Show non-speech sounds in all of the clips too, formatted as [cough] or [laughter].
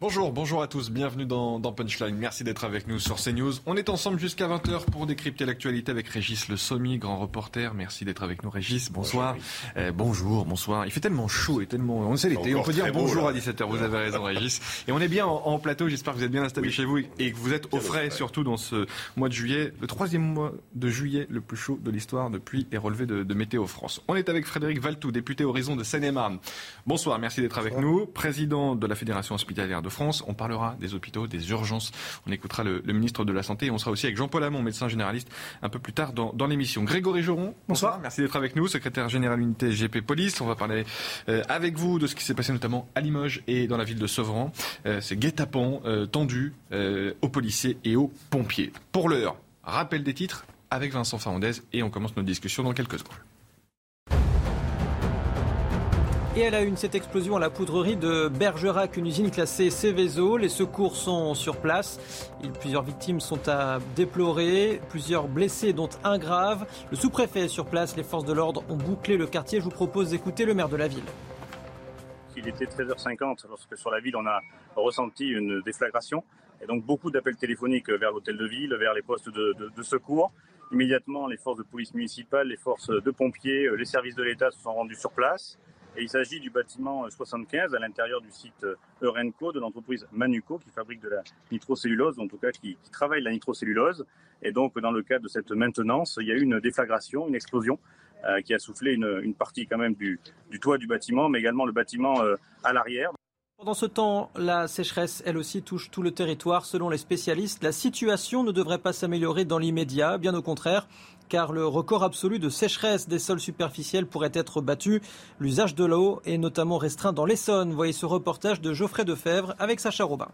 Bonjour, bonjour à tous, bienvenue dans, dans Punchline. Merci d'être avec nous sur CNews. On est ensemble jusqu'à 20h pour décrypter l'actualité avec Régis Le Sommi, grand reporter. Merci d'être avec nous, Régis. Bonsoir. Euh, bonjour, bonsoir. Il fait tellement chaud et tellement. On sait l'été, on peut dire bonjour à 17h. Vous avez raison, Régis. Et on est bien en, en plateau. J'espère que vous êtes bien installés chez vous et que vous êtes au frais, surtout dans ce mois de juillet, le troisième mois de juillet le plus chaud de l'histoire depuis les relevés de, de Météo France. On est avec Frédéric Valtou, député Horizon de Seine-et-Marne. Bonsoir, merci d'être avec nous. Président de la Fédération hospitalière de France. On parlera des hôpitaux, des urgences. On écoutera le, le ministre de la Santé et on sera aussi avec Jean-Paul Hamon, médecin généraliste, un peu plus tard dans, dans l'émission. Grégory Joron, bonsoir. Merci d'être avec nous, secrétaire général unité GP Police. On va parler euh, avec vous de ce qui s'est passé notamment à Limoges et dans la ville de Sevran. Euh, C'est guet-apens euh, tendu euh, aux policiers et aux pompiers. Pour l'heure, rappel des titres avec Vincent Farandez et on commence notre discussion dans quelques secondes. Et elle a une cette explosion à la poudrerie de Bergerac, une usine classée Céveso. Les secours sont sur place. Plusieurs victimes sont à déplorer, plusieurs blessés, dont un grave. Le sous-préfet est sur place. Les forces de l'ordre ont bouclé le quartier. Je vous propose d'écouter le maire de la ville. Il était 13h50 lorsque sur la ville on a ressenti une déflagration et donc beaucoup d'appels téléphoniques vers l'hôtel de ville, vers les postes de, secours. Immédiatement, les forces de police municipale, les forces de pompiers, les services de l'État se sont rendus sur place. Et il s'agit du bâtiment 75 à l'intérieur du site Eurenco de l'entreprise Manuco qui fabrique de la nitrocellulose, en tout cas qui, travaille la nitrocellulose. Et donc dans le cadre de cette maintenance, il y a eu une déflagration, une explosion euh, qui a soufflé une, partie quand même du, du, toit du bâtiment, mais également le bâtiment euh, à l'arrière. Pendant ce temps, la sécheresse, elle aussi, touche tout le territoire. Selon les spécialistes, la situation ne devrait pas s'améliorer dans l'immédiat, bien au contraire, car le record absolu de sécheresse des sols superficiels pourrait être battu. L'usage de l'eau est notamment restreint dans l'Essonne. Voyez ce reportage de Geoffrey Defebvre avec Sacha Robin.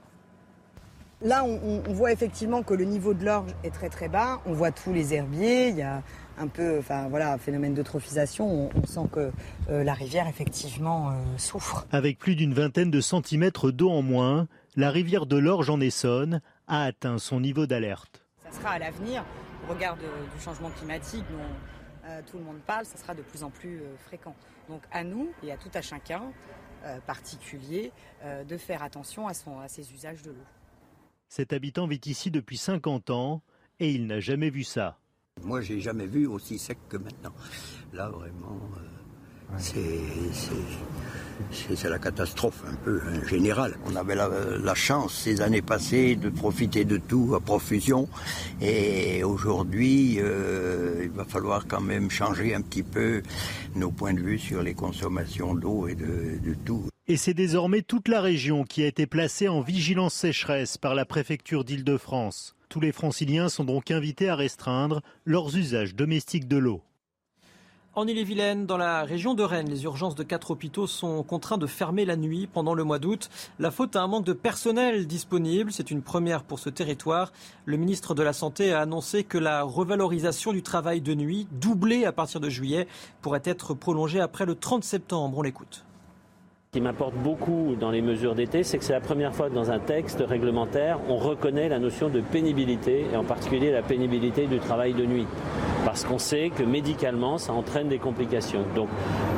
Là, on, on, voit effectivement que le niveau de l'orge est très très bas. On voit tous les herbiers. Il y a un peu, enfin voilà, phénomène d'eutrophisation. On, on, sent que euh, la rivière effectivement euh, souffre. Avec plus d'une vingtaine de centimètres d'eau en moins, la rivière de l'Orge en Essonne a atteint son niveau d'alerte. Ça sera à l'avenir, au regard de, du changement climatique dont euh, tout le monde parle, ça sera de plus en plus euh, fréquent. Donc à nous et à tout à chacun, euh, particulier, de faire attention à, son, à ses usages de l'eau. Cet habitant vit ici depuis 50 ans et il n'a jamais vu ça. Moi, j'ai jamais vu aussi sec que maintenant. Là, vraiment, euh, c'est la catastrophe un peu en général. On avait la, la, chance ces années passées de profiter de tout à profusion et aujourd'hui, euh, il va falloir quand même changer un petit peu nos points de vue sur les consommations d'eau et de, de tout. Et c'est désormais toute la région qui a été placée en vigilance sécheresse par la préfecture d'Île-de-France. Tous les franciliens sont donc invités à restreindre leurs usages domestiques de l'eau. En Ille-et-Vilaine, dans la région de Rennes, les urgences de quatre hôpitaux sont contraints de fermer la nuit pendant le mois d'août. La faute à un manque de personnel disponible. C'est une première pour ce territoire. Le ministre de la Santé a annoncé que la revalorisation du travail de nuit, doublée à partir de juillet, pourrait être prolongée après le 30 septembre. On l'écoute. Ce qui m'importe beaucoup dans les mesures d'été, c'est que c'est la première fois que dans un texte réglementaire, on reconnaît la notion de pénibilité, et en particulier la pénibilité du travail de nuit. Parce qu'on sait que médicalement, ça entraîne des complications. Donc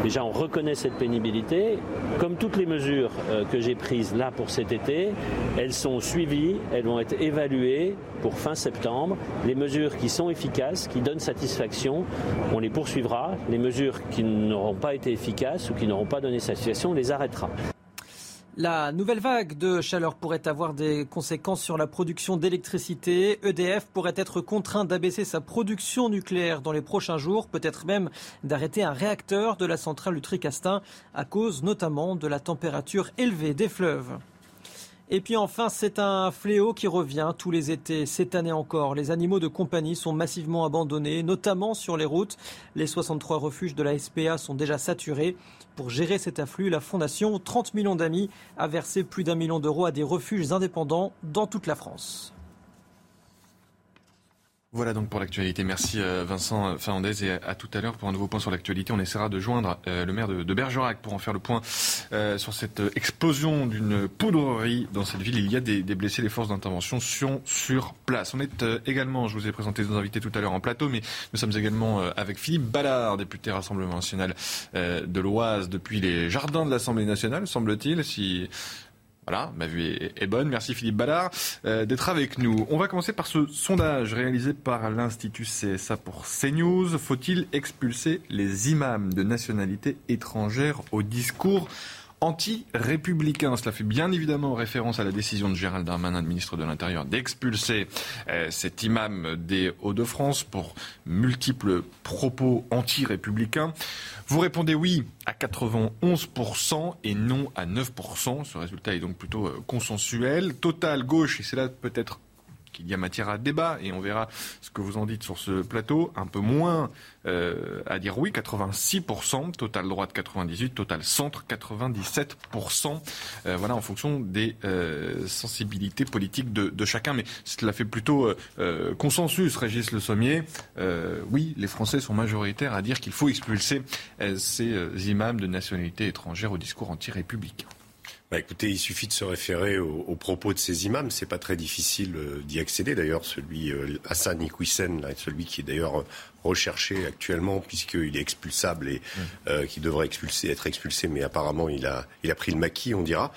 déjà, on reconnaît cette pénibilité. Comme toutes les mesures euh, que j'ai prises là pour cet été, elles sont suivies, elles vont être évaluées pour fin septembre. Les mesures qui sont efficaces, qui donnent satisfaction, on les poursuivra. Les mesures qui n'auront pas été efficaces ou qui n'auront pas donné satisfaction, on les arrêtera. La nouvelle vague de chaleur pourrait avoir des conséquences sur la production d'électricité. EDF pourrait être contraint d'abaisser sa production nucléaire dans les prochains jours, peut-être même d'arrêter un réacteur de la centrale du Tricastin à cause notamment de la température élevée des fleuves. Et puis enfin, c'est un fléau qui revient tous les étés, cette année encore. Les animaux de compagnie sont massivement abandonnés, notamment sur les routes. Les 63 refuges de la SPA sont déjà saturés. Pour gérer cet afflux, la Fondation 30 millions d'amis a versé plus d'un million d'euros à des refuges indépendants dans toute la France. Voilà donc pour l'actualité. Merci euh, Vincent Fernandez et à tout à l'heure pour un nouveau point sur l'actualité. On essaiera de joindre euh, le maire de, Bergerac pour en faire le point euh, sur cette explosion d'une poudrerie dans cette ville. Il y a des, blessés, les forces d'intervention sont sur place. On est également, je vous ai présenté nos invités tout à l'heure en plateau, mais nous sommes également avec Philippe Ballard, député Rassemblement national de l'Oise depuis les jardins de l'Assemblée nationale, semble-t-il. Si voilà, ma vue est, bonne. Merci Philippe Ballard euh, d'être avec nous. On va commencer par ce sondage réalisé par l'Institut CSA pour CNews. Faut-il expulser les imams de nationalité étrangère au discours anti-républicain. Cela fait bien évidemment référence à la décision de Gérald Darmanin, ministre de l'Intérieur, d'expulser euh, cet imam des Hauts-de-France pour multiples propos anti-républicains. Vous répondez oui à 91% et non à 9%. Ce résultat est donc plutôt euh, consensuel. Total gauche, et c'est là peut-être qu'il y a matière à débat et on verra ce que vous en dites sur ce plateau. Un peu moins euh, à dire oui, 86%, total droite 98%, total centre 97%. Euh, voilà, en fonction des euh, sensibilités politiques de, chacun. Mais cela fait plutôt consensus, Régis Le Sommier. oui, les Français sont majoritaires à dire qu'il faut expulser ces imams de nationalité étrangère au discours anti-républicain. Bah écoutez, il suffit de se référer aux, propos de ces imams. C'est pas très difficile euh, d'y accéder. D'ailleurs, celui euh, Hassan Iqwisen, celui qui est d'ailleurs recherché actuellement puisqu'il est expulsable et mmh. euh, qui devrait expulser, être expulsé, mais apparemment il a, il a pris le maquis, on dira.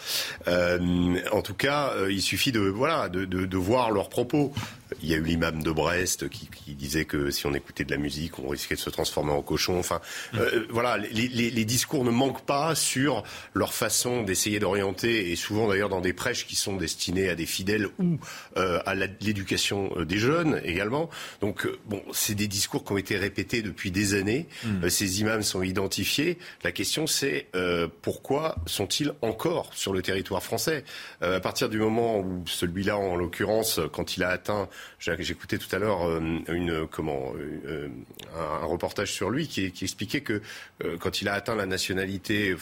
Euh, en tout cas, euh, il suffit de, voilà, de, de, de voir leurs propos. Il y a eu l'imam de Brest qui, qui, disait que si on écoutait de la musique, on risquait de se transformer en cochon. Enfin, mmh. euh, voilà, les, les, les, discours ne manquent pas sur leur façon d'essayer d'orienter, et souvent d'ailleurs dans des prêches qui sont destinés à des fidèles ou euh, à l'éducation des jeunes également. Donc, bon, c'est des discours qui ont été répétés depuis des années. Euh, ces imams sont identifiés. La question, c'est euh, pourquoi sont-ils encore sur le territoire français? Euh, À partir du moment où celui-là, en l'occurrence, quand il a atteint, j'écoutais tout à l'heure une comment un, reportage sur lui qui, qui expliquait que quand il a atteint la nationalité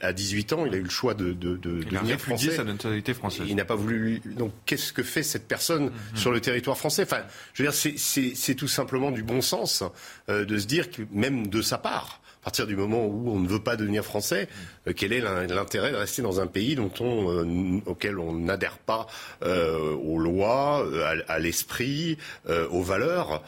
à, 18 ans, il a eu le choix de, de, de il devenir français. sa nationalité française. Il n'a pas voulu. Donc, qu'est-ce que fait cette personne hmm. sur le territoire français? Enfin, je veux dire, c'est tout simplement du bon sens euh, de se dire que même de sa part, à partir du moment où on ne veut pas devenir français, euh, quel est l'intérêt de rester dans un pays dont on, euh, auquel on n'adhère pas aux lois, à l'esprit, aux valeurs?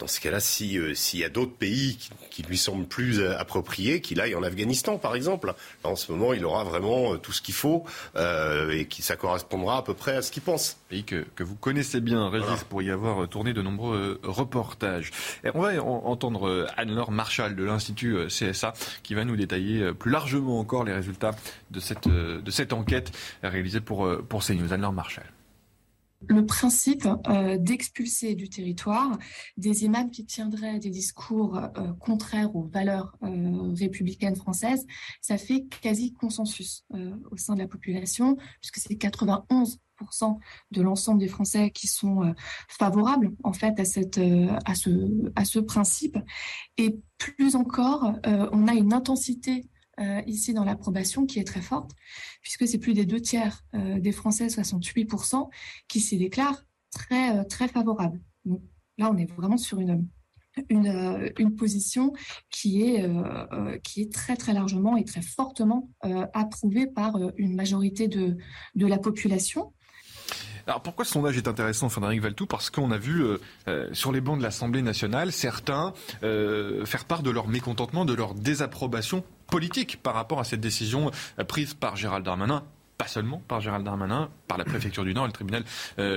Dans ce cas-là, euh, s'il y a d'autres pays qui, lui semblent plus euh, appropriés, qu'il aille en Afghanistan, par exemple. en ce moment, il aura vraiment euh, tout ce qu'il faut et qui ça correspondra à peu près à ce qu'il pense. Pays que, que vous connaissez bien, Régis, pour y avoir tourné de nombreux reportages. Et on va entendre Anne-Laure Marshall de l'Institut CSA qui va nous détailler plus largement encore les résultats de cette, de cette enquête réalisée pour, pour CNews. Anne-Laure Marshall le principe euh, d'expulser du territoire des imams qui tiendraient des discours euh, contraires aux valeurs euh, républicaines françaises, ça fait quasi consensus au sein de la population, puisque c'est 91% de l'ensemble des Français qui sont favorables en fait à cette à ce à ce principe. Et plus encore on a une intensité euh, ici dans l'approbation qui est très forte, puisque c'est plus des deux tiers euh, des Français, 68%, qui s'y déclarent très, euh, très favorables. Là, on est vraiment sur une, une, position qui est, qui est très, très largement et très fortement approuvée par une majorité de, de la population. Alors pourquoi ce sondage est intéressant, Frédéric Valtou Parce qu'on a vu sur les bancs de l'Assemblée nationale certains faire part de leur mécontentement, de leur désapprobation politique par rapport à cette décision prise par Gérald Darmanin pas seulement par Gérald Darmanin, par la préfecture du Nord et le tribunal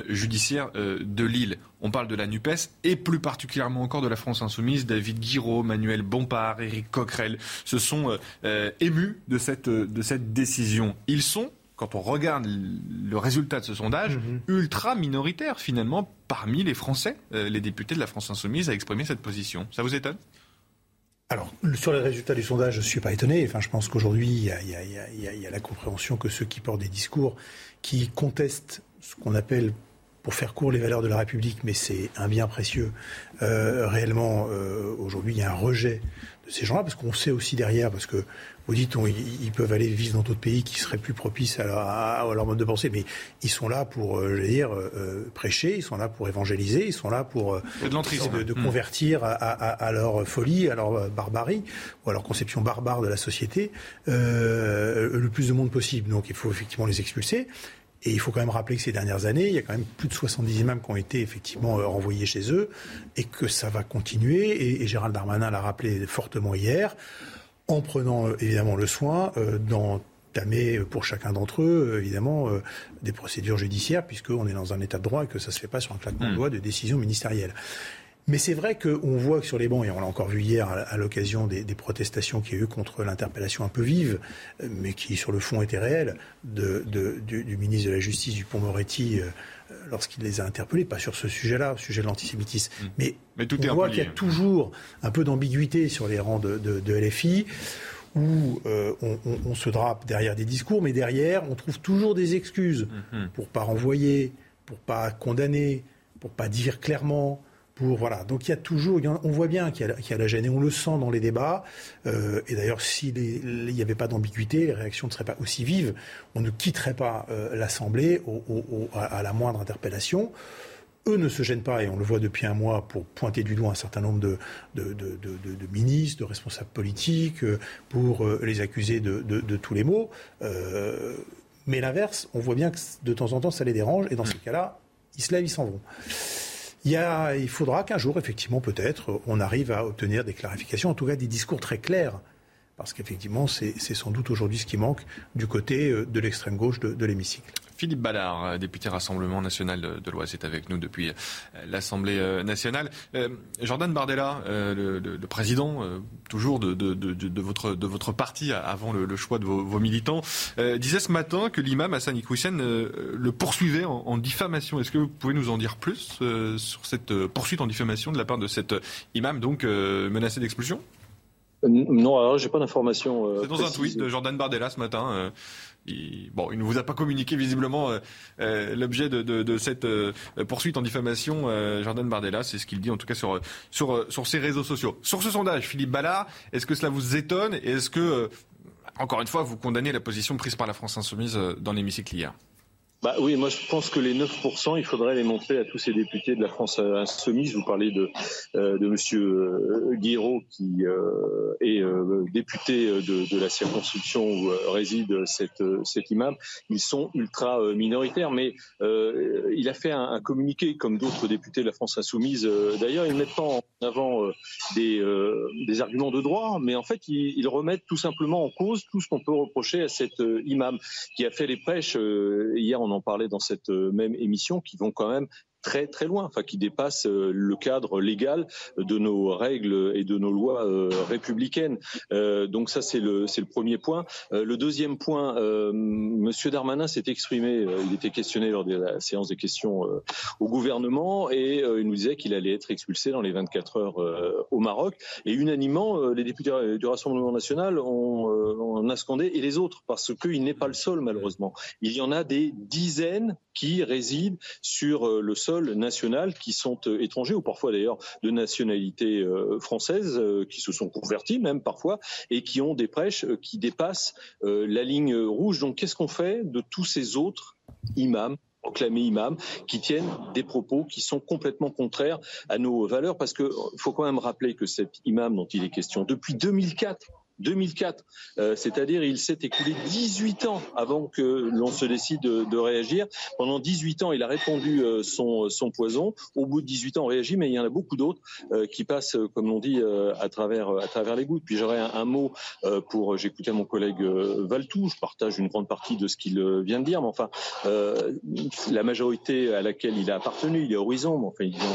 judiciaire de Lille. On parle de la NUPES et plus particulièrement encore de la France Insoumise. David Guiraud, Manuel Bompard, Éric Coquerel se sont émus de cette, de cette décision. Ils sont quand on regarde le résultat de ce sondage, mhm. ultra minoritaire finalement parmi les Français, euh, les députés de la France insoumise à exprimer cette position. Ça vous étonne? Alors, sur les résultats du sondage, je ne suis pas étonné. Enfin, je pense qu'aujourd'hui, il y, a, la compréhension que ceux qui portent des discours qui contestent ce qu'on appelle, pour faire court, les valeurs de la République, mais c'est un bien précieux, euh, réellement, euh, aujourd'hui, il y a un rejet de ces gens-là, parce qu'on sait aussi derrière, parce que vous dites, ils, peuvent aller vivre dans d'autres pays qui seraient plus propices à, leur mode de pensée, mais ils sont là pour, euh, je veux dire, euh, euh, prêcher, ils sont là pour évangéliser, ils sont là pour de, de, convertir à, leur folie, à leur barbarie ou à leur conception barbare de la société le plus de monde possible. Donc il faut effectivement les expulser. Et il faut quand même rappeler que ces dernières années, il y a quand même plus de 70 imams qui ont été effectivement renvoyés chez eux et que ça va continuer. Et, et Gérald Darmanin l'a rappelé fortement hier en prenant euh, évidemment le soin euh, d'entamer pour chacun d'entre eux, euh, évidemment, des procédures judiciaires, puisqu'on est dans un état de droit et que ça ne se fait pas sur un claquement de hmm. doigts de décision ministérielle. Mais c'est vrai qu'on voit que sur les bancs, et on l'a encore vu hier à, l'occasion des, protestations qu'il y a eu contre l'interpellation un peu vive, mais qui sur le fond était réelle, de, du, ministre de la Justice, Dupont-Moretti, lorsqu'il les a interpellés, pas sur ce sujet-là, au sujet de l'antisémitisme, hmm. mais, on voit qu'il y a toujours un peu d'ambiguïté sur les rangs de, LFI où euh, on, se drape derrière des discours, mais derrière, on trouve toujours des excuses pour hmm. pour pas renvoyer, pour pas condamner, pour pas dire clairement, voilà. Donc il y a toujours, on voit bien qu'il y, a la gêne et on le sent dans les débats. Euh, et d'ailleurs, s'il n'y avait pas d'ambiguïté, les réactions ne seraient pas aussi vives. On ne quitterait pas euh, l'Assemblée à, la moindre interpellation. Eux ne se gênent pas, et on le voit depuis un mois, pour pointer du doigt un certain nombre de, ministres, de responsables politiques, euh, pour les accuser de, tous les maux. mais l'inverse, on voit bien que de temps en temps, ça les dérange, et dans ces cas-là, ils se lèvent, ils s'en vont. Il, faudra qu'un jour, effectivement, peut-être, on arrive à obtenir des clarifications, en tout cas des discours très clairs. Parce qu'effectivement, c'est sans doute aujourd'hui ce qui manque du côté euh, de l'extrême gauche de l'hémicycle. Philippe Ballard, euh, député Rassemblement national de, l'Oise, est avec nous depuis euh, l'Assemblée euh, nationale. Jordan Bardella, le, président toujours de, votre, de votre parti avant le, choix de vos, militants, disait ce matin que l'imam Hassan Iqwisen le poursuivait en, diffamation. Est-ce que vous pouvez nous en dire plus sur cette poursuite en diffamation de la part de cet imam donc menacé d'expulsion? Non, alors j'ai pas d'informations. C'est dans un tweet de Jordan Bardella ce matin il, bon, il ne vous a pas communiqué visiblement euh, euh, l'objet de, cette euh, poursuite en diffamation, Jordan Bardella. C'est ce qu'il dit en tout cas sur, sur, sur ses réseaux sociaux. Sur ce sondage, Philippe Ballard, est-ce que cela vous étonne et est-ce que, encore une fois, vous condamnez la position prise par la France insoumise dans l'hémicycle hier? Bah oui, moi je pense que les 9%, il faudrait les montrer à tous ces députés de la France insoumise. Vous parlez de, euh, de Monsieur euh, Guiraud qui euh, est euh, député de, la circonscription où réside cette, cet imam. Ils sont ultra minoritaires, mais il a fait un, un communiqué comme d'autres députés de la France insoumise. D'ailleurs, ils mettent pas en avant des, arguments de droit, mais en fait ils, ils, remettent tout simplement en cause tout ce qu'on peut reprocher à cet imam qui a fait les prêches hier on en parlait dans cette euh, même émission, qui vont quand même très très loin, enfin qui dépasse euh, le cadre légal de nos règles et de nos lois euh, républicaines. Euh, donc ça c'est le c'est le premier point. le deuxième point, Monsieur Darmanin s'est exprimé, il était questionné lors de la séance des questions au gouvernement et il nous disait qu'il allait être expulsé dans les 24 heures au Maroc. Et unanimement, les députés du Rassemblement national ont, ont et les autres parce qu'il n'est pas le seul malheureusement. Il y en a des dizaines qui résident sur le sol nationales qui sont euh, étrangers ou parfois d'ailleurs de nationalité euh, française, euh, qui se sont convertis même parfois et qui ont des prêches qui dépassent la ligne rouge. Donc qu'est-ce qu'on fait de tous ces autres imams proclamés imams qui tiennent des propos qui sont complètement contraires à nos valeurs? Parce que faut quand même rappeler que cet imam dont il est question depuis 2004 2004. Euh, c'est-à-dire il s'est écoulé 18 ans avant que l'on se décide de, réagir. Pendant 18 ans, il a répandu euh, son, son, poison. Au bout de 18 ans, on réagit, mais il y en a beaucoup d'autres euh, qui passent, comme l'on dit, à travers les gouttes. Puis j'aurais un, mot pour, j'écoutais mon collègue Valtou, je partage une grande partie de ce qu'il vient de dire, mais enfin, la majorité à laquelle il a appartenu, il est Horizon, mais enfin, il vient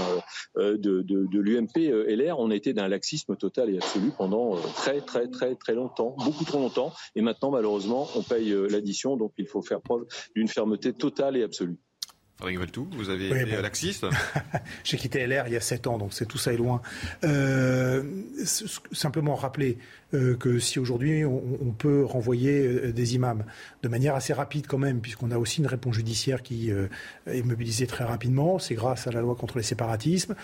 de, de, de l'UMP, LR, on était d'un laxisme total et absolu pendant très, très, très très longtemps, beaucoup trop longtemps. Et maintenant, malheureusement, on paye euh, l'addition, donc il faut faire preuve d'une fermeté totale et absolue. vous avez été laxiste [laughs] J'ai quitté LR il y a 7 ans, donc c'est tout ça est loin. Euh, simplement rappeler euh, que si aujourd'hui on, peut renvoyer euh, des imams de manière assez rapide quand même, puisqu'on a aussi une réponse judiciaire qui est mobilisée très rapidement, c'est grâce à la loi contre les séparatismes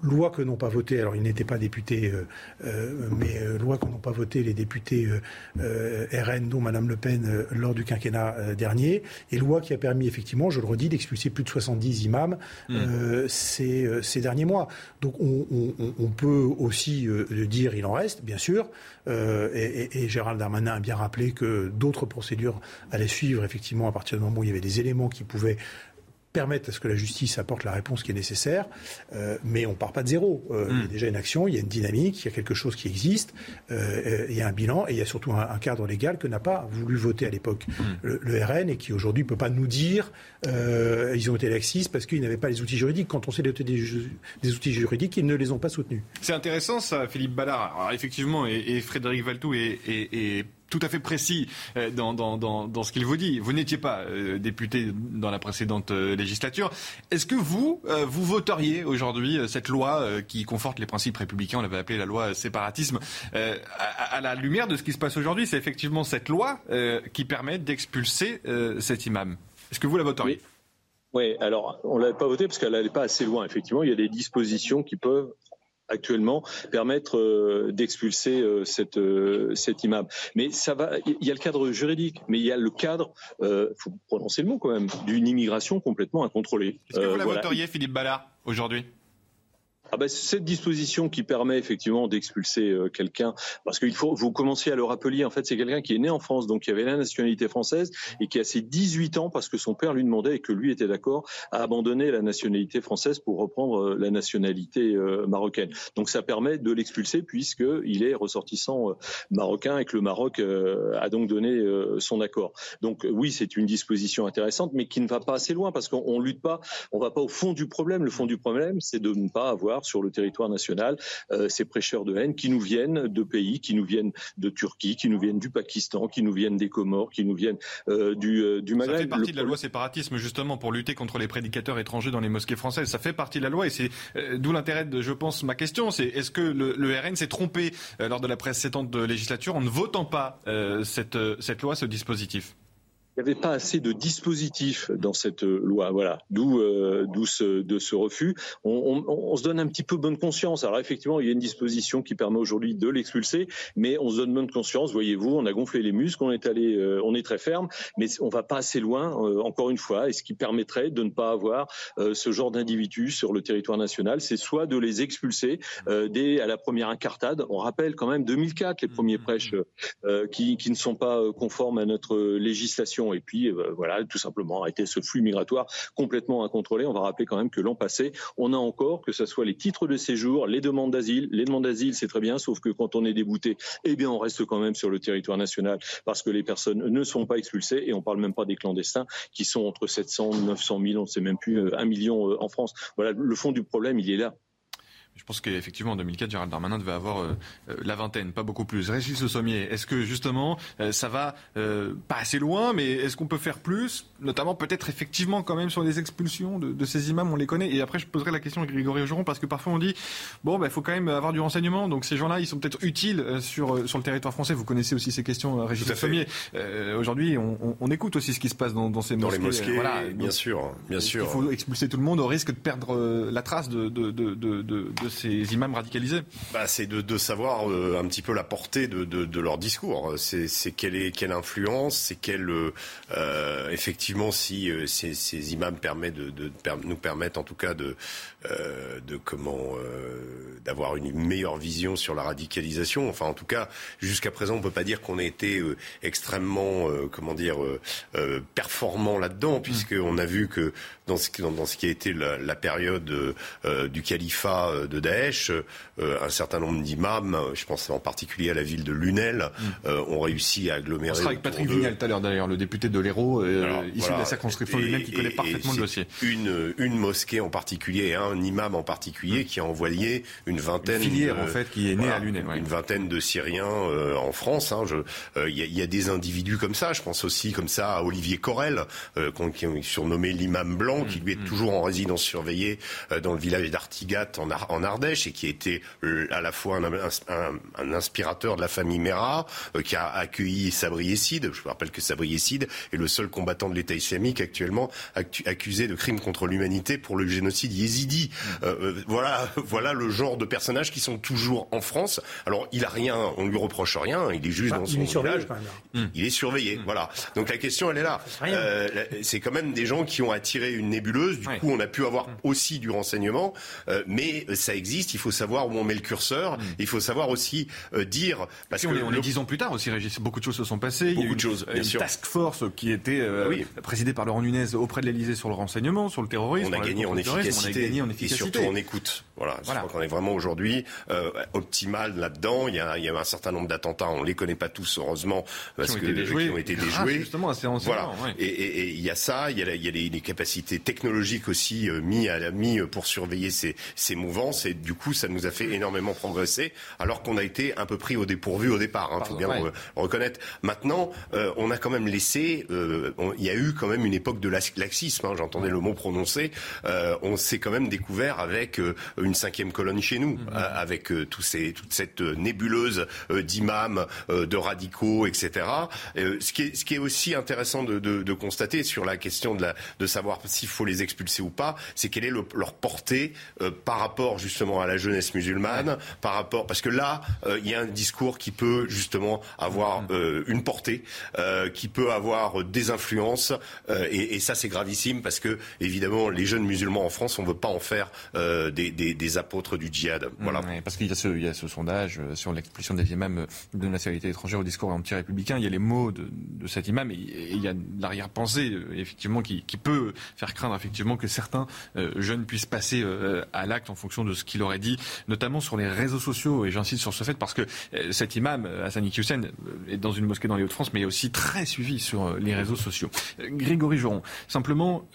loi que n'ont pas voté, alors il n'était pas député, euh, euh, mais euh, loi que n'ont pas voté les députés RN, dont Mme Le Pen, lors du quinquennat dernier, et loi qui a permis effectivement, je le redis, d'expulser plus de 70 imams mmh. ces, ces, derniers mois. Donc on, on, peut aussi dire il en reste, bien sûr, et, et, Gérald Darmanin a bien rappelé que d'autres procédures allaient suivre effectivement à partir du moment où il y avait des éléments qui pouvaient permettre à ce que la justice apporte la réponse qui est nécessaire, euh, mais on part pas de zéro. Euh, Il y a hmm. déjà une action, il y a une dynamique, il y a quelque chose qui existe, euh, il y a un bilan et il y a surtout un, cadre légal que n'a pas voulu voter à l'époque hmm. le, RN et qui aujourd'hui ne peut pas nous dire ils ont été laxistes parce qu'ils n'avaient pas les outils juridiques. Quand on sait des, des, outils juridiques, ils ne les ont pas soutenus. C'est intéressant ça, Philippe Ballard. Alors, effectivement, et, Frédéric Valtou est tout à fait précis euh, dans, dans, dans, ce qu'il vous dit. Vous n'étiez pas euh, député dans la précédente euh, législature. Est-ce que vous, vous voteriez aujourd'hui cette loi qui conforte les principes républicains, on l'avait appelée la loi séparatisme, à, la lumière de ce qui se passe aujourd'hui? C'est effectivement cette loi qui permet d'expulser cet imam. Est-ce que vous la voteriez? Oui, alors on ne l'avait pas votée parce qu'elle n'allait pas assez loin. Effectivement, il y a des dispositions qui peuvent actuellement permettre euh, d'expulser euh, cette, euh, cet imam. Mais ça va, il y a le cadre juridique, mais il y a le cadre, il faut prononcer le mot quand même, d'une immigration complètement incontrôlée. Est-ce que vous la voteriez, Philippe Ballard, aujourd'hui? Ah ben, cette disposition qui permet effectivement d'expulser euh, quelqu'un, parce qu'il faut, vous commenciez à le rappeler, en fait, c'est quelqu'un qui est né en France, donc qui avait la nationalité française et qui a ses 18 ans, parce que son père lui demandait et que lui était d'accord, à abandonner la nationalité française pour reprendre euh, la nationalité euh, marocaine. Donc ça permet de l'expulser puisqu'il est ressortissant marocain et que le Maroc a donc donné son accord. Donc oui, c'est une disposition intéressante, mais qui ne va pas assez loin parce qu'on lutte pas, on va pas au fond du problème. Le fond du problème, c'est de ne pas avoir sur le territoire national euh, ces prêcheurs de haine qui nous viennent de pays, qui nous viennent de Turquie, qui nous viennent du Pakistan, qui nous viennent des Comores, qui nous viennent euh, du, euh, du Maghreb. Ça fait partie de la loi séparatisme justement pour lutter contre les prédicateurs étrangers dans les mosquées françaises. Ça fait partie de la loi et c'est d'où l'intérêt de, je pense, ma question, c'est est-ce que le, le RN s'est trompé lors de la précédente législature en ne votant pas cette, cette loi, ce dispositif? Il n'y avait pas assez de dispositifs dans cette loi. Voilà, d'où euh, d'où ce, de ce refus. On, on, on, se donne un petit peu bonne conscience. Alors effectivement, il y a une disposition qui permet aujourd'hui de l'expulser, mais on se donne bonne conscience. Voyez-vous, on a gonflé les muscles, on est allé, euh, on est très ferme, mais on va pas assez loin. Euh, encore une fois, et ce qui permettrait de ne pas avoir euh, ce genre d'individus sur le territoire national, c'est soit de les expulser dès à la première incartade. On rappelle quand même 2004 les premiers mmh, prêches mmh. qui, qui ne sont pas conformes à notre législation et puis euh, voilà, tout simplement arrêter ce flux migratoire complètement incontrôlé. On va rappeler quand même que l'an passé, on a encore, que ce soit les titres de séjour, les demandes d'asile, les demandes d'asile, c'est très bien, sauf que quand on est débouté, eh bien on reste quand même sur le territoire national parce que les personnes ne sont pas expulsées et on parle même pas des clandestins qui sont entre 700, 900 000, on ne sait même plus, euh, un million euh, en France. Voilà, le fond du problème, il est là. Je pense qu'effectivement, en 2004, Gérald Darmanin devait avoir euh, euh, la vingtaine, pas beaucoup plus. Régis Le Sommier, est-ce que justement, euh, ça va pas assez loin, mais est-ce qu'on peut faire plus? Notamment peut-être effectivement quand même sur les expulsions de, ces imams, on les connaît. Et après, je poserai la question à Grégory Augeron, parce que parfois on dit, bon, il bah, faut quand même avoir du renseignement, donc ces gens-là, ils sont peut-être utiles sur, sur le territoire français. Vous connaissez aussi ces questions, Régis Le Sommier. Aujourd'hui, on, on, écoute aussi ce qui se passe dans, dans ces dans mosquées. les mosquées, voilà. bien sûr, bien sûr. Il faut expulser tout le monde au risque de perdre la trace de, de, de, de ces imams radicalisés bah, C'est de, savoir euh, un petit peu la portée de, leur discours. C'est quelle, influence, c'est quelle... Euh, effectivement, si euh, ces, imams permettent de, nous permettent en tout cas de, euh, de comment d'avoir une meilleure vision sur la radicalisation. Enfin, en tout cas, jusqu'à présent, on peut pas dire qu'on ait été extrêmement, comment dire, performant là-dedans, mmh. puisqu'on a vu que dans ce, dans, dans ce qui a été la, la période du califat de Daesh. un certain nombre d'imams, je pense en particulier à la ville de Lunel, mm. ont réussi à agglomérer. On sera avec Patrick Vignal tout à l'heure d'ailleurs, le député de l'Hérault, issu de la circonscription Lunel, qui connaît parfaitement le dossier. Une, une mosquée en particulier, un imam en particulier, qui a envoyé une vingtaine. Une filière en fait qui est née à Lunel. Une vingtaine de Syriens en France. Hein, il y, y, a des individus comme ça. Je pense aussi comme ça à Olivier Corel, qui est surnommé l'imam blanc, qui lui est mm, mm. toujours en résidence surveillée dans le village d'Artigat en, en, Ardèche et qui a été à la fois un, un, un inspirateur de la famille Mera, qui a accueilli Sabri Essid. Je vous rappelle que Sabri Essid est le seul combattant de l'État islamique actuellement accusé de crimes contre l'humanité pour le génocide yézidi. Mm. Euh, voilà, [laughs] voilà le genre de personnages qui sont toujours en France. Alors il a rien, on lui reproche rien. Il est juste bah, dans son village. Il est surveillé. Voilà. Donc la question elle est là. Euh, c'est quand même des gens qui ont attiré une nébuleuse. Du coup, on a pu avoir aussi du renseignement, euh, mais ça existe. Il faut savoir où on met le curseur. Mm. Il faut savoir aussi euh, dire parce que on est dix ans plus tard aussi, Régis. Beaucoup de choses se sont passées. Beaucoup de choses. Bien une sûr. task force qui était euh, oui. présidée par Laurent Nunez auprès de l'Élysée sur le renseignement, sur le terrorisme. On a gagné en efficacité. On a gagné en Et surtout en écoute. Voilà. Je crois qu'on est vraiment aujourd'hui optimal là-dedans. Il y, a, il y a un certain nombre d'attentats. On les connaît pas tous heureusement parce que qui ont été déjoués. Justement, assez voilà. Et il y a ça. Il y a, y a les, les, capacités technologiques aussi mis à mis pour surveiller ces, ces mouvances. Et du coup, ça nous a fait énormément progresser, alors qu'on a été un peu pris au dépourvu au départ. Il hein, faut bien reconnaître. Maintenant, euh, on a quand même laissé. Euh, il y a eu quand même une époque de laxisme. Hein, J'entendais le mot prononcé. Euh, on s'est quand même découvert avec une cinquième colonne chez nous, mmh. avec tous ces, toute cette nébuleuse d'imams, de radicaux, etc. ce, qui est, ce qui est aussi intéressant de, de, de constater sur la question de, la, de savoir s'il faut les expulser ou pas, c'est quelle est leur portée par rapport justement à la jeunesse musulmane, par rapport parce que là, euh, il y a un discours qui peut justement avoir euh, une portée, euh, qui peut avoir des influences, et, et, ça c'est gravissime parce que évidemment les jeunes musulmans en France, on ne veut pas en faire des, des, des, apôtres du djihad. Voilà. Mm, parce qu'il y a ce, il y a ce sondage sur l'expulsion des imams de nationalité étrangère au discours anti-républicain. Il y a les mots de, de cet imam et, il y a l'arrière-pensée effectivement qui, qui, peut faire craindre effectivement que certains jeunes puissent passer à l'acte en fonction de ce qu'il aurait dit, notamment sur les réseaux sociaux. Et j'insiste sur ce fait parce que euh, cet imam, euh, Hassan Hussein, euh, est dans une mosquée dans les Hauts-de-France, mais est aussi très suivi sur les réseaux sociaux. Grégory Joron, simplement,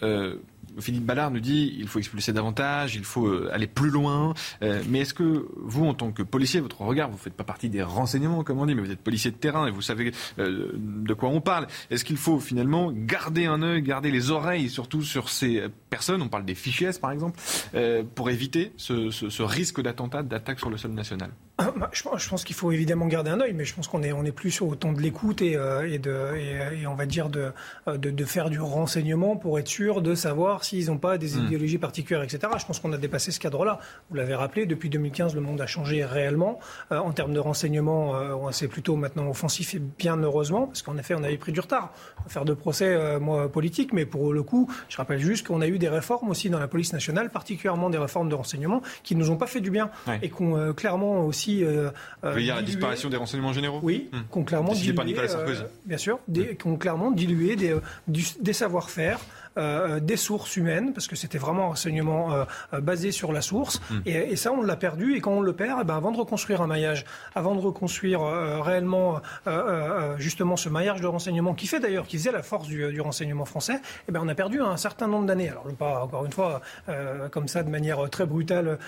Philippe Ballard nous dit il faut expulser davantage, il faut euh, aller plus loin. Euh, mais est-ce que vous, en tant que policier, votre regard, vous ne faites pas partie des renseignements, comme on dit, mais vous êtes policier de terrain et vous savez euh, de quoi on parle. Est-ce qu'il faut finalement garder un œil, garder les oreilles surtout sur ces personnes, on parle des fichiers par exemple, pour éviter ce, risque d'attentat, d'attaque sur le sol national? [coughs] je, pense qu'il faut évidemment garder un œil, mais je pense qu'on est, on est plus au temps de l'écoute et, et, de, et, on va dire de, de, de faire du renseignement pour être sûr de savoir s'ils n'ont pas des hmm. idéologies particulières, etc. Je pense qu'on a dépassé ce cadre-là. Vous l'avez rappelé, depuis 2015, le monde a changé réellement. Euh, en termes de renseignement, euh, c'est plutôt maintenant offensif et bien heureusement, parce qu'en effet, on avait pris du retard. Faire de procès, euh, moi, politique, mais pour le coup, je rappelle juste qu'on a eu des réformes aussi dans la police nationale, particulièrement des réformes de renseignement, qui nous ont pas fait du bien et qui ont clairement aussi. Euh, Vous voulez dire la disparition des renseignements généraux Oui, qui ont clairement dilué. Par Nicolas Sarkozy. bien sûr, des, qui ont clairement dilué des, des savoir-faire. Euh, des sources humaines, parce que c'était vraiment un renseignement euh, euh, basé sur la source. Hmm. Et, ça, on l'a perdu. Et quand on le perd, eh ben, avant de reconstruire un maillage, avant de reconstruire réellement justement ce maillage de renseignement qui fait d'ailleurs, qui faisait la force du, renseignement français, eh ben, on a perdu un certain nombre d'années. Alors, je ne pas, encore une fois, comme ça, de manière très brutale,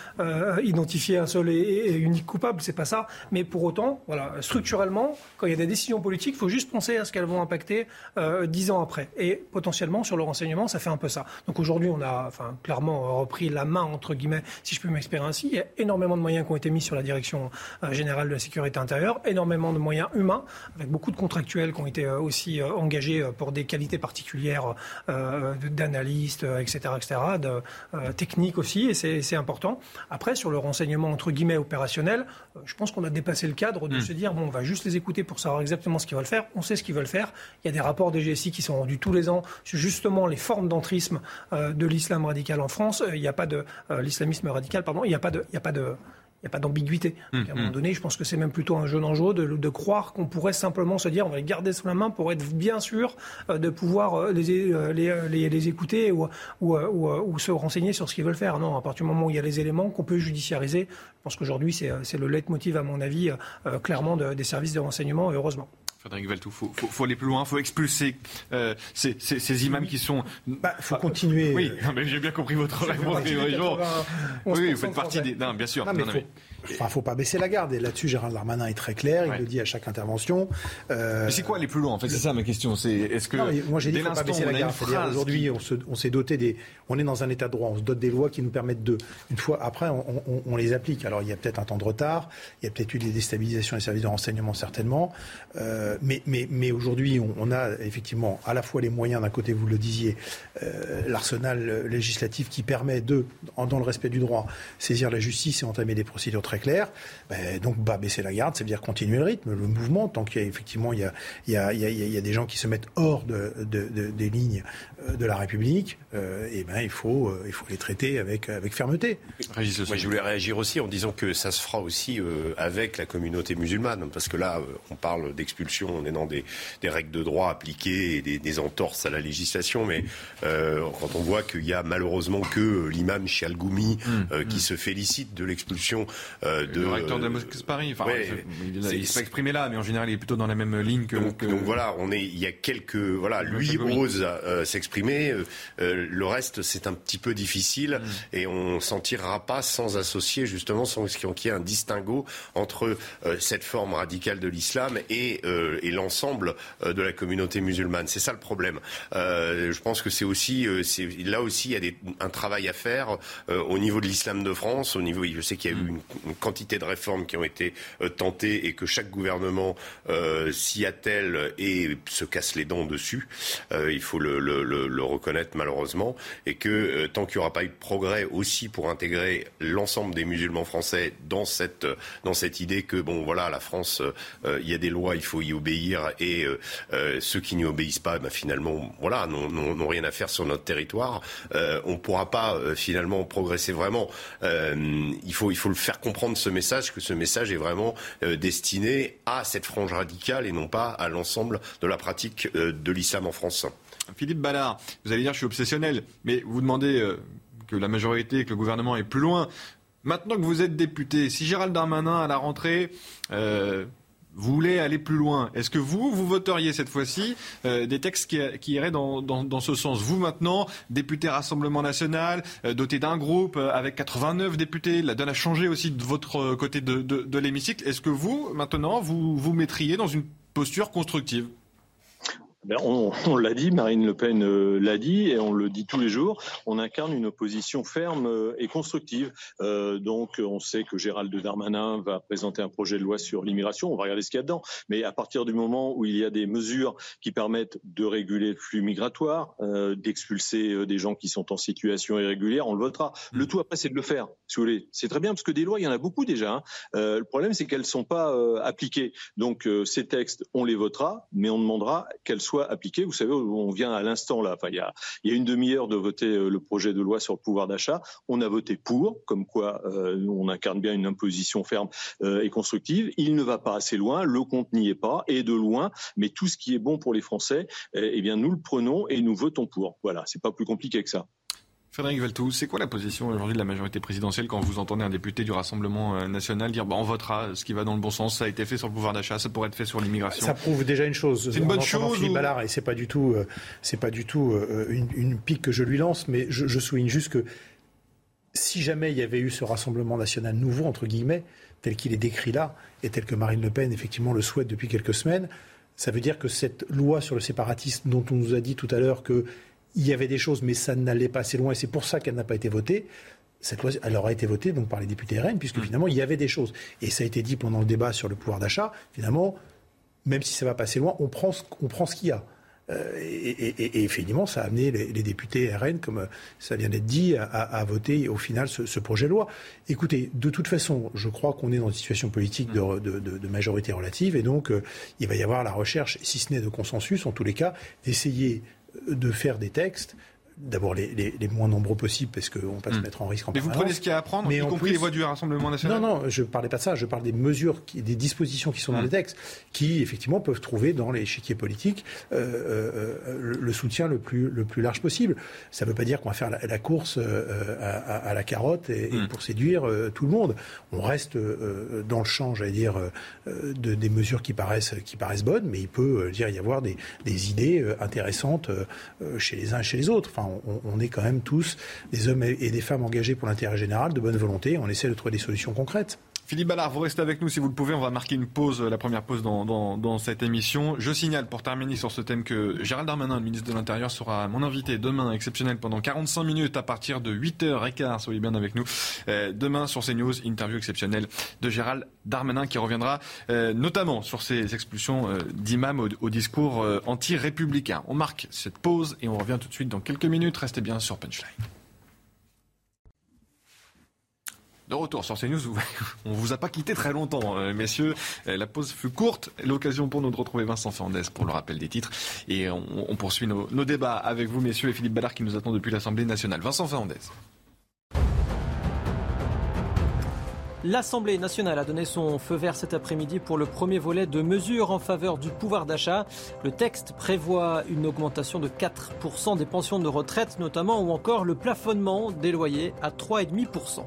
identifier un seul et, unique coupable, c'est pas ça. Mais pour autant, voilà, structurellement, quand il y a des décisions politiques, il faut juste penser à ce qu'elles vont impacter dix ans après. Et potentiellement, sur le renseignement, ça fait un peu ça. Donc aujourd'hui, on a enfin, clairement repris la main, entre guillemets, si je peux m'exprimer ainsi. Il y a énormément de moyens qui ont été mis sur la direction euh, générale de la sécurité intérieure, énormément de moyens humains, avec beaucoup de contractuels qui ont été euh, aussi euh, engagés pour des qualités particulières d'analystes, etc., etc., de, techniques aussi, et c'est important. Après, sur le renseignement, entre guillemets, opérationnel, je pense qu'on a dépassé le cadre de hmm. se dire, bon, on va juste les écouter pour savoir exactement ce qu'ils veulent faire. On sait ce qu'ils veulent faire. Il y a des rapports des GSI qui sont rendus tous les ans sur justement les formes d'entrisme euh, de l'islam radical en France. Euh, il n'y a pas de euh, l'islamisme radical, pardon. Il n'y a pas de, il y a pas de n'y a pas d'ambiguïté. à un moment donné, je pense que c'est même plutôt un jeu d'enjeu de, de croire qu'on pourrait simplement se dire on va les garder sous la main pour être bien sûr de pouvoir les, les, les, écouter ou, ou, ou, se renseigner sur ce qu'ils veulent faire. Non, à partir du moment où il y a les éléments qu'on peut judiciariser, je pense qu'aujourd'hui c'est le leitmotiv à mon avis clairement des services de renseignement, heureusement. Frédéric Valtou, il faut, aller plus loin, il faut expulser euh, ces, ces, ces, imams qui sont. Il bah, faut continuer. Oui, j'ai bien compris votre réponse. Oui, vous faites partie des. Non, bien sûr. Non, mais il ne faut pas baisser la garde. Et là-dessus, Gérald Darmanin est très clair. Il le dit à chaque intervention. Euh... Mais c'est quoi aller plus loin En fait, c'est ça ma question. C'est est-ce que non, moi j'ai dit faut pas baisser la garde. Aujourd'hui, on s'est doté des. On est dans un état de droit. On se dote des lois qui nous permettent de. Une fois après, on, on, on les applique. Alors il y a peut-être un temps de retard. Il y a peut-être eu des déstabilisations des services de renseignement certainement. Euh, mais mais, mais aujourd'hui, on, on, a effectivement à la fois les moyens d'un côté, vous le disiez, euh, l'arsenal législatif qui permet de, dans le respect du droit, saisir la justice et entamer des procédures très clair. Ben, donc, bah, baisser la garde, ça veut dire continuer le rythme, le mouvement, tant qu'il y a effectivement il y a, il y a, il y a, des gens qui se mettent hors de, de, des lignes euh, de la République, euh, et ben, il, faut, euh, il faut les traiter avec, avec fermeté. Moi, je voulais réagir aussi en disant que ça se fera aussi avec la communauté musulmane, parce que là, on parle d'expulsion, on est dans des, des, règles de droit appliquées et des, des, entorses à la législation, mais quand on voit qu'il y a malheureusement que l'imam Chialgoumi mmh, qui mmh. se félicite de l'expulsion euh, de, le recteur de la mosquée de Paris. Enfin, il, s'est exprimé là, mais en général, il est plutôt dans la même ligne que. Donc, voilà, on est, il y a quelques, voilà, lui ose euh, s'exprimer. Euh, le reste, c'est un petit peu difficile mm. et on s'en tirera pas sans associer justement, sans qu'il y ait un distinguo entre cette forme radicale de l'islam et, et l'ensemble de la communauté musulmane. C'est ça le problème. je pense que c'est aussi, là aussi, il y a des, un travail à faire au niveau de l'islam de France, au niveau, je sais qu'il y a eu mm. une quantité de réformes qui ont été euh, tentées et que chaque gouvernement euh, s'y attelle et se casse les dents dessus. Euh, il faut le, reconnaître malheureusement. Et que tant qu'il n'y aura pas eu de progrès aussi pour intégrer l'ensemble des musulmans français dans cette, dans cette idée que, bon, voilà, la France, il y a des lois, il faut y obéir et ceux qui n'y obéissent pas, ben, finalement, voilà, n'ont rien à faire sur notre territoire. on ne pourra pas finalement progresser vraiment. il, faut, il faut le faire comprendre ce message, que ce message est vraiment euh, destiné à cette frange radicale et non pas à l'ensemble de la pratique euh, de l'islam en France. Philippe Ballard, vous allez dire je suis obsessionnel, mais vous demandez euh, que la majorité, que le gouvernement est plus loin. Maintenant que vous êtes député, si Gérald Darmanin à la rentrée vous voulez aller plus loin. Est-ce que vous, vous voteriez cette fois-ci euh, des textes qui, iraient dans, ce sens? Vous, maintenant, député Rassemblement National, euh, doté d'un groupe euh, avec 89 députés, la donne a changé aussi de votre côté de, de l'hémicycle. Est-ce que vous, maintenant, vous vous mettriez dans une posture constructive? Ben, [laughs] on, l'a dit, Marine Le Pen euh, l'a dit, et on le dit tous les jours, on incarne une opposition ferme euh, et constructive. Euh, donc on sait que Gérald Darmanin va présenter un projet de loi sur l'immigration, on va regarder ce qu'il y a dedans, mais à partir du moment où il y a des mesures qui permettent de réguler le flux migratoire, d'expulser des gens qui sont en situation irrégulière, on le votera. Mm. Le tout après, c'est de le faire, si vous voulez. C'est très bien, parce que des lois, il y en a beaucoup déjà. Hein. le problème, c'est qu'elles ne sont pas appliquées. Donc ces textes, on les votera, mais on demandera qu'elles soient soit appliqué. Vous savez, on vient à l'instant là, enfin, il y a, il y a une demi-heure de voter euh, le projet de loi sur le pouvoir d'achat. On a voté pour, comme quoi euh, on incarne bien une imposition ferme euh, et constructive. Il ne va pas assez loin, le compte n'y est pas, et de loin, mais tout ce qui est bon pour les Français, eh, eh bien, nous le prenons et nous votons pour. Voilà, c'est pas plus compliqué que ça. Frédéric Valtou, c'est quoi la position aujourd'hui de la majorité présidentielle quand vous entendez un député du Rassemblement euh, national dire bah, on votera ce qui va dans le bon sens, ça a été fait sur le pouvoir d'achat, ça pourrait être fait sur l'immigration? Ça prouve déjà une chose. C'est une bonne chose. Philippe Ballard, et c'est pas du tout, euh, c'est pas du tout euh, une, pique que je lui lance, mais je, je, souligne juste que si jamais il y avait eu ce Rassemblement national nouveau, entre guillemets, tel qu'il est décrit là, et tel que Marine Le Pen effectivement le souhaite depuis quelques semaines, ça veut dire que cette loi sur le séparatisme dont on nous a dit tout à l'heure que il y avait des choses, mais ça n'allait pas assez loin, et c'est pour ça qu'elle n'a pas été votée. Cette loi, elle aura été votée donc par les députés RN, puisque mm. finalement, il y avait des choses. Et ça a été dit pendant le débat sur le pouvoir d'achat, finalement, même si ça va passer loin, on prend ce, on prend ce qu'il y a. Euh, et, effectivement, ça a amené les, députés RN, comme ça vient d'être dit, à, voter au final ce, projet de loi. Écoutez, de toute façon, je crois qu'on est dans une situation politique de, de majorité relative, et donc euh, il va y avoir la recherche, si ce n'est de consensus, en tous les cas, d'essayer de faire des textes d'abord les, les, moins nombreux possibles parce qu'on ne pas se hmm. mettre en risque en Mais vous prenez ce qu'il y a à prendre, y compris les voies du Rassemblement national Non, non, je ne parlais pas de ça. Je parle des mesures, des dispositions qui sont dans hmm. les textes, qui effectivement peuvent trouver dans l'échiquier politique euh, euh, le soutien le plus, le plus large possible. Ça ne veut pas dire qu'on va faire la, course euh, à, la carotte et, hmm. pour séduire tout le monde. On reste dans le champ, j'allais dire, de, des mesures qui paraissent, qui paraissent bonnes, mais il peut dire, y avoir des, des idées intéressantes chez les uns et chez les autres. Enfin, on, est quand même tous des hommes et des femmes engagés pour l'intérêt général, de bonne volonté. On essaie de trouver des solutions concrètes. Philippe Ballard, vous restez avec nous si vous le pouvez. On va marquer une pause, la première pause dans, cette émission. Je signale pour terminer sur ce thème que Gérald Darmanin, le ministre de l'Intérieur, sera mon invité demain, exceptionnel, pendant 45 minutes à partir de 8h15. Soyez bien avec nous. Euh, demain sur CNews, interview exceptionnelle de Gérald Darmanin qui reviendra euh, notamment sur ces expulsions euh, d'imams au, discours anti-républicain. On marque cette pause et on revient tout de suite dans quelques minutes. Restez bien sur Punchline. De retour sur CNews, [laughs] on vous a pas quitté très longtemps, euh, messieurs. Euh, la pause fut courte, l'occasion pour nous de retrouver Vincent Fernandez pour le rappel des titres. Et on, poursuit nos, débats avec vous, messieurs, et Philippe Ballard qui nous attend depuis l'Assemblée nationale. Vincent Fernandez. L'Assemblée nationale a donné son feu vert cet après-midi pour le premier volet de mesures en faveur du pouvoir d'achat. Le texte prévoit une augmentation de 4% des pensions de retraite notamment ou encore le plafonnement des loyers à 3,5%.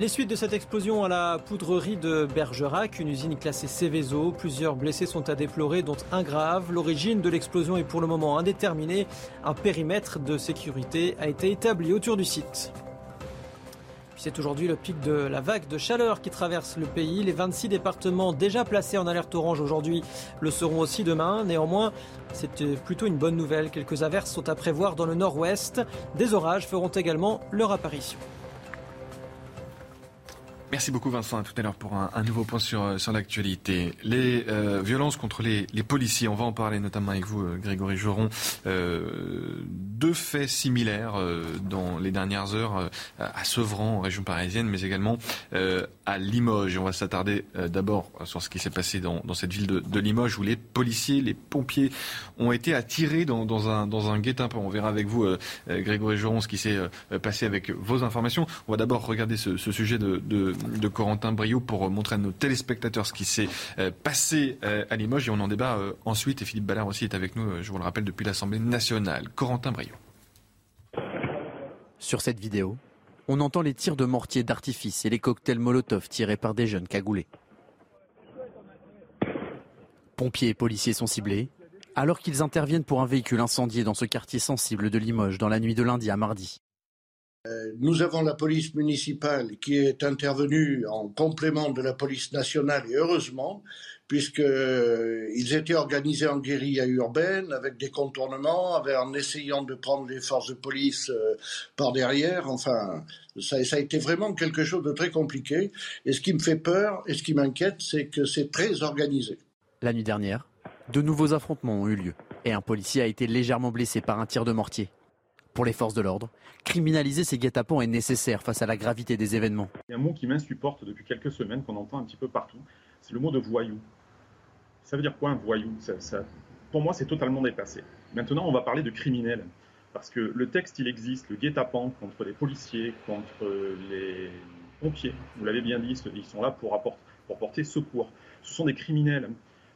Les suites de cette explosion à la poudrerie de Bergerac, une usine classée Céveso. Plusieurs blessés sont à déplorer, dont un grave. L'origine de l'explosion est pour le moment indéterminée. Un périmètre de sécurité a été établi autour du site. C'est aujourd'hui le pic de la vague de chaleur qui traverse le pays. Les 26 départements déjà placés en alerte orange aujourd'hui le seront aussi demain. Néanmoins, c'est plutôt une bonne nouvelle. Quelques averses sont à prévoir dans le nord-ouest. Des orages feront également leur apparition. Merci beaucoup Vincent. À tout à l'heure pour un, nouveau point sur, euh, sur l'actualité. Les euh, violences contre les, les, policiers, on va en parler notamment avec vous, euh, Grégory Joron. deux faits similaires dans les dernières heures à Sevran, en région parisienne, mais également à Limoges. on va s'attarder d'abord sur ce qui s'est passé dans, dans cette ville de, de, Limoges où les policiers, les pompiers ont été attirés dans, dans un, dans un guet-apens. On verra avec vous, Grégory Joron, ce qui s'est passé avec vos informations. On va d'abord regarder ce, sujet de de Corentin Brio pour montrer à nos téléspectateurs ce qui s'est euh, passé euh, à Limoges et on en débat euh, ensuite. Et Philippe Ballard aussi est avec nous, je vous le rappelle, depuis l'Assemblée nationale. Corentin Brio. Sur cette vidéo, on entend les tirs de mortier d'artifice et les cocktails Molotov tirés par des jeunes cagoulés. Pompiers et policiers sont ciblés, alors qu'ils interviennent pour un véhicule incendié dans ce quartier sensible de Limoges dans la nuit de lundi à mardi. Euh, nous avons la police municipale qui est intervenue en complément de la police nationale et heureusement, puisqu'ils euh, étaient organisés en guérilla urbaine avec des contournements, en essayant de prendre les forces de police euh, par derrière. Enfin, ça, ça, a été vraiment quelque chose de très compliqué. Et ce qui me fait peur et ce qui m'inquiète, c'est que c'est très organisé. La nuit dernière, de nouveaux affrontements ont eu lieu et un policier a été légèrement blessé par un tir de mortier. Pour les forces de l'ordre, criminaliser ces guet-apens est nécessaire face à la gravité des événements. Il y a un mot qui m'insupporte depuis quelques semaines, qu'on entend un petit peu partout, c'est le mot de voyou. Ça veut dire quoi un voyou? Pour moi, c'est totalement dépassé. Maintenant, on va parler de criminel. Parce que le texte, il existe, le guet-apens contre les policiers, contre les pompiers, vous l'avez bien dit, ils sont là pour, apporter, pour porter secours. Ce sont des criminels.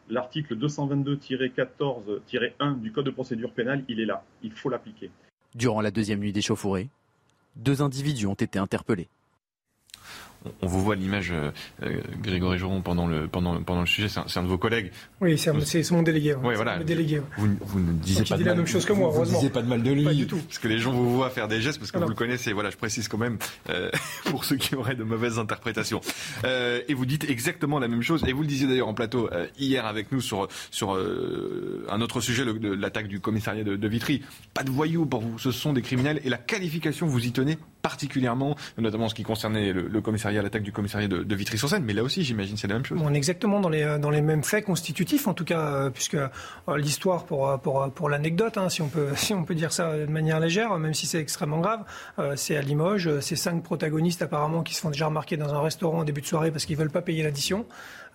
L'article 222-14-1 du Code de procédure pénale, il est là. Il faut l'appliquer. Durant la deuxième nuit d'échauffourée, deux individus ont été interpellés on vous voit l'image, euh, euh, Grégory Joron, pendant le, pendant, pendant le sujet, c'est un, de vos collègues. Oui, c'est mon délégué. Oui, voilà. Délégué, vous, vous, ne disiez pas de la mal, même chose que moi, vous, heureusement. Vous pas de mal de lui. Pas du tout. Parce que les gens vous voient faire des gestes, parce que vous le connaissez. Voilà, je précise quand même, euh, [laughs] pour ceux qui auraient de mauvaises interprétations. Euh, et vous dites exactement la même chose. Et vous le disiez d'ailleurs en plateau hier avec nous sur, sur un autre sujet, l'attaque du commissariat de, de Vitry. Pas de voyous pour vous, ce sont des criminels. Et la qualification, vous y tenez particulièrement, notamment ce qui concernait le, commissariat, l'attaque du commissariat de, Vitry-sur-Seine. Mais là aussi, j'imagine, c'est la même chose. On est exactement dans les, dans les mêmes faits constitutifs, en tout cas, puisque l'histoire, pour, pour, pour l'anecdote, hein, si, on peut, [laughs] si on peut dire ça de manière légère, même si c'est extrêmement grave, c'est à Limoges, ces cinq protagonistes apparemment qui se font déjà remarquer dans un restaurant en début de soirée parce qu'ils veulent pas payer l'addition.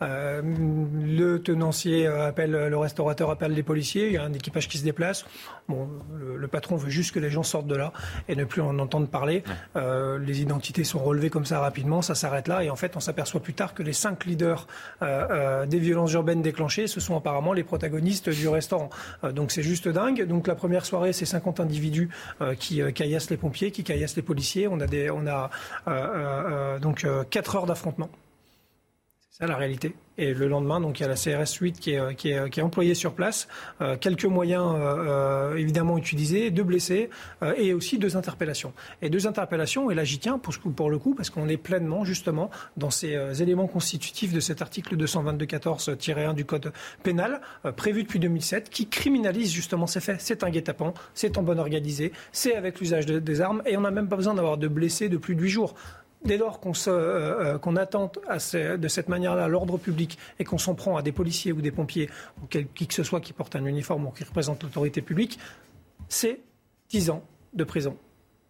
Euh, le tenancier appelle, le restaurateur appelle les policiers, il y a un équipage qui se déplace. Bon, le, patron veut juste que les gens sortent de là et ne plus en entendre parler. Euh, les identités sont relevées comme ça rapidement, ça s'arrête là et en fait on s'aperçoit plus tard que les cinq leaders euh, des violences urbaines déclenchées, ce sont apparemment les protagonistes du restaurant. donc c'est juste dingue. Donc la première soirée, c'est 50 individus qui caillassent les pompiers, qui caillassent les policiers. On a des, on a donc 4 heures d'affrontement la réalité. Et le lendemain, donc il y a la CRS 8 qui est, employée sur place, euh, quelques moyens euh, évidemment utilisés, deux blessés euh, et aussi deux interpellations. Et deux interpellations, et là j'y tiens pour, le coup, parce qu'on est pleinement justement dans ces éléments constitutifs de cet article 222-14-1 du Code pénal, prévu depuis 2007, qui criminalise justement ces faits. C'est un guet-apens, c'est en bonne organisée, c'est avec l'usage des armes, et on n'a même pas besoin d'avoir de blessés de plus de 8 jours dès lors qu'on euh, de cette manière-là l'ordre public et qu'on s'en prend à des policiers ou des pompiers ou qui que ce soit qui porte un uniforme ou qui représente l'autorité publique, c'est 10 ans de prison.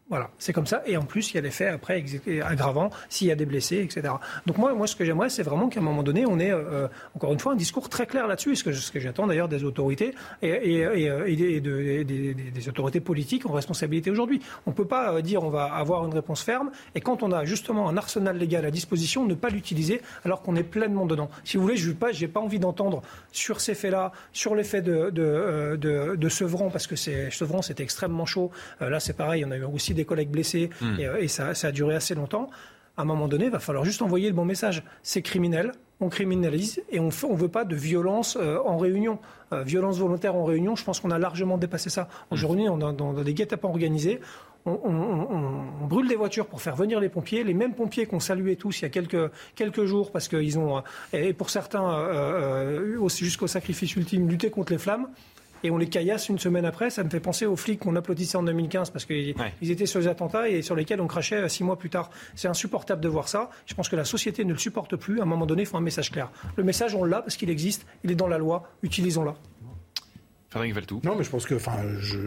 Voilà, c'est comme ça. Et en plus, il y a des faits après aggravants s'il y a des blessés, etc. Donc moi, moi ce que j'aimerais, c'est vraiment qu'à un moment donné, on ait, euh, encore une fois, un discours très clair là-dessus, ce que, ce que j'attends d'ailleurs des autorités et, et, et, et de, des, autorités politiques en responsabilité aujourd'hui. On ne peut pas euh, dire on va avoir une réponse ferme et quand on a justement un arsenal légal à disposition, ne pas l'utiliser alors qu'on est pleinement dedans. Si vous voulez, je n'ai pas, pas envie d'entendre sur ces faits-là, sur les faits de, de, euh, parce que Sevran, c'était extrêmement chaud. là, c'est pareil, on a eu aussi des collègues blessés, hmm. et, euh, ça, a duré assez longtemps. À un moment donné, il va falloir juste envoyer le bon message. C'est criminel, on criminalise et on ne veut pas de violence euh, en réunion. Euh, violence volontaire en réunion, je pense qu'on a largement dépassé ça. Hmm. Aujourd'hui, on dans, des guet-apens organisés, on, brûle des voitures pour faire venir les pompiers, les mêmes pompiers qu'on saluait tous il y a quelques, quelques jours parce qu'ils ont, et pour certains, jusqu'au sacrifice ultime, lutté contre les flammes et on les caillasse une semaine après. Ça me fait penser aux flics qu'on applaudissait en 2015 parce qu'ils étaient sur les attentats et sur lesquels on crachait euh, six mois plus tard. C'est insupportable de voir ça. Je pense que la société ne le supporte plus. À un moment donné, il faut un message clair. Le message, on l'a parce qu'il existe, il est dans la loi, utilisons-la. Frédéric Valtou. Non, mais je pense que, enfin,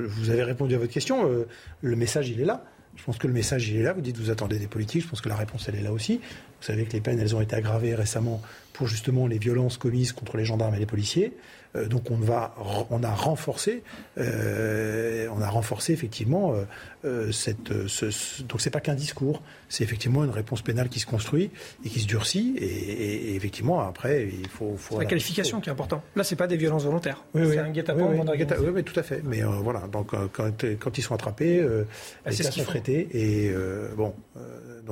vous avez répondu à votre question. Euh, le message, il est là. Je pense que le message, il est là. Vous dites, vous attendez des politiques. Je pense que la réponse, elle est là aussi. Vous savez que les peines, elles ont été aggravées récemment pour justement les violences commises contre les gendarmes et les policiers. Euh, donc on va, on a renforcé, euh, on a renforcé effectivement euh, cette. Ce, donc c'est pas qu'un discours, c'est effectivement une réponse pénale qui se construit et qui se durcit. Et, effectivement après il faut. faut la qualification qui est importante. Là c'est pas des violences volontaires. c'est un guet-apens. Oui, oui, tout à fait. Mais voilà, donc quand, quand, ils sont attrapés, bah, les cas sont traités et bon.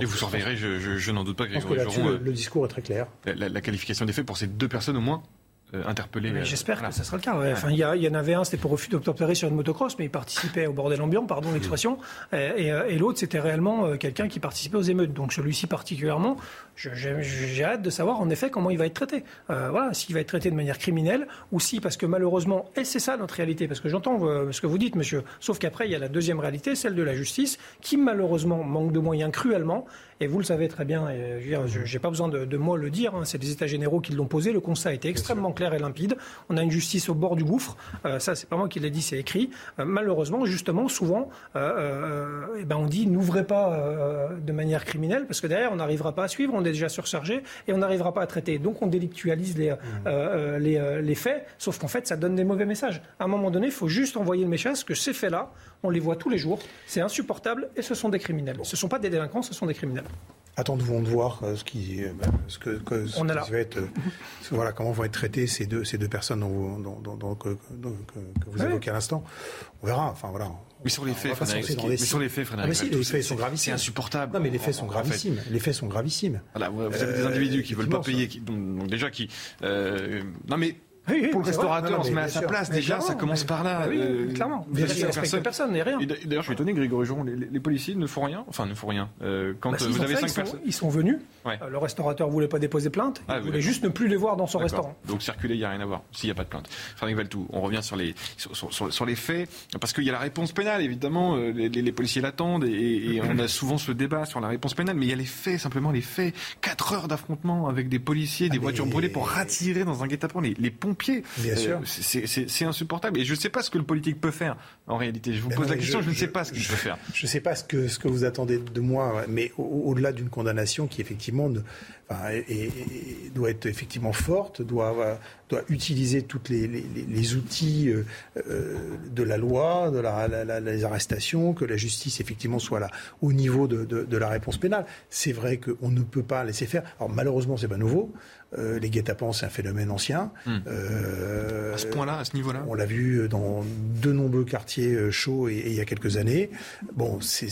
et vous surveillerez, je, je, n'en doute pas, Grégory le, le, discours est très clair. la qualification des faits pour ces deux personnes au moins euh, interpellé. Euh, j'espère que ça sera le cas. Enfin, il y, y, en avait un, c'était pour refus d'obtempérer sur une motocross, mais il participait au bordel ambiant, pardon l'expression. Et, et, l'autre, c'était réellement euh, quelqu'un qui participait aux émeutes. Donc celui-ci particulièrement, j'ai hâte de savoir en effet comment il va être traité. voilà, s'il va être traité de manière criminelle ou si, parce que malheureusement, et c'est ça notre réalité, parce que j'entends ce que vous dites, monsieur, sauf qu'après, il y a la deuxième réalité, celle de la justice, qui malheureusement manque de moyens cruellement et vous le savez très bien, et je n'ai pas besoin de, de moi le dire, hein, c'est les États généraux qui l'ont posé. Le constat été extrêmement clair et limpide. On a une justice au bord du gouffre. Euh, ça, c'est pas moi qui l'ai dit, c'est écrit. Euh, malheureusement, justement, souvent, euh, eh ben, on dit n'ouvrez pas de manière criminelle parce que derrière, on n'arrivera pas à suivre. On est déjà surchargé et on n'arrivera pas à traiter. Donc, on délictualise les, mmh. les, les faits. Sauf qu'en fait, ça donne des mauvais messages. À un moment donné, il faut juste envoyer le message que ces faits-là, on les voit tous les jours. C'est insupportable et ce sont des criminels. Ce ne sont pas des délinquants, ce sont des criminels attendons de voir euh, ce qui, euh, bah, ce que, que ce va être, euh, voilà, comment vont être traitées ces deux, ces deux personnes dont vous, dont, dont, que, que, vous évoquez à l'instant. On verra. Enfin voilà. Mais sur les faits, Frédéric, mais sur les faits, Frédéric, ah, les faits sont gravissimes. C'est insupportable. Non, mais les faits sont gravissimes. Les faits sont gravissimes. Voilà, vous avez des individus qui veulent pas payer, qui, donc, déjà qui, euh, non mais pour le restaurateur, on se met à sa place. Déjà, ça commence par là. oui, euh, clairement. Vous ne personne et rien. D'ailleurs, je suis étonné, Grégory Joron, les, policiers ne font rien. Enfin, ne font rien. Euh, quand bah, vous avez cinq personnes. Ils sont venus. Le restaurateur ne voulait pas déposer plainte. Ah, il voulait juste ne plus les voir dans son restaurant. Donc circuler, il n'y a rien à voir. S'il n'y a pas de plainte. Frédéric Valtou, on revient sur les, sur, les faits. Parce qu'il y a la réponse pénale, évidemment. Euh, les, policiers l'attendent. Et, on a souvent ce débat sur la réponse pénale. Mais il y a les faits, simplement les faits. Quatre heures d'affrontement avec des policiers, des ah, voitures brûlées pour rattirer dans un guet-apens les, pompiers. Bien sûr. C'est insupportable. Et je ne sais pas ce que le politique peut faire, en réalité. Je vous pose la question, je, ne sais pas ce qu'il peut faire. Je ne sais pas ce que, ce que vous attendez de moi, mais au-delà d'une condamnation qui, effectivement, ne, et, doit être effectivement forte, doit, doit utiliser tous les, les, outils euh, euh, de la loi, de la, les arrestations, que la justice effectivement soit là au niveau de, de, de la réponse pénale. C'est vrai qu'on ne peut pas laisser faire. Alors malheureusement, c'est pas nouveau. Euh, les guet-apens, c'est un phénomène ancien. Hmm. Euh, à ce point-là, à ce niveau-là On l'a vu dans de nombreux quartiers euh, chauds et, il y a quelques années. Bon, c'est,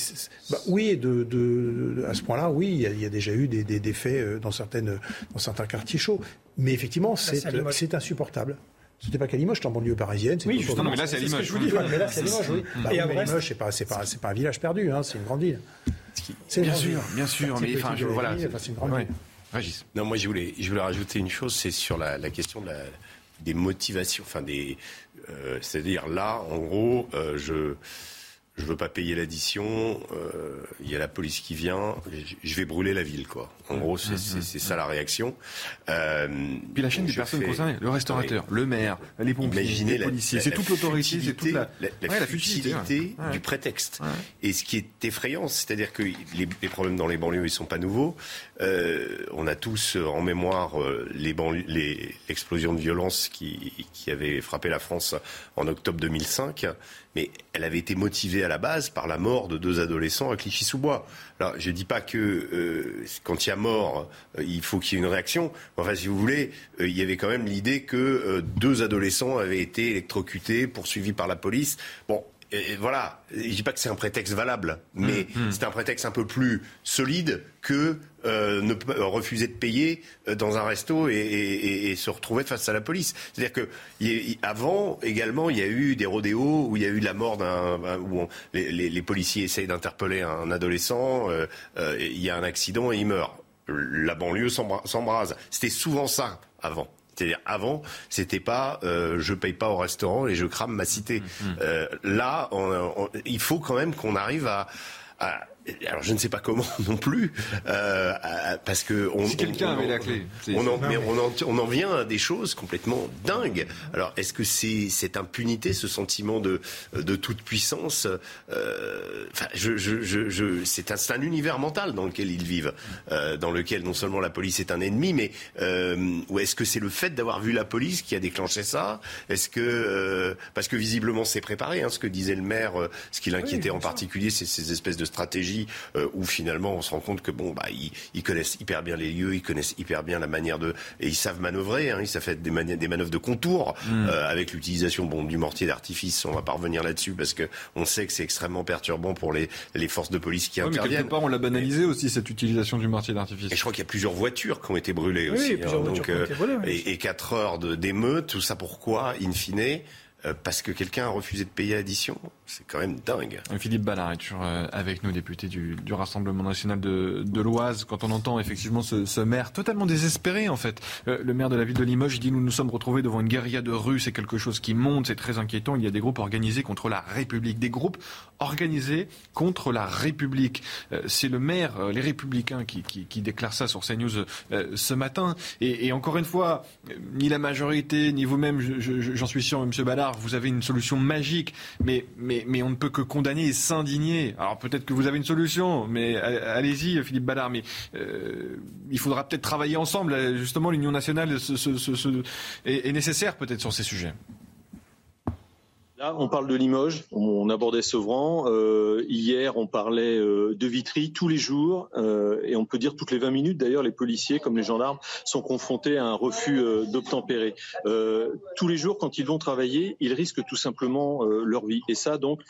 bah, oui, de, de, à ce point-là, oui, il y, a, déjà eu des, des, faits dans, certaines, dans certains quartiers chauds. Mais effectivement, c'est, c'est insupportable. C'était pas qu'à Limoges, c'était en banlieue parisienne. Oui, justement, mais là, c'est à Limoges. Mais là, c'est à Limoges, oui. Bah, et à Limoges, c'est pas, c'est pas, c'est pas un village perdu, hein, c'est une grande ville. C'est bien sûr, bien sûr, mais enfin, voilà. C'est une grande ville. Non, moi je voulais, je voulais rajouter une chose, c'est sur la, question des motivations, enfin des, euh, c'est-à-dire là, en gros, euh, je je veux pas payer l'addition, euh, il y a la police qui vient, je vais brûler la ville, quoi. En gros, c'est mmh, mmh, ça la réaction. Euh, Puis la chaîne des personnes concernées, le restaurateur, le maire, les pompiers, les policiers, c'est toute l'autorité, c'est toute la, la, futilité, du prétexte. Et ce qui est effrayant, c'est-à-dire que les, les, problèmes dans les banlieues, ils sont pas nouveaux. Euh, on a tous en mémoire euh, l'explosion de violence qui, qui avait frappé la France en octobre 2005 mais elle avait été motivée à la base par la mort de deux adolescents à Clichy-sous-Bois. Alors, je ne dis pas que euh, quand il y a mort, euh, il faut qu'il y ait une réaction. Enfin, si vous voulez, euh, il y avait quand même l'idée que deux adolescents avaient été électrocutés, poursuivis par la police. Bon, et voilà, je dis pas que c'est un prétexte valable, mais mmh, mmh. c'est un prétexte un peu plus solide que euh, ne euh, refuser de payer euh, dans un resto et, se retrouver face à la police. C'est-à-dire que avant également, il y a eu des rodéos où il y a eu la mort d'un où les, policiers essayent d'interpeller un adolescent, il y a un accident et il meurt. La banlieue s'embrase. C'était souvent ça avant. C'est-à-dire avant, c'était pas euh, je paye pas au restaurant et je crame ma cité. Mmh, mmh. Là, il faut quand même qu'on arrive à, à alors je ne sais pas comment [laughs] non plus, euh, parce que on, si quelqu'un avait la clé, on en, mais on en, on en vient à des choses complètement dingues. Alors est-ce que c'est cette impunité, ce sentiment de de toute puissance euh, je, je, je c'est un, un, univers mental dans lequel ils vivent, euh, dans lequel non seulement la police est un ennemi, mais euh, ou est-ce que c'est le fait d'avoir vu la police qui a déclenché ça? Est-ce que euh, parce que visiblement c'est préparé, hein, ce que disait le maire, euh, ce qui l'inquiétait en particulier, c'est ces espèces de stratégies euh, où finalement on se rend compte que bon bah ils, connaissent hyper bien les lieux, ils connaissent hyper bien la manière de et ils savent manœuvrer, hein, ils savent faire des, des manœuvres de contour mm. euh, avec l'utilisation bon du mortier d'artifice. On va pas revenir là-dessus parce que on sait que c'est extrêmement perturbant pour les, les forces de police qui interviennent. Mais quelque part on l'a banalisé aussi cette utilisation du mortier d'artifice. Et je crois qu'il y a plusieurs voitures qui ont été brûlées aussi. Hein, donc, euh, et, et 4 heures d'émeute, tout ça pourquoi, in fine parce que quelqu'un a refusé de payer l'addition c'est quand même dingue. Philippe Ballard est toujours euh, avec nous, député du, du Rassemblement national de, de l'Oise. Quand on entend effectivement ce, ce, maire totalement désespéré, en fait, euh, le maire de la ville de Limoges, il dit nous nous sommes retrouvés devant une guérilla de rue, c'est quelque chose qui monte, c'est très inquiétant. Il y a des groupes organisés contre la République, des groupes organisés contre la République. Euh, c'est le maire, les Républicains, qui, qui, déclare ça sur CNews ce matin. Et, et, encore une fois, ni la majorité, ni vous-même, j'en suis sûr, Monsieur Ballard, vous avez une solution magique, mais, on ne peut que condamner et s'indigner. Alors peut-être que vous avez une solution, mais allez-y, Philippe Ballard. Mais euh, il faudra peut-être travailler ensemble. Justement, l'Union nationale est, nécessaire peut-être sur ces sujets. Là, on parle de Limoges, on abordait Sevran. Euh, hier, on parlait euh, de Vitry tous les jours, euh, et on peut dire toutes les 20 minutes. D'ailleurs, les policiers, comme les gendarmes, sont confrontés à un refus d'obtempérer. tous les jours, quand ils vont travailler, ils risquent tout simplement leur vie, et ça donc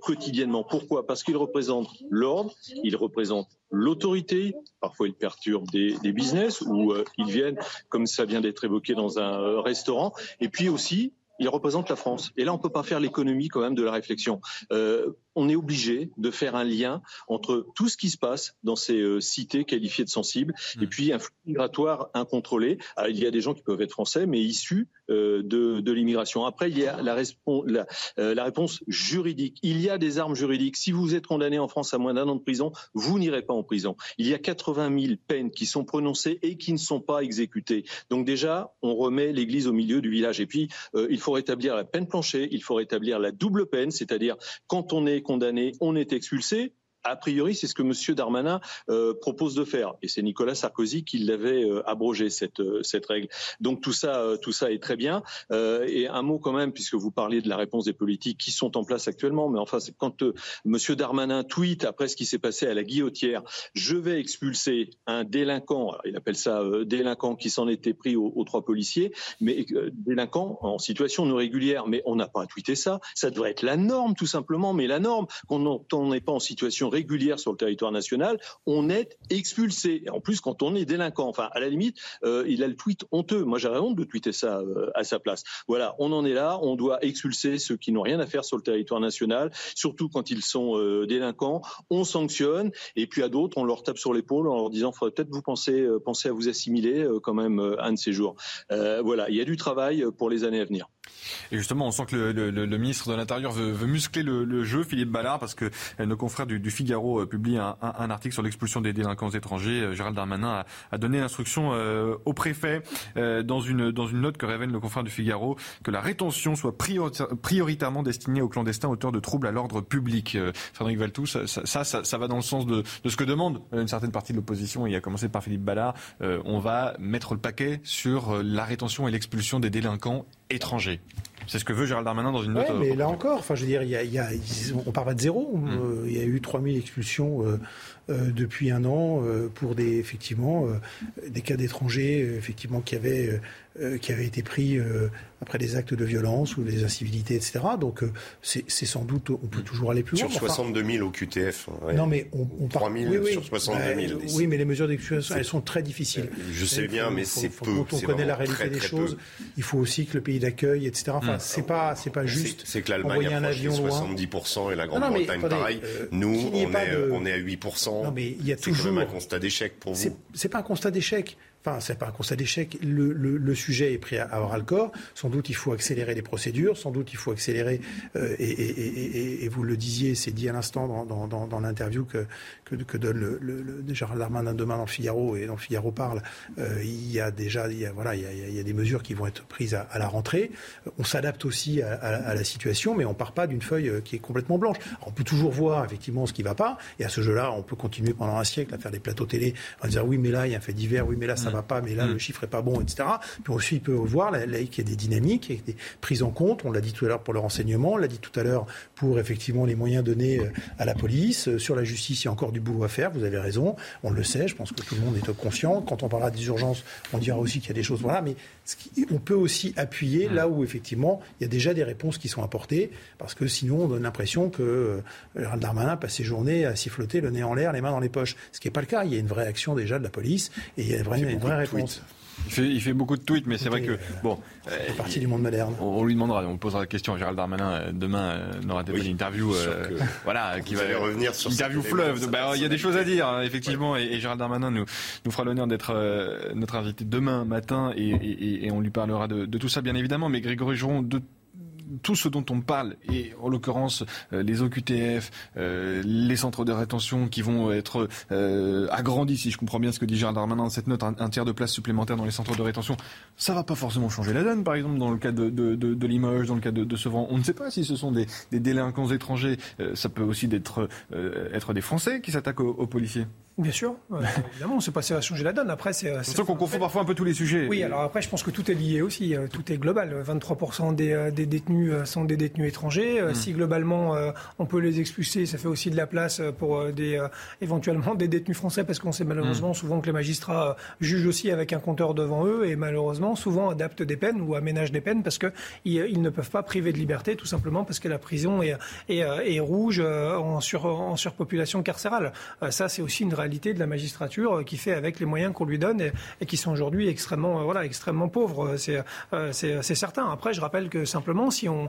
quotidiennement. Pourquoi? Parce qu'ils représentent l'ordre, ils représentent l'autorité. Parfois, ils perturbent des, des business ou ils viennent, comme ça vient d'être évoqué, dans un restaurant. Et puis aussi, il représente la France. Et là, on ne peut pas faire l'économie quand même de la réflexion. Euh, on est obligé de faire un lien entre tout ce qui se passe dans ces euh, cités qualifiées de sensibles et mmh. puis un flux migratoire incontrôlé. il y a des gens qui peuvent être français, mais issus de, de l'immigration. Après, il y a euh, la, réponse juridique. Il y a des armes juridiques. Si vous êtes condamné en France à moins d'un an de prison, vous n'irez pas en prison. Il y a 80 000 peines qui sont prononcées et qui ne sont pas exécutées. Donc déjà, on remet l'église au milieu du village. Et puis, il faut rétablir la peine planchée, il faut rétablir la double peine, c'est-à-dire quand on est condamné, on est expulsé a priori, c'est ce que M. Darmanin euh, propose de faire. Et c'est Nicolas Sarkozy qui l'avait euh, abrogé, cette, euh, cette règle. Donc tout ça, tout ça est très bien. et un mot quand même, puisque vous parliez de la réponse des politiques qui sont en place actuellement. Mais enfin, quand M. Darmanin tweet après ce qui s'est passé à la guillotière, je vais expulser un délinquant, il appelle ça délinquant qui s'en était pris aux, trois policiers, mais délinquant en situation non régulière. Mais on n'a pas tweeté ça. Ça devrait être la norme, tout simplement. Mais la norme, qu'on n'est pas en situation régulière sur le territoire national, on est expulsé. En plus, quand on est délinquant, enfin, à la limite, euh, il a le tweet honteux. Moi, j'aurais honte de tweeter ça euh, à sa place. Voilà, on en est là. On doit expulser ceux qui n'ont rien à faire sur le territoire national, surtout quand ils sont euh, délinquants. On sanctionne. Et puis à d'autres, on leur tape sur l'épaule en leur disant, faudrait peut-être vous penser, penser à vous assimiler quand même un de ces jours. voilà, il y a du travail pour les années à venir. Et justement, on sent que le, ministre de l'Intérieur veut, muscler le, jeu, Philippe Ballard, parce que nos confrères du, Figaro euh, publie un, article sur l'expulsion des délinquants étrangers. Euh, Gérald Darmanin a, donné l'instruction euh, au préfet dans une note que révèle le confrère du Figaro que la rétention soit prioritairement destinée aux clandestins auteurs de troubles à l'ordre public. Frédéric ça va dans le sens de, de, ce que demande une certaine partie de l'opposition, et a commencé par Philippe Ballard. on va mettre le paquet sur la rétention et l'expulsion des délinquants C'est ce que veut Gérald Darmanin dans une note. Ouais, mais là encore, enfin, je veux dire, il y a, on part pas de zéro. Hmm. Euh, il y a eu 3000 expulsions euh, euh, depuis un an pour des, effectivement, des cas d'étrangers, effectivement, qui avaient, qui avaient été pris après des actes de violence ou des incivilités, etc. Donc c'est sans doute, on peut toujours aller plus loin. Sur 62 000 au QTF. Non, mais on, on 3 000 oui, oui, sur 62 000. Bah, oui, mais les mesures d'expulsion, elles sont très difficiles. Je sais bien, mais c'est peu. Quand on connaît la réalité des choses, il faut aussi que le pays d'accueil, etc. Enfin, c'est pas, c'est pas juste. C'est que l'Allemagne a avion 70% et la Grande-Bretagne pareil. Euh, Nous, on est, on est à 8%. Non, mais il y a toujours. C'est quand même un constat d'échec pour vous. C'est pas un constat d'échec. Enfin, c'est pas un constat d'échec. Le, sujet est pris à, à le corps. Sans doute, il faut accélérer les procédures. Sans doute, il faut accélérer. Euh, et, vous le disiez, c'est dit à l'instant dans, l'interview que, que, que, donne le, le, Gérald Darmanin demain dans Figaro et dans Figaro parle. Euh, il y a déjà, voilà, il y a, des mesures qui vont être prises à, la rentrée. On s'adapte aussi à, la situation, mais on part pas d'une feuille euh, qui est complètement blanche. On peut toujours voir effectivement ce qui va pas. Et à ce jeu-là, on peut continuer pendant un siècle à faire des plateaux télé en disant oui, mais là il y a un fait divers, oui, mais là ça va pas, mais là, le mm. chiffre est pas bon, etc. Puis aussi, il peut voir là, qu'il y a des dynamiques, il a des prises en compte. On l'a dit tout à l'heure pour le renseignement, on l'a dit tout à l'heure pour effectivement les moyens donnés euh, à la police. Euh, sur la justice, il y a encore du boulot à faire. Vous avez raison. On le sait. Je pense que tout le monde est conscient. Quand on parlera des urgences, on dira aussi qu'il y a des choses. Voilà. Mais on peut aussi appuyer là où effectivement il y a déjà des réponses qui sont apportées, parce que sinon on donne l'impression que euh, Gérald Darmanin passe ses journées à siffloter le nez en l'air, les mains dans les poches. Ce qui n'est pas le cas. Il y a une vraie action déjà de la police et il y a vraie, une vraie réponse. Il fait, il fait, beaucoup de tweets, mais c'est vrai que euh, bon, euh, partie du monde moderne. On, lui demandera, on posera la question à Gérald Darmanin euh, demain. Euh, aura des interviews, [laughs] voilà, qui va revenir sur interview fleuve. Bah, il y a des choses à dire, hein, effectivement, et, Gérald Darmanin nous nous fera l'honneur d'être notre invité demain matin, et, et, et, on lui parlera de, de, tout ça, bien évidemment. Mais Grégory Joron, de tout ce dont on parle, et en l'occurrence euh, les OQTF, euh, les centres de rétention qui vont être euh, agrandis, si je comprends bien ce que dit Gérard Darmanin dans cette note, un, tiers de place supplémentaire dans les centres de rétention, ça va pas forcément changer la donne, par exemple, dans le cas de, Limoges, dans le cas de, de Sevran. On ne sait pas si ce sont des, délinquants étrangers, ça peut aussi être des Français qui s'attaquent aux policiers. Bien sûr, euh, [laughs] évidemment, c'est pas ça va changer la donne. Après, c'est. C'est qu'on confond parfois un peu tous les sujets. Oui, alors après, je pense que tout est lié aussi. Euh, tout est global. 23% des, euh, des, détenus sont des détenus étrangers. Hmm. Si globalement on peut les expulser, ça fait aussi de la place pour des éventuellement des détenus français, parce qu'on sait malheureusement hmm. souvent que les magistrats jugent aussi avec un compteur devant eux et malheureusement souvent adaptent des peines ou aménagent des peines parce que ils, ne peuvent pas priver de liberté, tout simplement parce que la prison est, est, est rouge en, sur, en surpopulation carcérale. Ça, c'est aussi une de la magistrature euh, qui fait avec les moyens qu'on lui donne et, qui sont aujourd'hui extrêmement, euh, voilà, extrêmement pauvres. Euh, c'est, c'est, certain. Après, je rappelle que simplement, si on,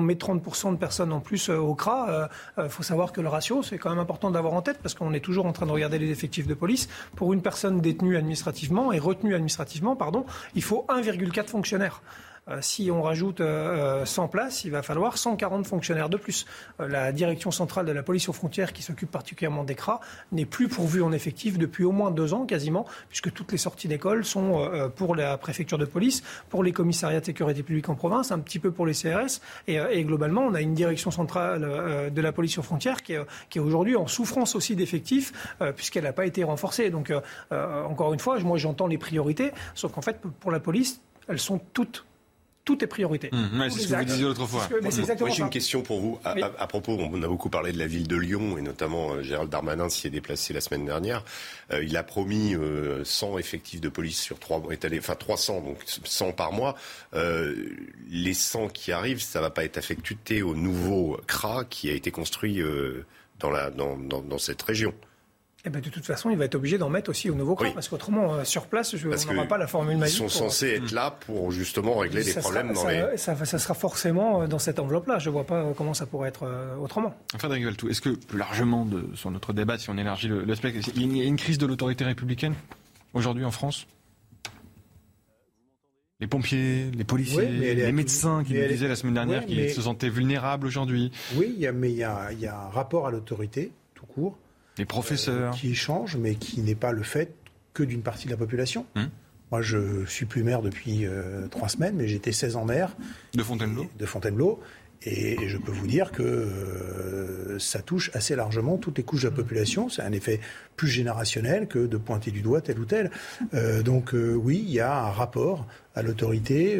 met 30% de personnes en plus au CRA, il faut savoir que le ratio, c'est quand même important d'avoir en tête parce qu'on est toujours en train de regarder les effectifs de police. Pour une personne détenue administrativement et retenue administrativement, pardon, il faut 1,4 fonctionnaires. Euh, si on rajoute 100 euh, euh, places, il va falloir 140 fonctionnaires de plus. la direction centrale de la police aux frontières, qui s'occupe particulièrement des CRA, n'est plus pourvue en effectif depuis au moins deux ans quasiment, puisque toutes les sorties d'école sont pour la préfecture de police, pour les commissariats de sécurité publique en province, un petit peu pour les CRS, et, globalement, on a une direction centrale de la police aux frontières qui est, aujourd'hui en souffrance aussi d'effectifs, puisqu'elle n'a pas été renforcée. Donc, encore une fois, moi j'entends les priorités, sauf qu'en fait, pour la police, elles sont toutes tout est priorité. Mmh, c'est ce que vous disiez l'autre fois. Moi, j'ai une question pour vous. À, propos, on a beaucoup parlé de la ville de Lyon et notamment euh, Gérald Darmanin s'y est déplacé la semaine dernière. Euh, il a promis 100 euh, effectifs de police sur 3 enfin 300, donc 100 par mois. les 100 qui arrivent, ça va pas être affecté au nouveau CRA qui a été construit dans, la, dans, dans cette région. Eh ben, de toute façon, il va être obligé d'en mettre aussi au nouveau camp, parce qu'autrement, euh, sur place, je, on n'aura pas la formule magique. Ils sont censés être là pour justement régler les problèmes dans les. Ça, ça, sera forcément euh, dans cette enveloppe-là. Je ne vois pas euh, comment ça pourrait être autrement. Frédéric Valtou, est-ce que plus largement de, sur notre débat, si on élargit le, spectre, il y a une crise de l'autorité républicaine aujourd'hui en France? Les pompiers, les policiers, les médecins qui nous disaient la semaine dernière qu'ils se sentaient vulnérables aujourd'hui. Oui, mais il y, a, il y a un rapport à l'autorité, tout court, les professeurs. Euh, qui changent, mais qui n'est pas le fait que d'une partie de la population. Hum. Moi, je suis plus maire depuis euh, trois semaines, mais j'étais 16 ans maire. De Fontainebleau De Fontainebleau. Et je peux vous dire que euh, ça touche assez largement toutes les couches de la population. C'est un effet plus générationnel que de pointer du doigt tel ou tel. donc oui, il y a un rapport à l'autorité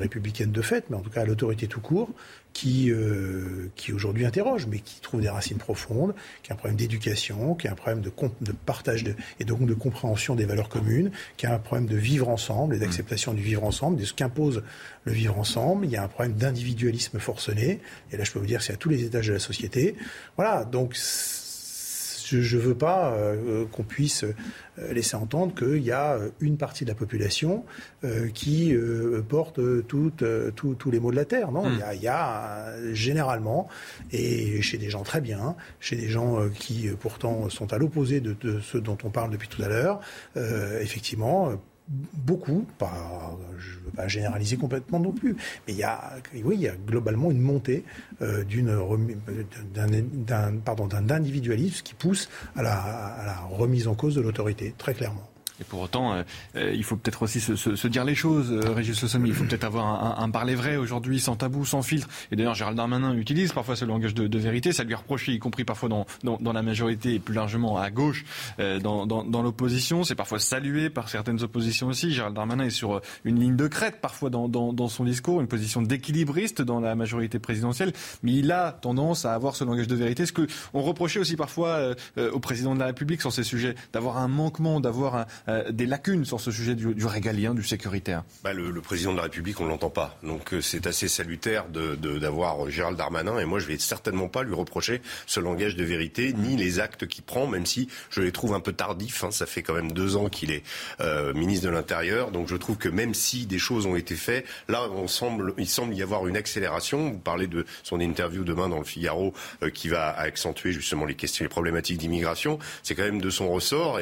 républicaine de fait, mais en tout cas à l'autorité tout court, qui, euh, qui aujourd'hui interroge, mais qui trouve des racines profondes, qui a un problème d'éducation, qui a un problème de, de partage de, et donc de compréhension des valeurs communes, qui a un problème de vivre ensemble et d'acceptation du vivre ensemble, de ce qu'impose le vivre ensemble. Il y a un problème d'individualisme forcené, et là je peux vous dire c'est à tous les étages de la société. Voilà, donc je ne veux pas euh, qu'on puisse euh, laisser entendre qu'il y a une partie de la population euh, qui porte tous les maux de la terre. Non, hmm. il, y a, généralement, et chez des gens très bien, chez des gens qui pourtant sont à l'opposé de, de, ce dont on parle depuis tout à l'heure, effectivement, beaucoup, pas, je ne veux pas généraliser complètement non plus, mais il y a, oui, il y a globalement une montée euh, d'un individualisme qui pousse à la, à la remise en cause de l'autorité, très clairement. Pour autant, euh, euh, il faut peut-être aussi se, dire les choses, euh, Régis Le. Il faut peut-être avoir un, parler vrai aujourd'hui, sans tabou, sans filtre. Et d'ailleurs, Gérald Darmanin utilise parfois ce langage de, vérité. Ça lui reproche, y compris parfois dans, la majorité et plus largement à gauche, dans, l'opposition. C'est parfois salué par certaines oppositions aussi. Gérald Darmanin est sur une ligne de crête parfois dans son discours, une position d'équilibriste dans la majorité présidentielle. Mais il a tendance à avoir ce langage de vérité. Ce que on reprochait aussi parfois au président de la République sur ces sujets, d'avoir un manquement, d'avoir un euh, des lacunes sur ce sujet du, régalien, du sécuritaire bah, le, président de la République, on ne l'entend pas. Donc euh, c'est assez salutaire d'avoir de, Gérald Darmanin. Et moi, je vais certainement pas lui reprocher ce langage de vérité, ni les actes qu'il prend, même si je les trouve un peu tardifs. Hein. Ça fait quand même deux ans qu'il est euh, ministre de l'Intérieur. Donc je trouve que même si des choses ont été faites, là, il semble y avoir une accélération. Vous parlez de son interview demain dans le Figaro qui va accentuer justement les questions, les problématiques d'immigration. C'est quand même de son ressort.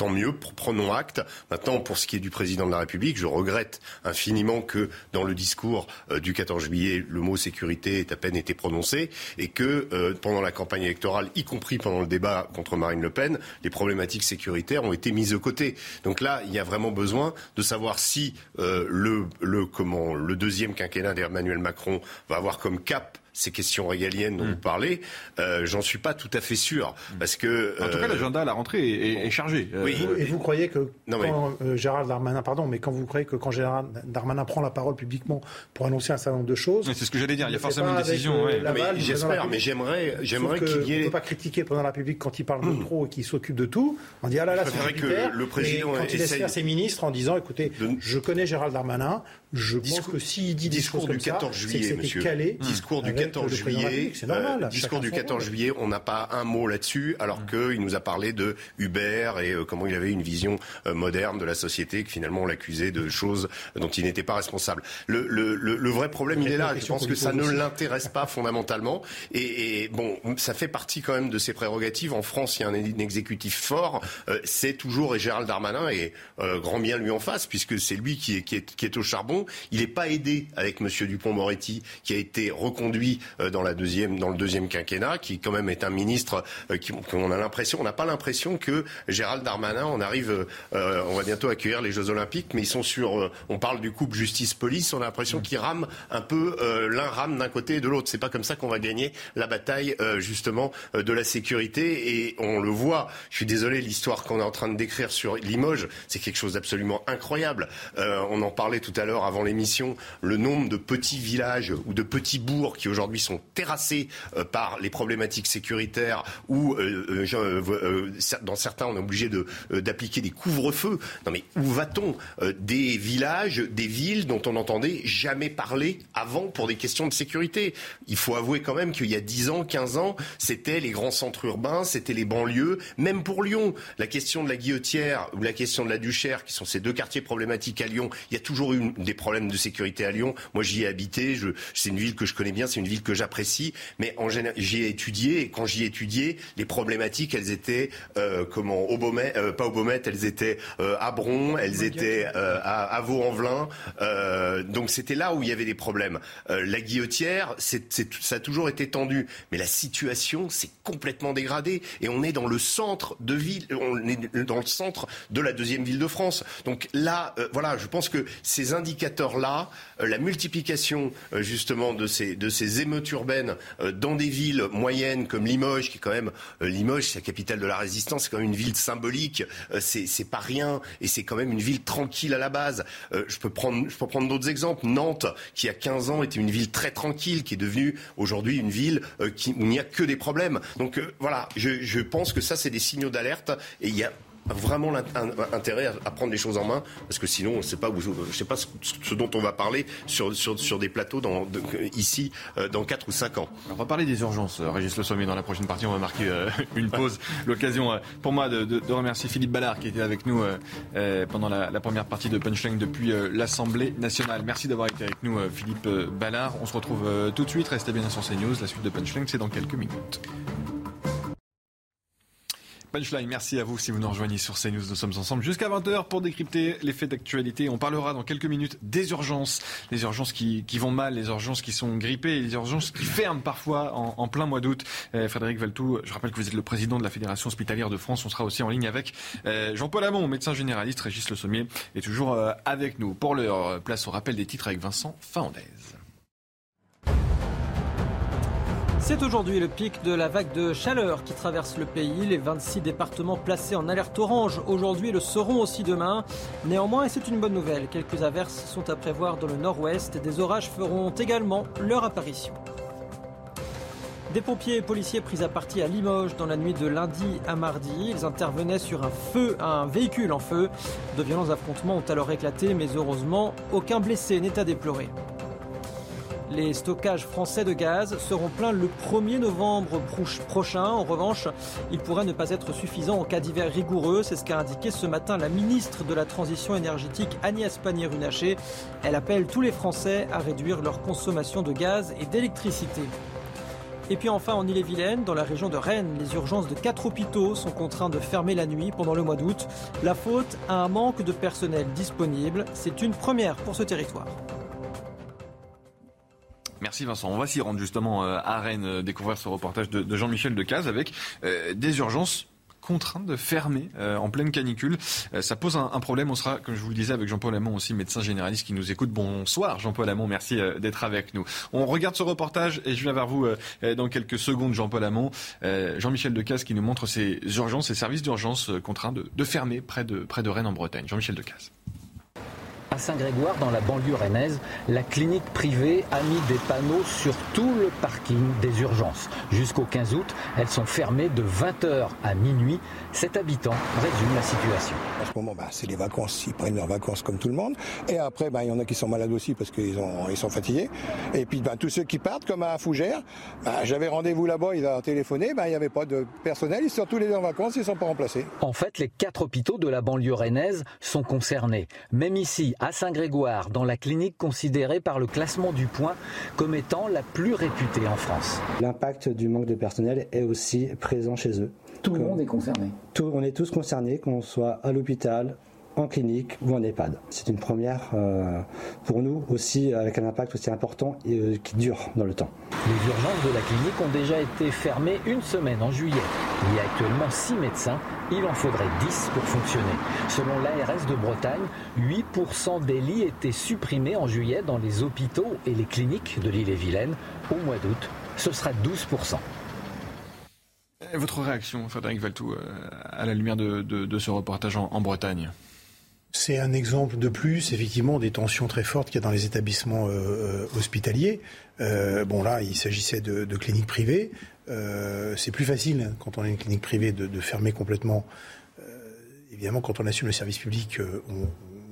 Tant mieux, prenons acte. Maintenant, pour ce qui est du président de la République, je regrette infiniment que dans le discours euh, du 14 juillet, le mot sécurité ait à peine été prononcé et que euh, pendant la campagne électorale, y compris pendant le débat contre Marine Le Pen, les problématiques sécuritaires ont été mises de côté. Donc là, il y a vraiment besoin de savoir si euh, le, le, comment, le deuxième quinquennat d'Emmanuel Macron va avoir comme cap ces questions régaliennes dont hmm. vous parlez, euh, j'en suis pas tout à fait sûr. Parce que, en tout cas, l'agenda à la rentrée est, chargé. Oui. Et vous croyez que quand Gérald Darmanin, pardon, mais quand vous croyez que quand Gérald Darmanin prend la parole publiquement pour annoncer un certain nombre de choses. C'est ce que j'allais dire, il y a forcément une décision. J'espère, mais j'aimerais, j'aimerais qu'il y ait. On ne peut pas critiquer pendant la République quand il parle de trop et qu'il s'occupe de tout. On dit ah là là, c'est que le président et quand il laisse faire ses ministres en disant écoutez, je connais Gérald Darmanin, je pense que s'il dit discours du 14 juillet, monsieur. Calé discours du 14 juillet, c'est normal. Euh, discours du 14 juillet, on n'a pas un mot là-dessus, alors qu'il nous a parlé de Uber et euh, comment il avait une vision euh, moderne de la société, que finalement on l'accusait de choses dont il n'était pas responsable. Le, le, le, vrai problème, il est là. Je pense que ça ne l'intéresse pas [laughs] fondamentalement. Et, et, bon, ça fait partie quand même de ses prérogatives. En France, il y a un, exécutif fort. c'est toujours et Gérald Darmanin et grand bien lui en face, puisque c'est lui qui est, qui est, qui est au charbon. Il n'est pas aidé avec M. Dupont-Moretti, qui a été reconduit euh, dans, la deuxième, dans le deuxième quinquennat, qui quand même est un ministre euh, qui, on a l'impression, on n'a pas l'impression que Gérald Darmanin, on arrive, euh, on va bientôt accueillir les Jeux Olympiques, mais ils sont sur, on parle du couple justice-police, on a l'impression mm. qu'ils rament un peu, l'un rame d'un côté et de l'autre. C'est pas comme ça qu'on va gagner la bataille justement de la sécurité et on le voit. Je suis désolé, l'histoire qu'on est en train de décrire sur Limoges, c'est quelque chose d'absolument incroyable. on en parlait tout à l'heure avant l'émission le nombre de petits villages ou de petits bourgs qui aujourd'hui sont terrassés euh, par les problématiques sécuritaires ou euh, euh, dans certains on est obligé d'appliquer des couvre-feux. Non mais où va-t-on Des villages, des villes dont on n'entendait jamais parler avant pour des questions de sécurité? Il faut avouer quand même qu'il y a 10 ans, 15 ans, c'était les grands centres urbains, c'était les banlieues, même pour Lyon. La question de la Guillotière ou la question de la Duchère, qui sont ces deux quartiers problématiques à Lyon, il y a toujours eu des problèmes de sécurité à Lyon. Moi, j'y ai habité. c'est une ville que je connais bien. C'est une ville que j'apprécie. Mais en général, j'y ai étudié. Et quand j'y ai étudié, les problématiques, elles étaient euh, comment au Beaumet, euh, pas au Beaumet, elles étaient euh, à Bron, elles étaient à, à Vaux-en-Velin. donc c'était là où il y avait des problèmes. la Guillotière, c'est, ça a toujours été tendu. Mais la situation, c'est complètement dégradé. Et on est dans le centre de ville. On est dans le centre de la deuxième ville de France. Donc là, voilà, je pense que ces indicateurs là euh, la multiplication justement de ces, de ces émeutes urbaines euh, dans des villes moyennes comme Limoges, qui est quand même Limoges, c'est la capitale de la résistance, c'est quand même une ville symbolique, c'est pas rien, et c'est quand même une ville tranquille à la base. je peux prendre, je peux prendre d'autres exemples. Nantes, qui a 15 ans était une ville très tranquille, qui est devenue aujourd'hui une ville où il n'y a que des problèmes. Donc voilà, je, je pense que ça, c'est des signaux d'alerte, et il y a vraiment intérêt à, prendre les choses en main, parce que sinon, on ne sait pas, où, je sais pas ce, dont on va parler sur, sur, sur des plateaux dans, ici euh, dans 4 ou 5 ans. On va parler des urgences, euh, Régis Le Sommet. Dans la prochaine partie, on va marquer euh, [laughs] une pause. [laughs] L'occasion pour moi de, de, remercier Philippe Ballard qui était avec nous pendant la, la, première partie de Punchline depuis l'Assemblée nationale. Merci d'avoir été avec nous, Philippe Ballard. On se retrouve tout de suite. Restez bien sur CNews. La suite de Punchline, c'est dans quelques minutes. Punchline, merci à vous si vous nous rejoignez sur CNews. Nous sommes ensemble jusqu'à 20h pour décrypter les faits d'actualité. On parlera dans quelques minutes des urgences, les urgences qui, vont mal, les urgences qui sont grippées, les urgences qui ferment parfois en, plein mois d'août. Euh, Frédéric Valtou, je rappelle que vous êtes le président de la Fédération hospitalière de France. On sera aussi en ligne avec euh, Jean-Paul Hamon, médecin généraliste. Régis Le Sommier est toujours euh, avec nous. Pour leur place au rappel des titres avec Vincent Faandaise. C'est aujourd'hui le pic de la vague de chaleur qui traverse le pays. Les 26 départements placés en alerte orange aujourd'hui le seront aussi demain. Néanmoins, et c'est une bonne nouvelle, quelques averses sont à prévoir dans le nord-ouest. Des orages feront également leur apparition. Des pompiers et policiers pris à partie à Limoges dans la nuit de lundi à mardi. Ils intervenaient sur un feu, un véhicule en feu. De violents affrontements ont alors éclaté, mais heureusement, aucun blessé n'est à déplorer. Les stockages français de gaz seront pleins le 1er novembre prochain. En revanche, ils pourraient ne pas être suffisants en cas d'hiver rigoureux. C'est ce qu'a indiqué ce matin la ministre de la Transition énergétique Agnès Pannier-Runacher. Elle appelle tous les Français à réduire leur consommation de gaz et d'électricité. Et puis enfin en Ille-et-Vilaine, dans la région de Rennes, les urgences de quatre hôpitaux sont contraints de fermer la nuit pendant le mois d'août. La faute à un manque de personnel disponible. C'est une première pour ce territoire. Merci Vincent. On va s'y rendre justement euh, à Rennes, euh, découvrir ce reportage de Jean-Michel Decaze avec euh, des urgences contraints de fermer en pleine canicule. ça pose un, problème. On sera, comme je vous le disais, avec Jean-Paul Hamon aussi, médecin généraliste qui nous écoute. Bonsoir Jean-Paul Hamon, merci d'être avec nous. On regarde ce reportage et je viens vers vous dans quelques secondes, Jean-Paul Hamon. Jean-Michel Decaze qui nous montre ces urgences, ces services d'urgence contraints de, fermer près de, près de Rennes en Bretagne. Jean-Michel Decaze. À Saint-Grégoire, dans la banlieue rennaise, la clinique privée a mis des panneaux sur tout le parking des urgences. Jusqu'au 15 août, elles sont fermées de 20h à minuit. Cet habitant résume la situation. En ce moment, bah, c'est les vacances. Ils prennent leurs vacances comme tout le monde. Et après, bah, il y en a qui sont malades aussi parce qu'ils ils sont fatigués. Et puis bah, tous ceux qui partent, comme à Fougères, j'avais rendez-vous là-bas, ils ont téléphoné, il n'y avait pas de personnel. Ils sont tous les en vacances, ils ne sont pas remplacés. En fait, les quatre hôpitaux de la banlieue rennaise sont concernés. Même ici, à Saint-Grégoire, dans la clinique considérée par le classement du point comme étant la plus réputée en France. L'impact du manque de personnel est aussi présent chez eux. Tout le monde est concerné. on est tous concernés, qu'on soit à l'hôpital, en clinique ou en EHPAD. C'est une première euh, pour nous aussi avec un impact aussi important et euh, qui dure dans le temps. Les urgences de la clinique ont déjà été fermées une semaine en juillet. Il y a actuellement 6 médecins, il en faudrait 10 pour fonctionner. Selon l'ARS de Bretagne, 8% des lits étaient supprimés en juillet dans les hôpitaux et les cliniques de l'île-et-Vilaine. Au mois d'août, ce sera 12%. Votre réaction, Frédéric Valtou, euh, à la lumière de, ce reportage en Bretagne? C'est un exemple de plus, effectivement, des tensions très fortes qu'il y a dans les établissements euh, euh, hospitaliers. Euh, bon, là, il s'agissait de, cliniques privées. c'est plus facile, quand on a une clinique privée, de, fermer complètement. évidemment, quand on assume le service public, on,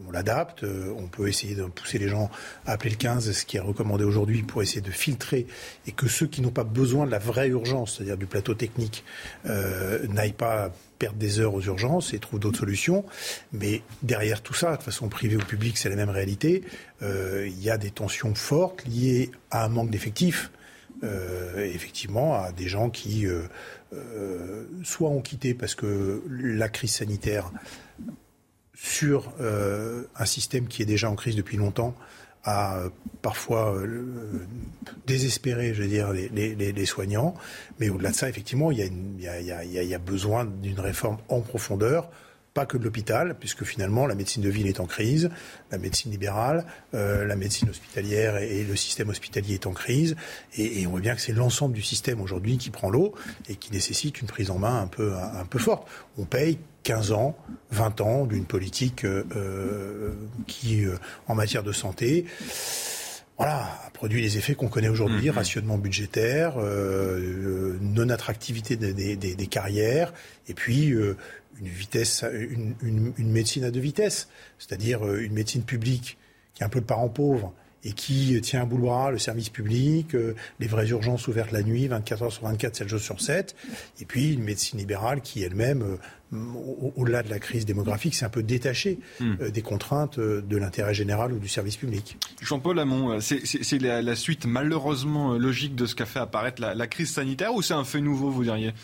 on l'adapte. On peut essayer de pousser les gens à appeler le 15, ce qui est recommandé aujourd'hui, pour essayer de filtrer et que ceux qui n'ont pas besoin de la vraie urgence, c'est-à-dire du plateau technique, n'aillent pas perdre des heures aux urgences et trouvent d'autres solutions. Mais derrière tout ça, de façon privée ou publique, c'est la même réalité. Euh, il y a des tensions fortes liées à un manque d'effectifs. Euh, effectivement, à des gens qui euh, soit ont quitté parce que la crise sanitaire sur un système qui est déjà en crise depuis longtemps à parfois euh, désespérer, je veux dire, les, soignants. Mais au-delà de ça, effectivement, il y a, besoin d'une réforme en profondeur pas que de l'hôpital, puisque finalement la médecine de ville est en crise, la médecine libérale, euh, la médecine hospitalière et, le système hospitalier est en crise, et, on voit bien que c'est l'ensemble du système aujourd'hui qui prend l'eau et qui nécessite une prise en main un peu, un peu forte. On paye 15 ans, 20 ans d'une politique euh, euh, qui, euh, en matière de santé, voilà, a produit les effets qu'on connaît aujourd'hui, mm-hmm. rationnement budgétaire, non-attractivité des, carrières, et puis une vitesse, une, médecine à deux vitesses, c'est-à-dire une médecine publique qui est un peu le parent pauvre et qui tient à bout le bras le service public, les vraies urgences ouvertes la nuit, 24 heures sur 24, 7 jours sur 7, et puis une médecine libérale qui elle-même au-delà de la crise démographique, c'est un peu détaché hmm. euh, des contraintes euh, de l'intérêt général ou du service public. Jean-Paul Hamon, euh, c'est la, suite malheureusement logique de ce qu'a fait apparaître la crise sanitaire ou c'est un fait nouveau, vous diriez?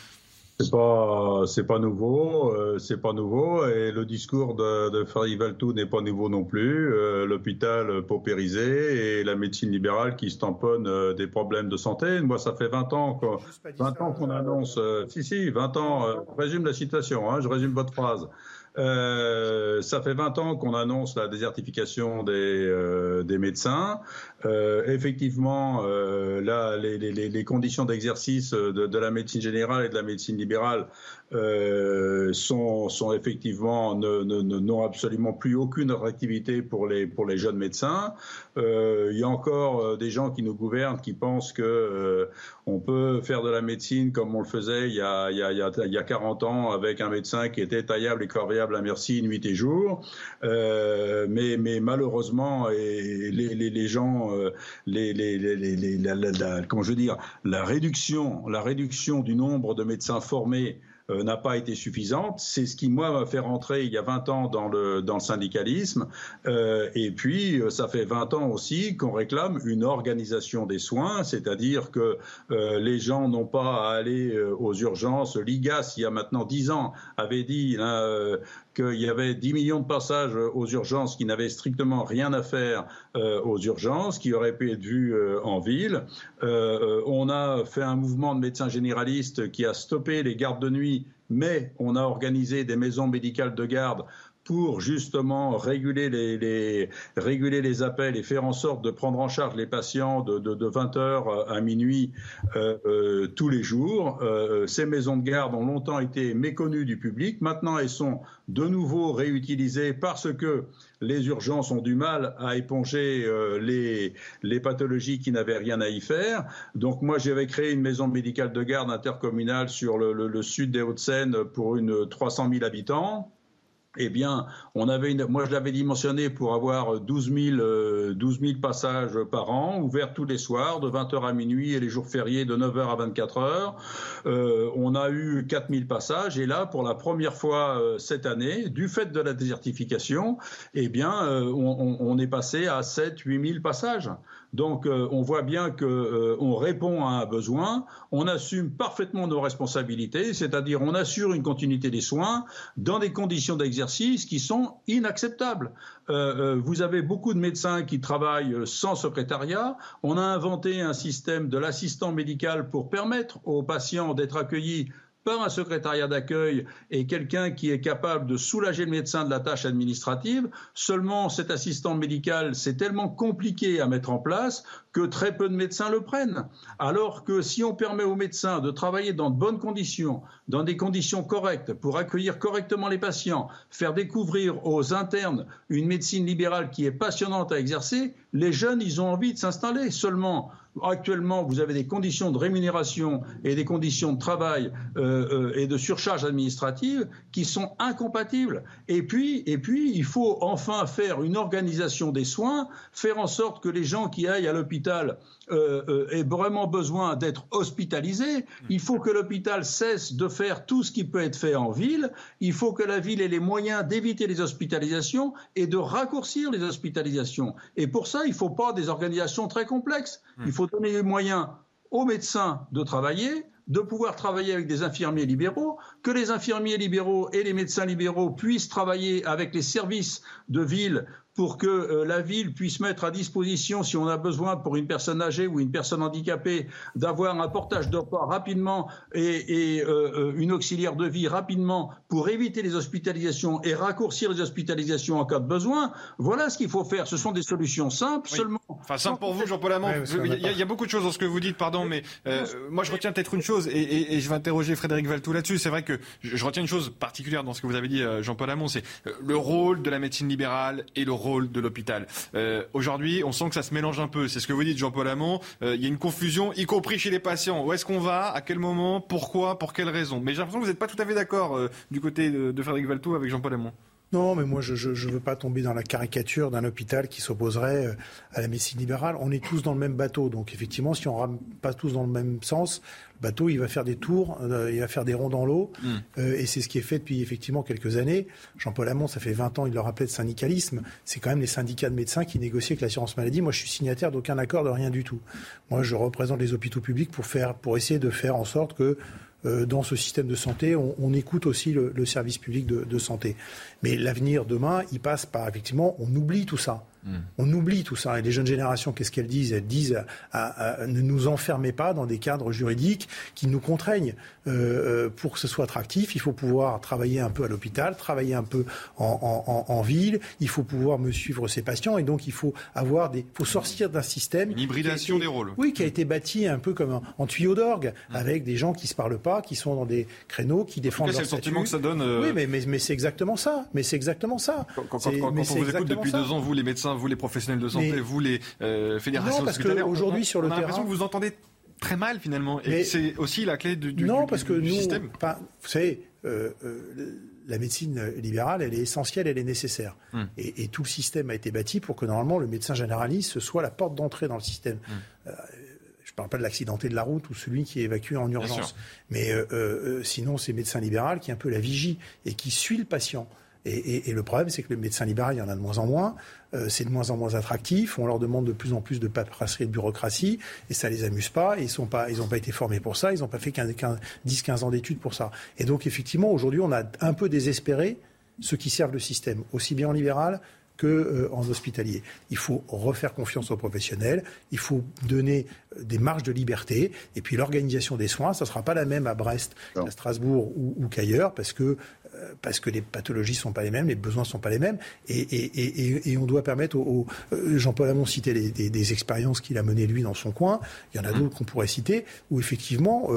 C'est pas, c'est pas nouveau, euh, c'est pas nouveau, et le discours de, de Frédéric Valtou n'est pas nouveau non plus. Euh, L'hôpital paupérisé et la médecine libérale qui se tamponne euh, des problèmes de santé. Moi, ça fait 20 ans qu'on, 20 ans qu'on annonce, euh, si si, 20 ans. je résume la citation, hein, je résume votre phrase. Euh, ça fait 20 ans qu'on annonce la désertification des, euh, des médecins. Euh, effectivement, euh, là, les, conditions d'exercice de, de, la médecine générale et de la médecine libérale euh, sont, effectivement n'ont absolument plus aucune attractivité pour les pour les jeunes médecins. Euh, il y a encore euh, des gens qui nous gouvernent qui pensent que euh, on peut faire de la médecine comme on le faisait il y a il y a, y a 40 ans avec un médecin qui était taillable et corvéable à merci nuit et jour. mais mais malheureusement et les, les gens la, réduction du nombre de médecins formés euh, n'a pas été suffisante. C'est ce qui, moi, m'a fait rentrer il y a 20 ans dans le, syndicalisme. Euh, et puis, euh, ça fait 20 ans aussi qu'on réclame une organisation des soins, c'est-à-dire que les gens n'ont pas à aller aux urgences. L'IGAS, il y a maintenant 10 ans, avait dit hein, qu'il y avait 10 millions de passages aux urgences qui n'avaient strictement rien à faire euh, aux urgences, qui auraient pu être vus euh, en ville. Euh, on a fait un mouvement de médecins généralistes qui a stoppé les gardes de nuit mais on a organisé des maisons médicales de garde pour justement réguler les, réguler les appels et faire en sorte de prendre en charge les patients de, 20h à minuit euh, euh, tous les jours. Euh, ces maisons de garde ont longtemps été méconnues du public. Maintenant, elles sont de nouveau réutilisées parce que les urgences ont du mal à éponger les, les pathologies qui n'avaient rien à y faire. Donc moi, j'avais créé une maison médicale de garde intercommunale sur le, le sud des Hauts-de-Seine pour une 300 000 habitants eh bien, on avait une, moi je l'avais dimensionné pour avoir 12 000, 12 000 passages par an, ouverts tous les soirs, de 20h à minuit et les jours fériés de 9h à 24h. Euh, on a eu 4 000 passages et là, pour la première fois euh, cette année, du fait de la désertification, eh bien, euh, on, on, est passé à 7 8 000 passages. Donc euh, on voit bien qu'on euh, répond à un besoin, on assume parfaitement nos responsabilités, c'est-à-dire on assure une continuité des soins dans des conditions d'exercice qui sont inacceptables. Euh, vous avez beaucoup de médecins qui travaillent sans secrétariat. On a inventé un système de l'assistant médical pour permettre aux patients d'être accueillis par un secrétariat d'accueil et quelqu'un qui est capable de soulager le médecin de la tâche administrative. Seulement, cet assistant médical, c'est tellement compliqué à mettre en place que très peu de médecins le prennent. Alors que si on permet aux médecins de travailler dans de bonnes conditions, dans des conditions correctes, pour accueillir correctement les patients, faire découvrir aux internes une médecine libérale qui est passionnante à exercer, les jeunes, ils ont envie de s'installer. Seulement, Actuellement, vous avez des conditions de rémunération et des conditions de travail euh, euh, et de surcharge administrative qui sont incompatibles. Et puis, et puis, il faut enfin faire une organisation des soins, faire en sorte que les gens qui aillent à l'hôpital euh, aient vraiment besoin d'être hospitalisés. Il faut que l'hôpital cesse de faire tout ce qui peut être fait en ville. Il faut que la ville ait les moyens d'éviter les hospitalisations et de raccourcir les hospitalisations. Et pour ça, il ne faut pas des organisations très complexes. Il faut donner les moyens aux médecins de travailler, de pouvoir travailler avec des infirmiers libéraux, que les infirmiers libéraux et les médecins libéraux puissent travailler avec les services de ville pour que euh, la ville puisse mettre à disposition, si on a besoin pour une personne âgée ou une personne handicapée, d'avoir un portage de repas rapidement et, et euh, euh, une auxiliaire de vie rapidement pour éviter les hospitalisations et raccourcir les hospitalisations en cas de besoin. Voilà ce qu'il faut faire. Ce sont des solutions simples seulement. Enfin, simple pour vous, Jean-Paul Amand. il, y a, beaucoup de choses dans ce que vous dites, pardon, mais moi je retiens peut-être une chose et, et, je vais interroger Frédéric Valtou là-dessus. C'est vrai que je, je, retiens une chose particulière dans ce que vous avez dit, Jean-Paul Amand, c'est le rôle de la médecine libérale et le rôle de l'hôpital. Euh, aujourd'hui, on sent que ça se mélange un peu. C'est ce que vous dites, Jean-Paul Hamon. Euh, il y a une confusion, y compris chez les patients. Où est-ce qu'on va? À quel moment? Pourquoi? Pour quelles raisons Mais j'ai l'impression que vous n'êtes pas tout à fait d'accord euh, du côté de, Frédéric Valtou avec Jean-Paul Hamon. Non, mais moi, je ne veux pas tomber dans la caricature d'un hôpital qui s'opposerait à la médecine libérale. On est tous dans le même bateau. Donc, effectivement, si on ne rame pas tous dans le même sens, bateau, il va faire des tours, euh, il va faire des ronds dans l'eau. Mm. Euh, et c'est ce qui est fait depuis effectivement quelques années. Jean-Paul Hamon, ça fait 20 ans, il le rappelait de syndicalisme. C'est quand même les syndicats de médecins qui négocient avec l'assurance maladie. Moi, je suis signataire d'aucun accord, de rien du tout. Moi, je représente les hôpitaux publics pour, faire, pour essayer de faire en sorte que euh, dans ce système de santé, on, écoute aussi le, service public de, de santé. Mais l'avenir demain, il passe par effectivement, on oublie tout ça. Hmm. On oublie tout ça. Et les jeunes générations, qu'est-ce qu'elles disent? Elles disent ne nous enfermez pas dans des cadres juridiques qui nous contraignent. Euh, euh, pour que ce soit attractif, il faut pouvoir travailler un peu à l'hôpital, travailler un peu en, ville. Il faut pouvoir me suivre ses patients. Et donc, il faut avoir des, faut sortir d'un système. Une hybridation des rôles. Oui, qui a été bâti un peu comme en, tuyau d'orgue, hmm. avec des gens qui se parlent pas, qui sont dans des créneaux, qui défendent leur C'est le sentiment que ça donne. Euh, oui, mais, mais, c'est exactement ça. Mais c'est exactement ça. Quand, on vous écoute depuis deux ans, vous les médecins, vous les professionnels de santé, vous les euh, fédérations non, parce qu'aujourd'hui sur le terrain, l'impression que vous entendez très mal finalement. Et c'est aussi la clé du, du, non, parce que système. vous savez, euh, euh, la médecine libérale, elle est essentielle, elle est nécessaire. Hmm. Et, tout le système a été bâti pour que normalement le médecin généraliste soit la porte d'entrée dans le système. Hmm. je ne parle pas de l'accidenté de la route ou celui qui est évacué en urgence. Mais sinon, c'est le médecin libéral qui est un peu la vigie et qui suit le patient. Et, le problème, c'est que le médecin libéral, il y en a de moins en moins. Euh, c'est de moins en moins attractif. On leur demande de plus en plus de paperasserie et de bureaucratie. Et ça les amuse pas. Ils n'ont pas, ils pas été formés pour ça. Ils n'ont pas fait 10-15 ans d'études pour ça. Et donc, effectivement, aujourd'hui, on a un peu désespéré ceux qui servent le système, aussi bien en libéral qu'en euh, hospitalier. Il faut refaire confiance aux professionnels, il faut donner euh, des marges de liberté, et puis l'organisation des soins, ça ne sera pas la même à Brest qu'à Strasbourg ou, qu'ailleurs, parce que, parce que les pathologies sont pas les mêmes, les besoins sont pas les mêmes, et, on doit permettre aux... Jean-Paul Hamon citait des, des expériences qu'il a menées lui dans son coin, il y en a d'autres qu'on pourrait citer, où effectivement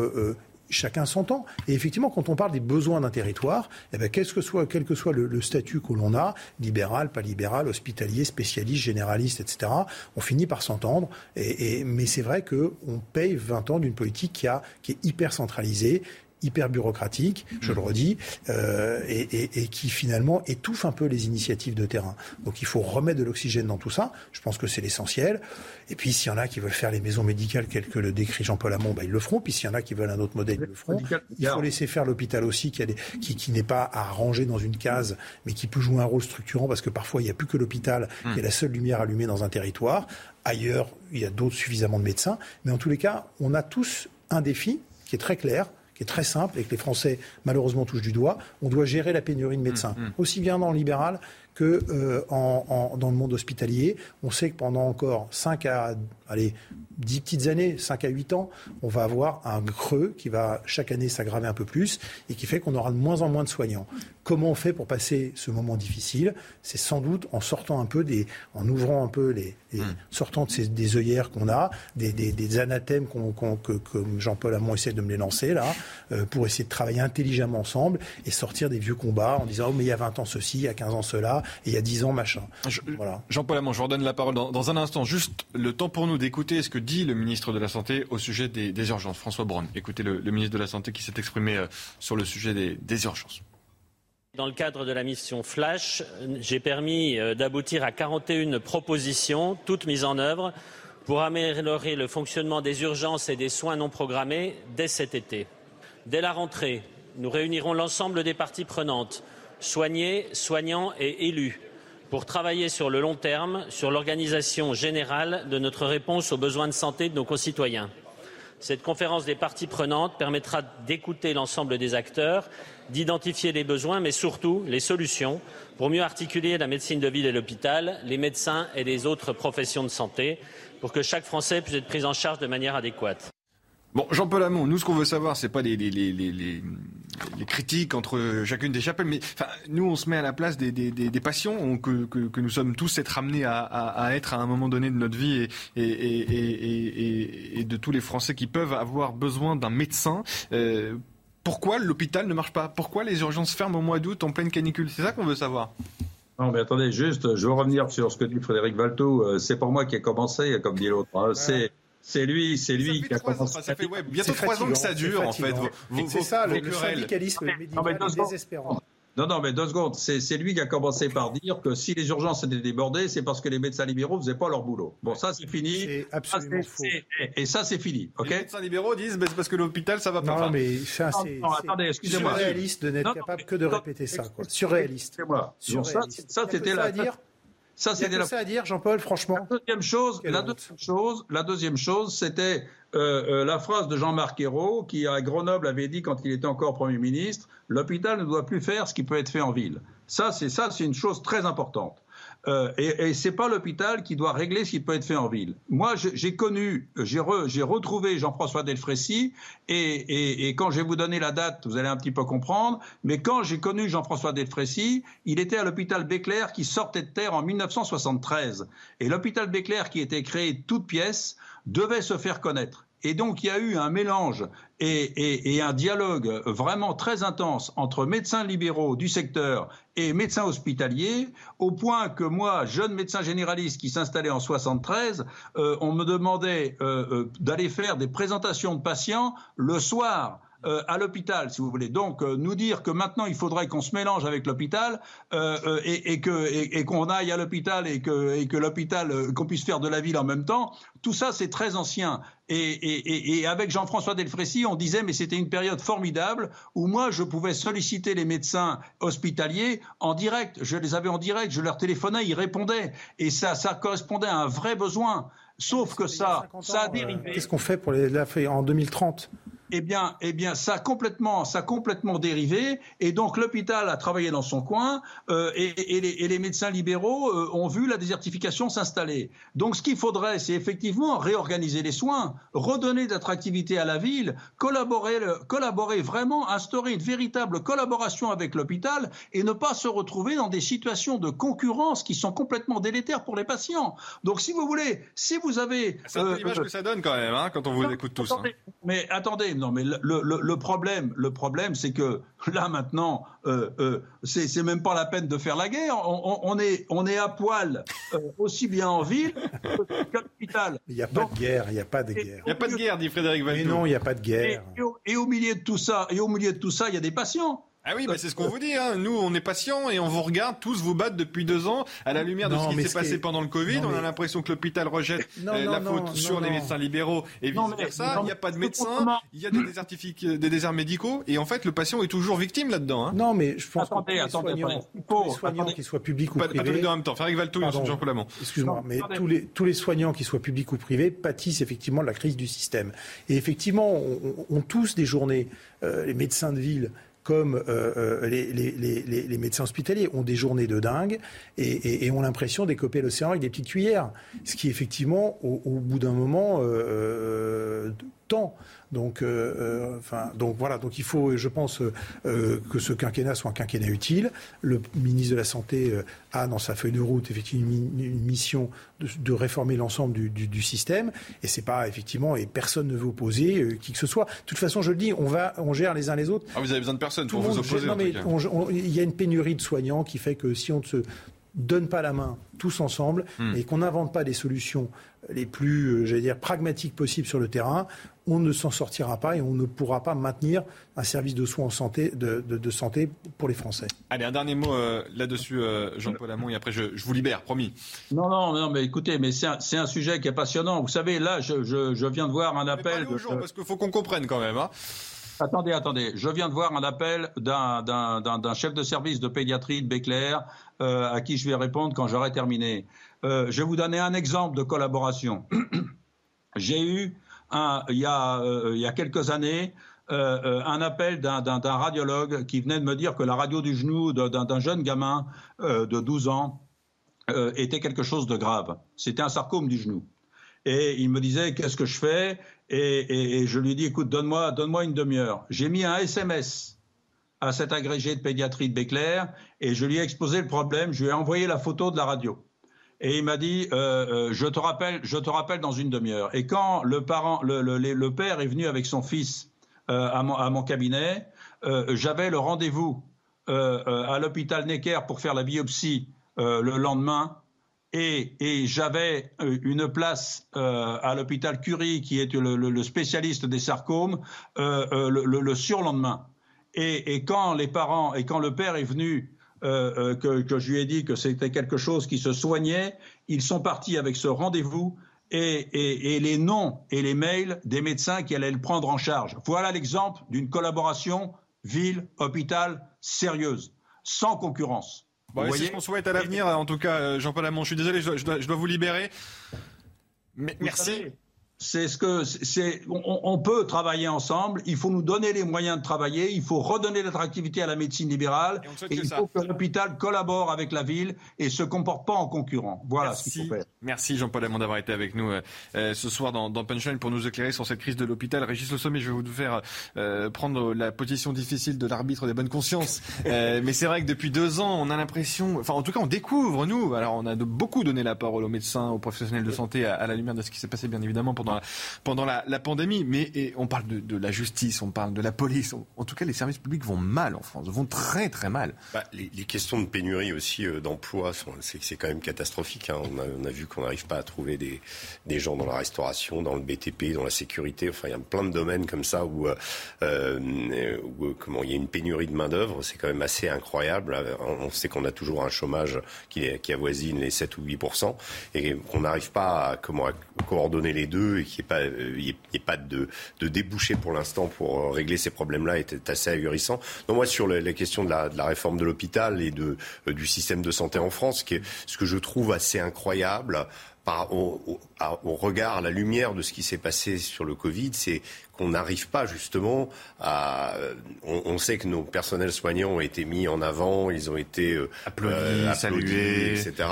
chacun s'entend. Et effectivement, quand on parle des besoins d'un territoire, eh ben, quel que soit, quel que soit le, statut que l'on a, libéral, pas libéral, hospitalier, spécialiste, généraliste, etc., on finit par s'entendre. Et, mais c'est vrai qu'on paye 20 ans d'une politique qui, a, qui est hyper centralisée hyper bureaucratique, je le redis, euh, et, qui finalement étouffe un peu les initiatives de terrain. Donc il faut remettre de l'oxygène dans tout ça. Je pense que c'est l'essentiel. Et puis s'il y en a qui veulent faire les maisons médicales, telles que le décrit Jean-Paul Hamon, bah, ils le feront. Puis s'il y en a qui veulent un autre modèle, ils le feront. Il faut laisser faire l'hôpital aussi, qui, qui, qui n'est pas à ranger dans une case, mais qui peut jouer un rôle structurant, parce que parfois il n'y a plus que l'hôpital qui est hmm. la seule lumière allumée dans un territoire. Ailleurs, il y a d'autres suffisamment de médecins. Mais en tous les cas, on a tous un défi qui est très clair, qui est très simple et que les Français malheureusement touchent du doigt. On doit gérer la pénurie de médecins, mmh, mmh. aussi bien dans le libéral que euh, dans le monde hospitalier. On sait que pendant encore 5 à allez, 10 petites années, 5 à 8 ans, on va avoir un creux qui va chaque année s'aggraver un peu plus et qui fait qu'on aura de moins en moins de soignants. Comment on fait pour passer ce moment difficile? C'est sans doute en sortant un peu des, en ouvrant un peu les, hmm. sortant de ces, des œillères qu'on a, des, des, anathèmes qu'on, que, que Jean-Paul Hamon essaie de me les lancer là, euh, pour essayer de travailler intelligemment ensemble et sortir des vieux combats en disant oh mais il y a 20 ans ceci, il y a 15 ans cela, et il y a 10 ans machin. voilà. Jean-Paul Hamon, je vous redonne la parole dans, dans un instant. Juste le temps pour nous d'écouter ce que dit le ministre de la Santé au sujet des, urgences. François Braun, écoutez le, ministre de la Santé qui s'est exprimé euh, sur le sujet des, urgences. Dans le cadre de la mission Flash, j'ai permis euh, d'aboutir à 41 propositions, toutes mises en œuvre, pour améliorer le fonctionnement des urgences et des soins non programmés dès cet été. Dès la rentrée, nous réunirons l'ensemble des parties prenantes, soignés, soignants et élus, pour travailler sur le long terme sur l'organisation générale de notre réponse aux besoins de santé de nos concitoyens. Cette conférence des parties prenantes permettra d'écouter l'ensemble des acteurs, d'identifier les besoins, mais surtout les solutions pour mieux articuler la médecine de ville et l'hôpital, les médecins et les autres professions de santé, pour que chaque Français puisse être pris en charge de manière adéquate. Bon, Jean-Paul nous, ce qu'on veut savoir, pas les, critiques entre chacune des chapelles, mais enfin, nous, on se met à la place des, des, que, que, que, nous sommes tous être amenés à, à, à, être à un moment donné de notre vie et, et, et, et, de tous les Français qui peuvent avoir besoin d'un médecin. Euh, pourquoi l'hôpital ne marche pas? Pourquoi les urgences ferment au mois d'août en pleine canicule? C'est ça qu'on veut savoir. Non, mais attendez, juste, je veux revenir sur ce que dit Frédéric Valto. Euh, c'est pour moi qui ai commencé, comme dit l'autre. Hein. C'est c'est lui, c'est lui qui a commencé. Ça fait ouais, bientôt trois ans que ça dure, en fait. C'est ça, le, syndicalisme médical est désespérant. Non, non, mais deux secondes. C'est lui qui a commencé par dire que si les urgences étaient débordées, c'est parce que les médecins libéraux ne faisaient pas leur boulot. Bon, ça, c'est fini. C'est absolument faux. Et ça, c'est fini. Les médecins libéraux disent c'est parce que l'hôpital, ça va pas. Non, mais ça, c'est surréaliste de n'être capable que de répéter ça. Surréaliste. Ça, ça c'était la. Ça, c'était ça à dire, Jean-Paul, franchement. La deuxième chose, la deuxième chose, la deuxième chose, c'était euh, euh, la phrase de Jean-Marc Ayrault, qui à Grenoble avait dit quand il était encore Premier ministre, l'hôpital ne doit plus faire ce qui peut être fait en ville. Ça, c'est ça, c'est une chose très importante. Euh, et, et c'est pas l'hôpital qui doit régler ce qui peut être fait en ville. Moi, j'ai connu, j'ai retrouvé Jean-François Delfrécy, et, et, quand je vais vous donner la date, vous allez un petit peu comprendre. Mais quand j'ai connu Jean-François Delfrécy, il était à l'hôpital Béclair qui sortait de terre en 1973. Et l'hôpital Béclair, qui était créé toute pièce, devait se faire connaître. Et donc il y a eu un mélange et, un dialogue vraiment très intense entre médecins libéraux du secteur et médecins hospitaliers, au point que moi, jeune médecin généraliste qui s'installait en 73, euh, on me demandait euh, euh, d'aller faire des présentations de patients le soir euh, à l'hôpital, si vous voulez. Donc, euh, nous dire que maintenant, il faudrait qu'on se mélange avec l'hôpital euh, et, et, que, et, qu'on aille à l'hôpital et que, et que l'hôpital, qu'on puisse faire de la ville en même temps, tout ça, c'est très ancien. Et, avec Jean-François Delfrécy, on disait, mais c'était une période formidable où moi, je pouvais solliciter les médecins hospitaliers en direct. Je les avais en direct, je leur téléphonais, ils répondaient. Et ça, ça correspondait à un vrai besoin. Sauf que ça, ça a dérivé. Qu'est-ce qu'on fait pour les, en 2030 eh bien, eh bien, ça a complètement, ça a complètement dérivé. Et donc, l'hôpital a travaillé dans son coin euh, et, les, médecins libéraux euh, ont vu la désertification s'installer. Donc, ce qu'il faudrait, c'est effectivement réorganiser les soins, redonner d'attractivité à la ville, collaborer, collaborer vraiment, instaurer une véritable collaboration avec l'hôpital et ne pas se retrouver dans des situations de concurrence qui sont complètement délétères pour les patients. Donc, si vous voulez, si vous avez, c'est peu l'image que ça donne quand même, hein, quand on vous écoute tous. Hein. Mais attendez, non, mais le, problème, le problème, c'est que là maintenant, euh, euh, c'est même pas la peine de faire la guerre. On, est, on est à poil euh, aussi bien en ville qu'à l'hôpital. Il n'y a pas de guerre. Il n'y a pas de guerre. Il n'y a pas de guerre, dit Frédéric Valtou. Mais non, il n'y a pas de guerre. et, au milieu de tout ça, et au milieu de tout ça, il y a des patients. Ah oui, c'est ce qu'on [laughs] vous dit. Hein. Nous, on est patients et on vous regarde tous vous battre depuis deux ans à la lumière de ce qui s'est passé pendant le Covid. On a l'impression que l'hôpital rejette [laughs] euh, la faute sur les médecins libéraux et vice versa. Il n'y a pas de médecins, il y a des déserts, des déserts médicaux et en fait, le patient est toujours victime là-dedans. Hein. Non, mais je pense que les soignants, les soignants qu'ils soient publics ou privés. Pas, en même temps. Frédéric Valtou, Jean Excuse-moi, mais tous les tous les soignants, qu'ils soient publics ou privés, pâtissent effectivement de la crise du système. Et effectivement, on, tous des journées, euh, les médecins de ville comme euh, euh, les, médecins hospitaliers ont des journées de dingue et, ont l'impression d'écoper l'océan avec des petites cuillères. Ce qui, effectivement, au, bout d'un moment, euh, tend. Donc, euh, euh, enfin, donc voilà. Donc il faut, je pense, euh, que ce quinquennat soit un quinquennat utile. Le ministre de la Santé a dans sa feuille de route effectivement une, mission de, réformer l'ensemble du, système. Et c'est pas effectivement et personne ne veut opposer qui que ce soit. De toute façon, je le dis, on va, on gère les uns les autres. Ah, vous avez besoin de personne pour vous opposer. mais il y a une pénurie de soignants qui fait que si on ne se donne pas la main tous ensemble hmm. et qu'on n'invente pas des solutions les plus, j'allais dire, pragmatiques possibles sur le terrain, on ne s'en sortira pas et on ne pourra pas maintenir un service de soins en santé, de, santé pour les Français. Allez, un dernier mot euh, là-dessus, euh, Jean-Paul Hamon, et après je, vous libère, promis. Non, non, non, mais écoutez, mais c'est un, un, sujet qui est passionnant. Vous savez, là, je, je, viens de voir un appel. de... parce qu'il faut qu'on comprenne quand même. Hein. Attendez, attendez. Je viens de voir un appel d'un chef de service de pédiatrie de Béclair euh, à qui je vais répondre quand j'aurai terminé. je vais vous donner un exemple de collaboration. [clears throat] J'ai eu il, y a, euh, il y a quelques années euh, euh, un appel d'un radiologue qui venait de me dire que la radio du genou d'un jeune gamin de 12 ans était quelque chose de grave. C'était un sarcome du genou. Et il me disait qu'est-ce que je fais? Et, je lui dit écoute donne-moi donne-moi une demi-heure. J'ai mis un SMS à cet agrégé de pédiatrie de Béclair et je lui ai exposé le problème. Je lui ai envoyé la photo de la radio et il m'a dit euh, euh, je te rappelle je te rappelle dans une demi-heure et quand le parent le, le, père est venu avec son fils euh, à, mon, cabinet j'avais le rendez-vous à l'hôpital Necker pour faire la biopsie le lendemain et, j'avais une place à l'hôpital Curie qui est le, spécialiste des sarcomes le, surlendemain et, quand les parents et quand le père est venu euh, euh, que, je lui ai dit que c'était quelque chose qui se soignait. Ils sont partis avec ce rendez-vous et, les noms et les mails des médecins qui allaient le prendre en charge. Voilà l'exemple d'une collaboration ville-hôpital sérieuse, sans concurrence. C'est ce qu'on souhaite à l'avenir, en tout cas, euh, Jean-Paul Amon. Je suis désolé, je dois, vous libérer. merci c'est ce que c'est. On, peut travailler ensemble. Il faut nous donner les moyens de travailler. Il faut redonner l'attractivité à la médecine libérale. Et, il faut que l'hôpital collabore avec la ville et se comporte pas en concurrent. Voilà ce qu'il faut faire. Merci Jean-Paul Amand d'avoir été avec nous euh, euh, ce soir dans, dans, Punchline pour nous éclairer sur cette crise de l'hôpital. Régis Le Sommet, je vais vous faire euh, prendre la position difficile de l'arbitre des bonnes consciences. [laughs] mais c'est vrai que depuis deux ans, on a l'impression, enfin en tout cas, on découvre nous. Alors on a de, beaucoup donné la parole aux médecins, aux professionnels de santé à, à la lumière de ce qui s'est passé bien évidemment pendant pendant la, pandémie. Mais on parle de, la justice, on parle de la police. en tout cas, les services publics vont mal en France, vont très très mal. Bah, les, questions de pénurie aussi euh, d'emploi, c'est quand même catastrophique. Hein. On, a, vu qu'on n'arrive pas à trouver des, gens dans la restauration, dans le BTP, dans la sécurité. Enfin, il y a plein de domaines comme ça où, euh, euh, il y a une pénurie de main d'œuvre. C'est quand même assez incroyable. On sait qu'on a toujours un chômage qui, avoisine les 7 ou 8% et qu'on n'arrive pas à coordonner les deux et qu'il n'y ait pas, euh, de, de débouché pour l'instant pour euh, régler ces problèmes-là est assez ahurissant. Non, moi, sur la, question de la, de la, réforme de l'hôpital et de, euh, du système de santé en France, ce que je trouve assez incroyable, au, regard, à la lumière de ce qui s'est passé sur le Covid, c'est qu'on n'arrive pas justement à. On, sait que nos personnels soignants ont été mis en avant, ils ont été euh, applaudis, salués, etc.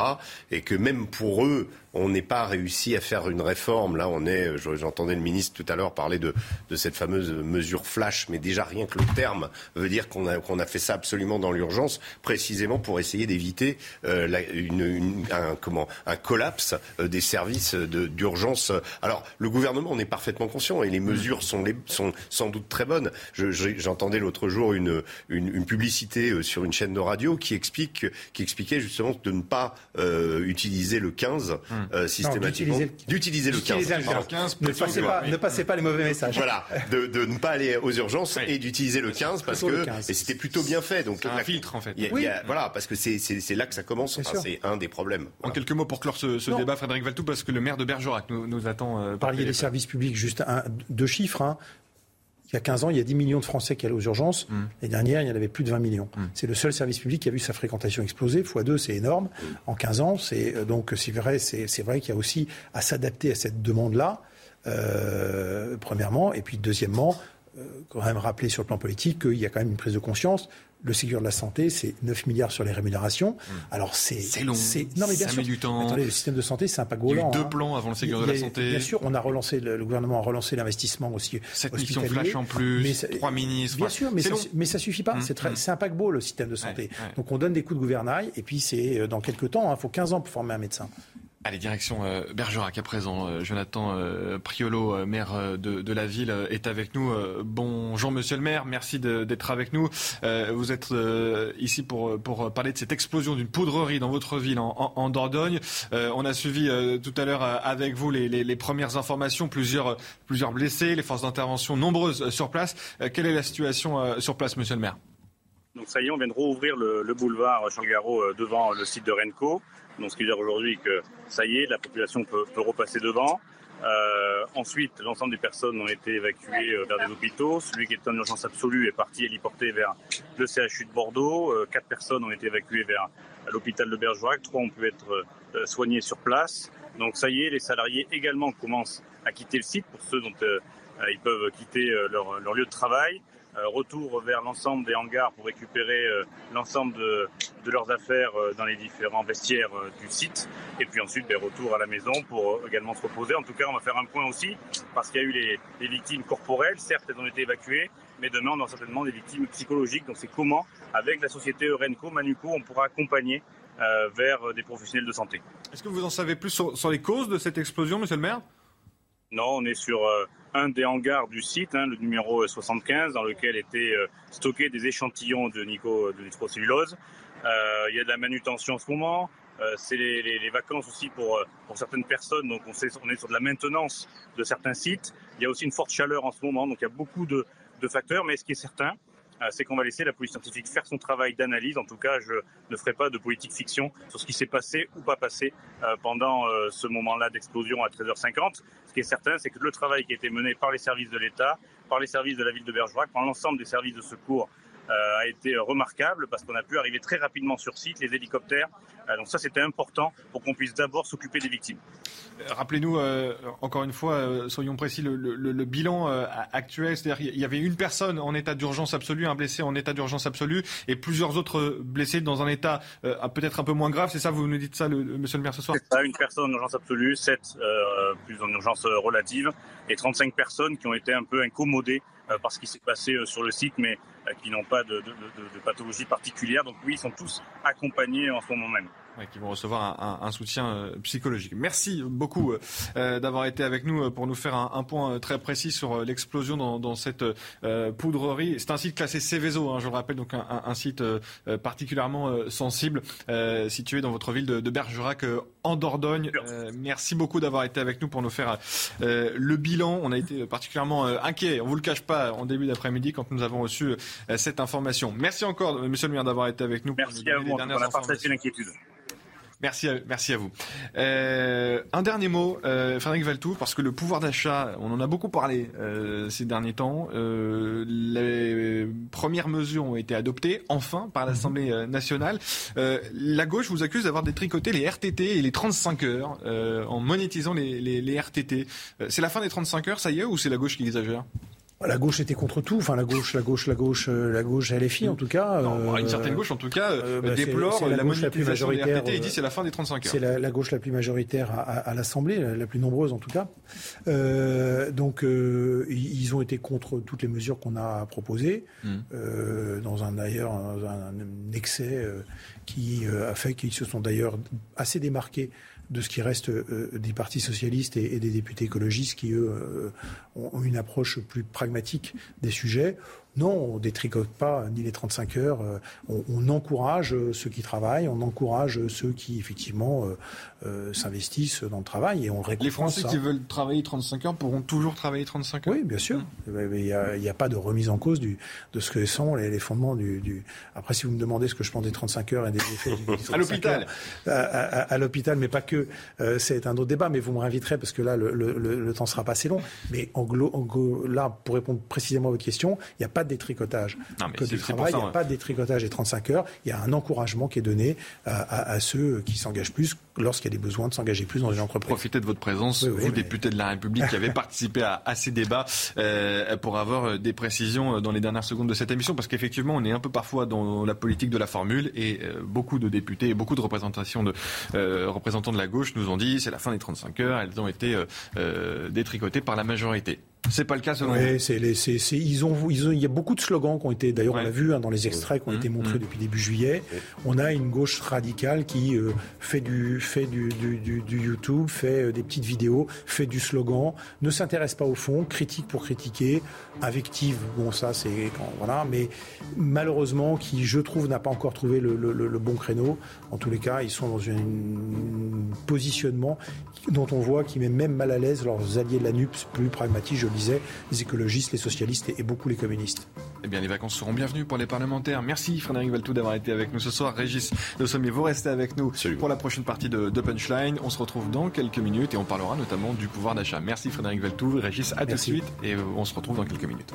Et que même pour eux, on n'est pas réussi à faire une réforme. Là, on est. J'entendais le ministre tout à l'heure parler de, de, cette fameuse mesure flash, mais déjà rien que le terme veut dire qu'on a, qu'on a fait ça absolument dans l'urgence, précisément pour essayer d'éviter euh, une, un, comment, un collapse euh, des services d'urgence. Alors, le gouvernement en est parfaitement conscient et les mesures sont, les, sont sans doute très bonnes. J'entendais l'autre jour une, une, une, publicité euh, sur une chaîne de radio qui, explique, qui expliquait justement de ne pas utiliser le 15 euh, systématiquement. D'utiliser le 15. ne, passez pas, ne, passez pas, les mauvais messages. Voilà, [laughs] de, de ne pas aller aux urgences et d'utiliser le 15 parce que et c'était plutôt bien fait. Donc un filtre en fait. voilà, parce que c'est là que ça commence. c'est un des problèmes. En quelques mots pour clore ce, débat, Frédéric Valtou, parce que le maire de Bergerac nous, nous attend. Euh, Parliez des services publics, juste un, deux chiffres. Hein. Il y a 15 ans, il y a 10 millions de Français qui allaient aux urgences. Mm. L'année dernière, il y en avait plus de 20 millions. Mm. C'est le seul service public qui a vu sa fréquentation exploser. Fois deux, c'est énorme. Mm. En 15 ans, c'est euh, donc c'est vrai, c'est vrai qu'il y a aussi à s'adapter à cette demande-là. Euh, premièrement, et puis deuxièmement, euh, quand même rappeler sur le plan politique qu'il y a quand même une prise de conscience le Ségur de la santé, c'est 9 milliards sur les rémunérations. Hmm. Alors c'est c'est long. Non mais bien sûr. du temps. Attendez, le système de santé, c'est un pas Il y a eu deux hein. plans avant le Ségur de la santé. Bien sûr, on a relancé le, gouvernement a relancé l'investissement aussi. Cette mission flash en plus, trois ministres. Bien sûr, mais ça, mais ça suffit pas. Hmm. C'est un paquebot le système de santé. Donc on donne des coups de gouvernail et puis c'est euh, dans quelques temps. Il hein, faut 15 ans pour former un médecin. Allez, direction euh, Bergerac à présent. Euh, Jonathan euh, Priolo, maire de, la ville, est avec nous. bonjour monsieur le maire, merci d'être avec nous. vous êtes ici pour, parler de cette explosion d'une poudrerie dans votre ville en, Dordogne. on a suivi tout à l'heure avec vous les, premières informations, plusieurs, blessés, les forces d'intervention nombreuses sur place. quelle est la situation sur place, monsieur le maire? Donc ça y est, on vient de rouvrir le, le boulevard Charles Garot devant le site de Renco. Donc ce qui veut dire aujourd'hui que ça y est, la population peut, peut repasser devant. Euh, ensuite, l'ensemble des personnes ont été évacuées euh, vers des hôpitaux. Celui qui est en urgence absolue est parti héliporté vers le CHU de Bordeaux. Euh, quatre personnes ont été évacuées vers l'hôpital de Bergerac. Trois ont pu être euh, soignées sur place. Donc ça y est, les salariés également commencent à quitter le site pour ceux dont ils peuvent quitter leur, leur lieu de travail. Euh, retour vers l'ensemble des hangars pour récupérer euh, l'ensemble de, de, leurs affaires euh, dans les différents vestiaires du site. Et puis ensuite, ben, retour à la maison pour également se reposer. En tout cas, on va faire un point aussi parce qu'il y a eu les, les, victimes corporelles. Certes, elles ont été évacuées, mais demain, on aura certainement des victimes psychologiques. Donc c'est comment, avec la société Renco, Manuco, on pourra accompagner euh, vers des professionnels de santé. Est-ce que vous en savez plus sur, sur les causes de cette explosion, monsieur le maire? Non, on est sur un des hangars du site, hein, le numéro 75, dans lequel étaient euh, stockés des échantillons de, nico, de nitrocellulose. Euh, il y a de la manutention en ce moment. Euh, c'est les, vacances aussi pour, pour certaines personnes, donc on, est sur de la maintenance de certains sites. Il y a aussi une forte chaleur en ce moment, donc il y a beaucoup de, facteurs, mais ce qui est certain, euh, c'est qu'on va laisser la police scientifique faire son travail d'analyse. En tout cas, je ne ferai pas de politique fiction sur ce qui s'est passé ou pas passé euh, pendant euh, ce moment-là d'explosion à 13h50. Ce qui est certain, c'est que le travail qui a été mené par les services de l'État, par les services de la ville de Bergerac, par l'ensemble des services de secours euh, a été remarquable parce qu'on a pu arriver très rapidement sur site, les hélicoptères. Euh, donc ça, c'était important pour qu'on puisse d'abord s'occuper des victimes. Euh, rappelez-nous, encore une fois, soyons précis, le, le, le bilan actuel, c'est-à-dire qu'il y avait une personne en état d'urgence absolue, un blessé en état d'urgence absolue, et plusieurs autres blessés dans un état peut-être un peu moins grave. C'est ça, vous nous dites ça, le, monsieur le maire, ce soir? Ça, une personne en urgence absolue, sept plus en urgence relative, et 35 personnes qui ont été un peu incommodées par ce qui s'est passé sur le site, mais euh, qui n'ont pas de, de, pathologie particulière. Donc oui, ils sont tous accompagnés en ce moment même. Ouais, qui vont recevoir un, un, un soutien euh, psychologique. Merci beaucoup euh, d'avoir été avec nous pour nous faire un, un point très précis sur l'explosion dans, dans, cette euh, poudrerie. C'est un site classé Céveso, hein, je le rappelle, donc un, site particulièrement sensible, situé dans votre ville de, de Bergerac, en Dordogne. merci beaucoup d'avoir été avec nous pour nous faire le bilan. On a été particulièrement inquiets, on vous le cache pas, en début d'après-midi quand nous avons reçu euh, cette information. Merci encore, Monsieur le maire, d'avoir été avec nous. Merci pour nous à vous. On a partagé l'inquiétude. Merci à, merci à vous. Euh, un dernier mot, euh, Frédéric Valtou, parce que le pouvoir d'achat, on en a beaucoup parlé euh, ces derniers temps. Les premières mesures ont été adoptées, enfin, par l'Assemblée euh, nationale. La gauche vous accuse d'avoir détricoté les RTT et les 35 heures en monétisant les, les, les RTT. c'est la fin des 35 heures, ça y est, ou c'est la gauche qui exagère? La gauche était contre tout. Enfin, la gauche, la gauche, la gauche, euh, la gauche LFI en tout cas. Non, une certaine gauche en tout cas euh, bah, déplore la, gauche la plus majoritaire. et dit c'est la fin des 35 heures. C'est la, gauche la plus majoritaire à, à, l'Assemblée, la, plus nombreuse en tout cas. Euh, donc ils ont été contre toutes les mesures qu'on a proposées, mmh. dans un d'ailleurs un, un, excès qui a fait qu'ils se sont d'ailleurs assez démarqués de ce qui reste euh, des partis socialistes et, des députés écologistes qui, eux, euh, ont une approche plus pragmatique des sujets. Non, on détricote pas ni les 35 heures. Euh, on, encourage euh, ceux qui travaillent, on encourage ceux qui effectivement euh, s'investissent dans le travail et on récompense. Les Français qui veulent travailler 35 heures pourront toujours travailler 35 heures. Oui, bien sûr. Mmh. Il n'y a, pas de remise en cause du, de ce que sont les, fondements du, Après, si vous me demandez ce que je pense des 35 heures et des effets [laughs] à l'hôpital, à, l'hôpital, mais pas que, c'est un autre débat. Mais vous me réinviterez parce que là, le, le, temps sera pas assez long. Mais en, glo, là, pour répondre précisément à votre question, il n'y a pas de détricotage du travail. il n'y a pas de détricotage des 35 heures. Il y a un encouragement qui est donné à, ceux qui s'engagent plus lorsqu'il y a des besoins de s'engager plus dans une entreprise. Profitez de votre présence, vous, député de la République, qui avez participé à, ces débats euh, pour avoir euh, des précisions euh, dans les dernières secondes de cette émission, parce qu'effectivement, on est un peu parfois dans la politique de la formule et beaucoup de députés et beaucoup de représentations de représentants de la gauche nous ont dit c'est la fin des 35 heures, elles ont été détricotées par la majorité. C'est pas le cas selon oui, c'est ils, ont, ils ont, il y a beaucoup de slogans qui ont été, d'ailleurs on l'a vu hein, dans les extraits qui ont été mmh, montrés mmh. depuis début juillet. On a une gauche radicale qui euh, fait, du, fait du, du, YouTube, fait euh, des petites vidéos, fait du slogan, ne s'intéresse pas au fond, critique pour critiquer, invective, bon ça c'est voilà, mais malheureusement qui je trouve n'a pas encore trouvé le, le, le, bon créneau. En tous les cas, ils sont dans un positionnement dont on voit qui met même mal à l'aise leurs alliés de la NUPS plus pragmatiques, je le disais, les écologistes, les socialistes et, beaucoup les communistes. Eh bien, les vacances seront bienvenues pour les parlementaires. Merci Frédéric Valtou d'avoir été avec nous ce soir. Régis Le Sommier, vous restez avec nous pour la prochaine partie de, de, Punchline. On se retrouve dans quelques minutes et on parlera notamment du pouvoir d'achat. Merci Frédéric Valtou. Régis, à tout de suite et on se retrouve dans quelques minutes.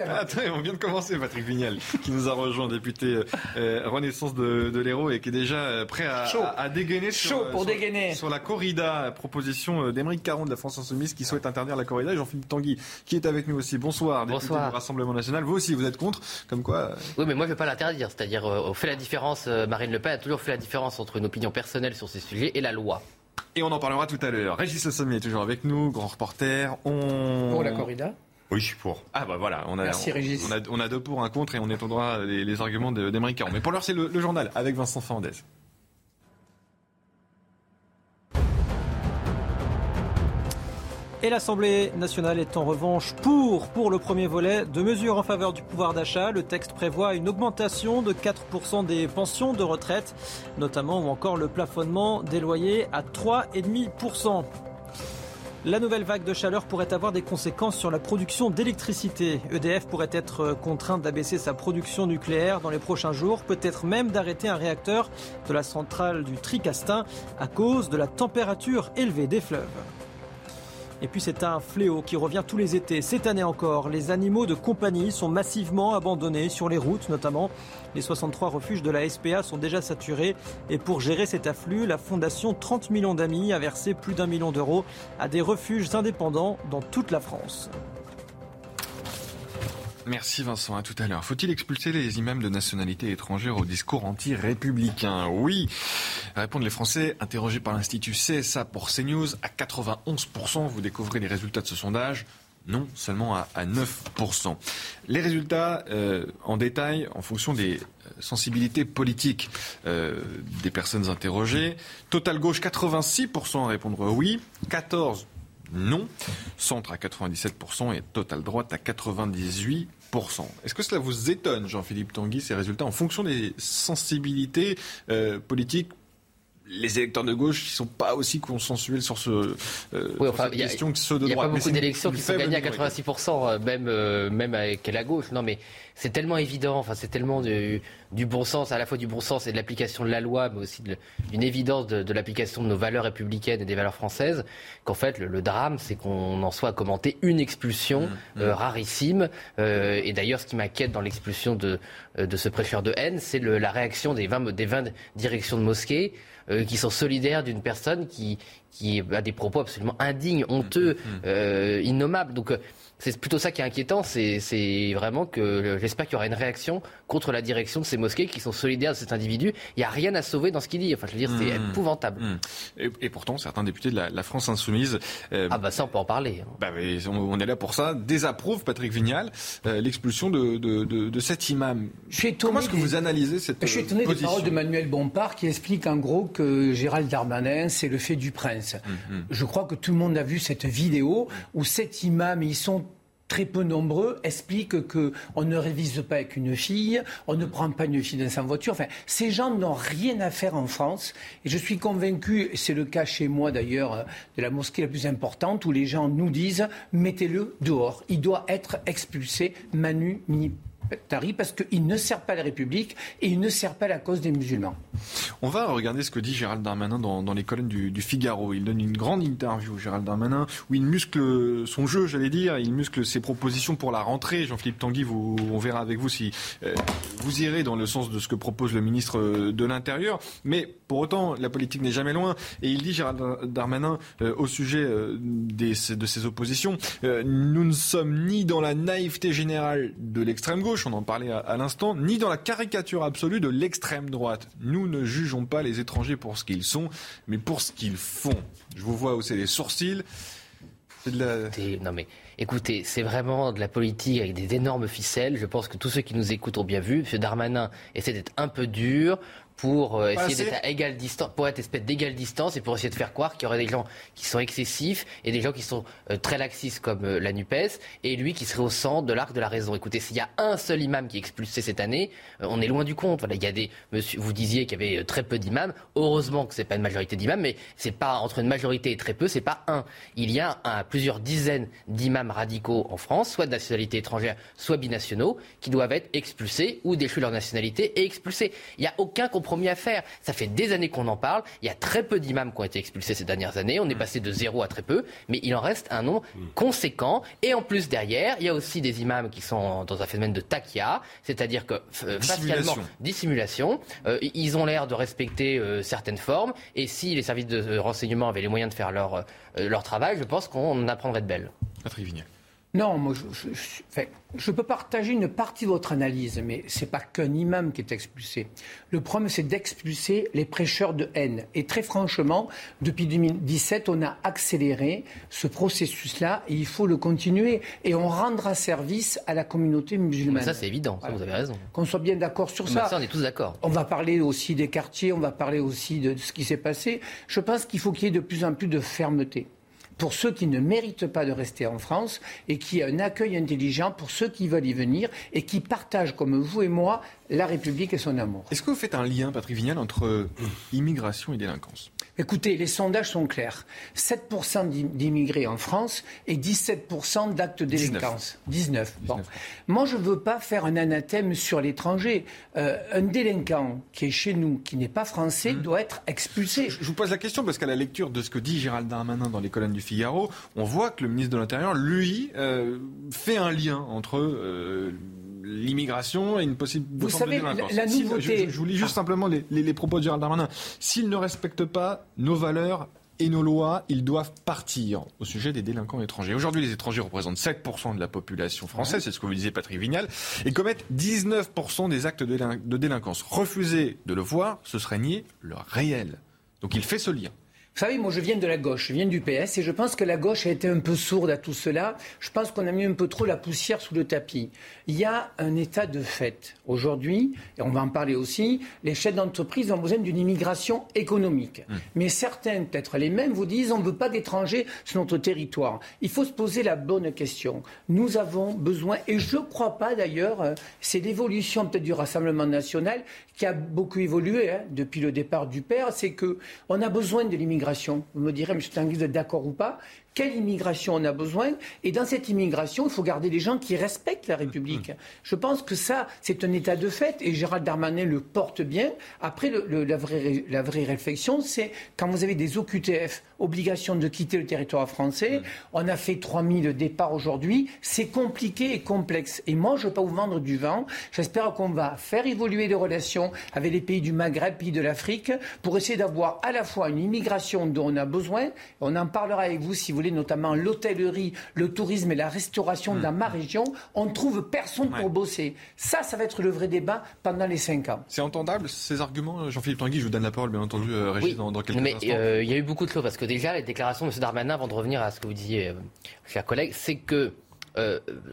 Ah, attends, on vient de commencer, Patrick Vignal, qui nous a rejoint, député euh, euh, Renaissance de, de l'Hérault et qui est déjà euh, prêt à, à, dégainer, sur, pour dégainer. sur la corrida, proposition d'Émeric Caron de la France Insoumise qui souhaite interdire la corrida et Jean-Philippe Tanguy qui est avec nous aussi. Bonsoir, député du Rassemblement National. Vous aussi, vous êtes contre, comme quoi Oui, mais moi je ne vais pas l'interdire. C'est-à-dire, on fait la différence, Marine Le Pen a toujours fait la différence entre une opinion personnelle sur ces sujets et la loi. Et on en parlera tout à l'heure. Régis Le Sommier est toujours avec nous, grand reporter. On... Pour la corrida oui, je suis pour. Ah bah voilà, on a, on, a, deux pour, un contre et on étendra les, les arguments d'Emeric Caron. Mais pour l'heure, c'est le, journal avec Vincent Fernandez. Et l'Assemblée nationale est en revanche pour, pour le premier volet de mesures en faveur du pouvoir d'achat. Le texte prévoit une augmentation de 4% des pensions de retraite, notamment ou encore le plafonnement des loyers à 3,5%. La nouvelle vague de chaleur pourrait avoir des conséquences sur la production d'électricité. EDF pourrait être contrainte d'abaisser sa production nucléaire dans les prochains jours, peut-être même d'arrêter un réacteur de la centrale du Tricastin à cause de la température élevée des fleuves. Et puis c'est un fléau qui revient tous les étés. Cette année encore, les animaux de compagnie sont massivement abandonnés sur les routes notamment. Les 63 refuges de la SPA sont déjà saturés et pour gérer cet afflux, la fondation 30 millions d'amis a versé plus d'un million d'euros à des refuges indépendants dans toute la France. Merci Vincent, à tout à l'heure. Faut-il expulser les imams de nationalité étrangère au discours anti-républicain? Oui. Répondent les Français interrogés par l'Institut CSA pour CNews à 91%. Vous découvrez les résultats de ce sondage. Non, seulement à, 9%. Les résultats euh, en détail en fonction des euh, sensibilités politiques euh, des personnes interrogées. Total gauche, 86% à répondre oui, 14% non. Centre à 97% et Total droite à 98%. Est-ce que cela vous étonne, Jean-Philippe Tanguy, ces résultats en fonction des sensibilités euh, politiques les électeurs de gauche qui sont pas aussi consensuels sur ce euh, oui, enfin, cette question que ceux de droite. Il n'y a pas beaucoup d'élections qui sont gagnées à 86%, même, euh, même avec la gauche. Non, mais c'est tellement évident, enfin, c'est tellement du, du, bon sens, à la fois du bon sens et de l'application de la loi, mais aussi d'une évidence de, de l'application de nos valeurs républicaines et des valeurs françaises, qu'en fait, le, drame, c'est qu'on en soit à commenter une expulsion mmh, euh, mmh. rarissime. Euh, et d'ailleurs, ce qui m'inquiète dans l'expulsion de, de ce prêcheur de haine, c'est la réaction des 20, des 20 directions de mosquées. Euh, qui sont solidaires d'une personne qui, qui a des propos absolument indignes, honteux, mmh, mmh, mmh. euh, innommables. Donc euh, c'est plutôt ça qui est inquiétant, c'est vraiment que j'espère qu'il y aura une réaction contre la direction de ces mosquées qui sont solidaires de cet individu. Il n'y a rien à sauver dans ce qu'il dit. Enfin, je veux dire, c'est mmh. épouvantable. Mmh. Et, pourtant, certains députés de la, France insoumise. Euh, ah bah ça, on peut en parler. Hein. Bah, on, est là pour ça. Désapprouvent, Patrick Vignal, euh, l'expulsion de, de, de, de, cet imam. Comment est-ce que vous analysez cette Je suis étonné des paroles de Manuel Bompard qui explique en gros que Gérald Darmanin, c'est le fait du prince. Mmh, je crois que tout le monde a vu cette vidéo où cet imam, ils sont très peu nombreux expliquent qu'on ne révise pas avec une fille, on ne prend pas une fille dans sa voiture. Enfin, ces gens n'ont rien à faire en France. Et je suis convaincu, c'est le cas chez moi d'ailleurs, de la mosquée la plus importante, où les gens nous disent mettez-le dehors. Il doit être expulsé manu Tari parce qu'il ne sert pas la République et il ne sert pas la cause des musulmans. On va regarder ce que dit Gérald Darmanin dans, les colonnes du, Figaro. Il donne une grande interview, Gérald Darmanin, où il muscle son jeu, j'allais dire, il muscle ses propositions pour la rentrée. Jean-Philippe Tanguy, vous, on verra avec vous si euh, vous irez dans le sens de ce que propose le ministre de l'Intérieur. Mais pour autant, la politique n'est jamais loin. Et il dit, Gérald Darmanin, euh, au sujet euh, de ses oppositions, nous ne sommes ni dans la naïveté générale de l'extrême gauche, on en parlait à, l'instant, ni dans la caricature absolue de l'extrême droite. Nous ne jugeons pas les étrangers pour ce qu'ils sont, mais pour ce qu'ils font. Je vous vois hausser les sourcils. Non mais écoutez, c'est vraiment de la politique avec des énormes ficelles. Je pense que tous ceux qui nous écoutent ont bien vu. M. Darmanin essaie d'être un peu dur pour euh, essayer d'être à égale distance, pour être espèce d'égale distance et pour essayer de faire croire qu'il y aurait des gens qui sont excessifs et des gens qui sont euh, très laxistes comme euh, la NUPES et lui qui serait au centre de l'arc de la raison. Écoutez, s'il y a un seul imam qui est expulsé cette année, on est loin du compte. Voilà, il y a des, monsieur, vous disiez qu'il y avait très peu d'imams. Heureusement que c'est pas une majorité d'imams, mais c'est pas entre une majorité et très peu, c'est pas un. Il y a un, plusieurs dizaines d'imams radicaux en France, soit de nationalité étrangère, soit binationaux, qui doivent être expulsés ou déchus leur nationalité et expulsés. Il n'y a aucun compromis à faire. Ça fait des années qu'on en parle. Il y a très peu d'imams qui ont été expulsés ces dernières années. On est mm. passé de zéro à très peu, mais il en reste un nombre mm. conséquent. Et en plus, derrière, il y a aussi des imams qui sont dans un phénomène de takia, c'est-à-dire que euh, facialement, dissimulation, euh, ils ont l'air de respecter euh, certaines formes. Et si les services de renseignement avaient les moyens de faire leur, leur travail, je pense qu'on apprendrait de belles. Patrick Vignal. Non, moi, je, peux partager une partie de votre analyse, mais ce n'est pas qu'un imam qui est expulsé. Le problème, c'est d'expulser les prêcheurs de haine. Et très franchement, depuis 2017, on a accéléré ce processus-là et il faut le continuer. Et on rendra service à la communauté musulmane. ça, c'est évident, vous avez raison. Qu'on soit bien d'accord sur ça. ça. On est tous d'accord. On va parler aussi des quartiers, on va parler aussi de ce qui s'est passé. Je pense qu'il faut qu'il y ait de plus en plus de fermeté pour ceux qui ne méritent pas de rester en France et qui a un accueil intelligent pour ceux qui veulent y venir et qui partagent, comme vous et moi, la République et son amour. Est-ce que vous faites un lien, Patrick Vignal, entre immigration et délinquance? Écoutez, les sondages sont clairs. 7% d'immigrés en France et 17% d'actes de délinquance. 19. Bon. Moi, je ne veux pas faire un anathème sur l'étranger. Euh, un délinquant qui est chez nous, qui n'est pas français, mmh. doit être expulsé. Je, vous pose la question parce qu'à la lecture de ce que dit Gérald Darmanin dans les colonnes du Figaro, on voit que le ministre de l'Intérieur, lui, euh, fait un lien entre... Euh, l'immigration et une possible vous savez, la, nouveauté... je, vous lis juste simplement les, propos de Gérald Darmanin. S'ils ne respectent pas nos valeurs et nos lois, ils doivent partir au sujet des délinquants étrangers. Aujourd'hui, les étrangers représentent 7% de la population française, c'est ce que vous disiez Patrick Vignal, et commettent 19% des actes de délinquance. Refuser de le voir, ce serait nier le réel. Donc il fait ce lien. Vous savez, moi je viens de la gauche, je viens du PS et je pense que la gauche a été un peu sourde à tout cela. Je pense qu'on a mis un peu trop la poussière sous le tapis. Il y a un état de fait. Aujourd'hui, et on va en parler aussi, les chefs d'entreprise ont besoin d'une immigration économique. Mmh. Mais certains, peut-être les mêmes, vous disent on ne veut pas d'étrangers sur notre territoire. Il faut se poser la bonne question. Nous avons besoin, et je ne crois pas d'ailleurs, euh, c'est l'évolution peut-être du Rassemblement national qui a beaucoup évolué hein, depuis le départ du père, c'est qu'on a besoin de l'immigration vous me direz, M. Tanguy, vous êtes d'accord ou pas? Quelle immigration on a besoin? Et dans cette immigration, il faut garder des gens qui respectent la République. Mm-hmm. Je pense que ça, c'est un état de fait, et Gérald Darmanin le porte bien. Après, la, vraie, la, vraie, réflexion, c'est quand vous avez des OQTF, obligation de quitter le territoire français, mm. on a fait 3000 départs aujourd'hui, c'est compliqué et complexe. Et moi, je ne veux pas vous vendre du vent. J'espère qu'on va faire évoluer les relations avec les pays du Maghreb, pays de l'Afrique, pour essayer d'avoir à la fois une immigration dont on a besoin, on en parlera avec vous si vous notamment l'hôtellerie, le tourisme et la restauration dans ma région, on ne trouve personne pour bosser. Ça, ça va être le vrai débat pendant les cinq ans. C'est entendable ces arguments, Jean-Philippe Tanguy Je vous donne la parole, bien entendu, euh, Régis, dans, quelques mais, euh, il y a eu beaucoup de choses parce que déjà, les déclarations de M. Darmanin, avant de revenir à ce que vous disiez, euh, chers collègues, c'est que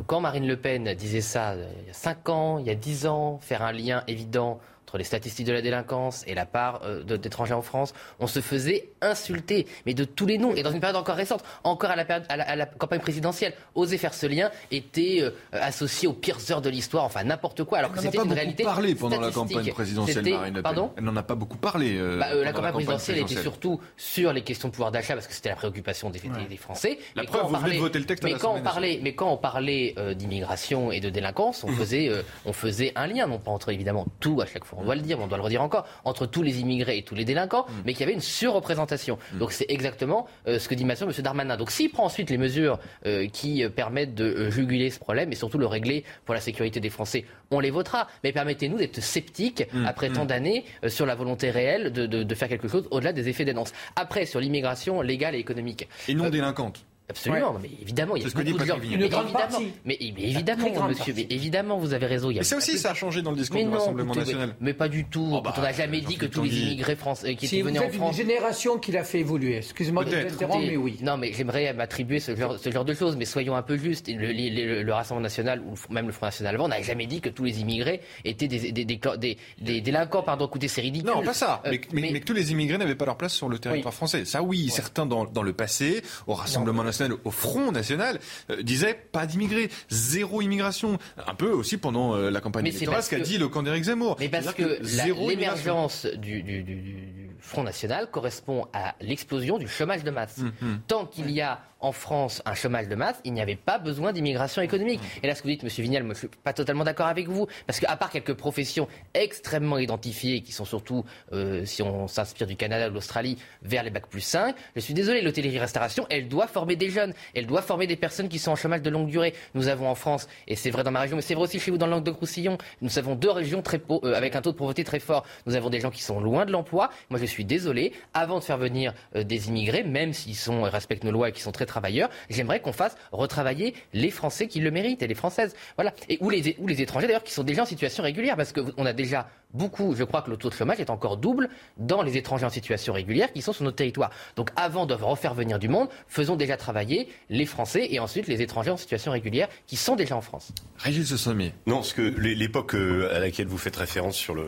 quand Marine Le Pen disait ça il y a 5 ans, il y a 10 ans, faire un lien évident les statistiques de la délinquance et la part euh, d'étrangers en France, on se faisait insulter, mais de tous les noms. Et dans une période encore récente, encore à la, période, à la, campagne présidentielle, oser faire ce lien était euh, associé aux pires heures de l'histoire, enfin n'importe quoi. Alors que c'était une réalité. parlé pendant la campagne présidentielle, Marine Le Pen. Pardon Elle n'en a pas beaucoup parlé. Euh, bah, la, campagne présidentielle était surtout sur les questions de pouvoir d'achat parce que c'était la préoccupation des, des, Français. La mais preuve, vous de voter le texte mais quand on parlait, Mais quand on parlait d'immigration et de délinquance, on [clears throat] faisait, on faisait un lien, non pas entre évidemment tout à chaque fois, on doit le dire, on doit le redire encore, entre tous les immigrés et tous les délinquants, mm. mais qu'il y avait une surreprésentation. Mm. Donc c'est exactement euh, ce que dit maintenant M. Darmanin. Donc s'il prend ensuite les mesures euh, qui euh, permettent de juguler ce problème et surtout le régler pour la sécurité des Français, on les votera. Mais permettez-nous d'être sceptiques mm. après tant d'années sur la volonté réelle de, de, faire quelque chose au-delà des effets d'annonce. Après, sur l'immigration légale et économique. Et non délinquante. Absolument, mais évidemment, il y a beaucoup de gens. Une grande partie. Mais, évidemment, monsieur, mais évidemment, vous avez raison. mais ça aussi, ça a changé dans le discours du Rassemblement national. Mais, pas du tout. Oh, bah, on n'a jamais dit que tous les immigrés français qui étaient venus en France. C'est une génération qui l'a fait évoluer. Excusez-moi de t'interrompre, mais oui. Non, mais j'aimerais m'attribuer ce genre, ce genre de choses, mais soyons un peu justes. Le, Rassemblement national ou même le Front national avant, on n'a jamais dit que tous les immigrés étaient des, des, des, délinquants. Pardon, écoutez, c'est ridicule. Non, pas ça. Euh, mais, que tous les immigrés n'avaient pas leur place sur le territoire français. Ça, oui, certains dans, dans le passé, au Rassemblement national, au Front national euh, disait pas d'immigrés, zéro immigration. Un peu aussi pendant euh, la campagne électorale, ce qu'a dit le camp d'Éric Zemmour. Mais parce que, l'émergence du, Front National correspond à l'explosion du chômage de masse. Hum, hum. Tant qu'il y a en France un chômage de masse, il n'y avait pas besoin d'immigration économique. Et là, ce que vous dites, Monsieur Vignal, moi, je suis pas totalement d'accord avec vous, parce qu'à part quelques professions extrêmement identifiées, qui sont surtout, euh, si on s'inspire du Canada, de l'Australie, vers les bacs plus 5, je suis désolé, l'hôtellerie-restauration, elle doit former des jeunes, elle doit former des personnes qui sont en chômage de longue durée. Nous avons en France, et c'est vrai dans ma région, mais c'est vrai aussi chez vous dans le Languedoc-Roussillon, nous avons deux régions très euh, avec un taux de pauvreté très fort. Nous avons des gens qui sont loin de l'emploi. Moi, je suis désolé, avant de faire venir euh, des immigrés, même s'ils respectent nos lois et qui sont très travailleurs, j'aimerais qu'on fasse retravailler les Français qui le méritent et les Françaises. Voilà. Et, ou, les, ou les étrangers d'ailleurs qui sont déjà en situation régulière parce qu'on a déjà beaucoup, je crois que le taux de chômage est encore double dans les étrangers en situation régulière qui sont sur notre territoire. Donc avant de refaire venir du monde, faisons déjà travailler les Français et ensuite les étrangers en situation régulière qui sont déjà en France. Régis Sommier. Non, ce que l'époque euh, à laquelle vous faites référence sur le,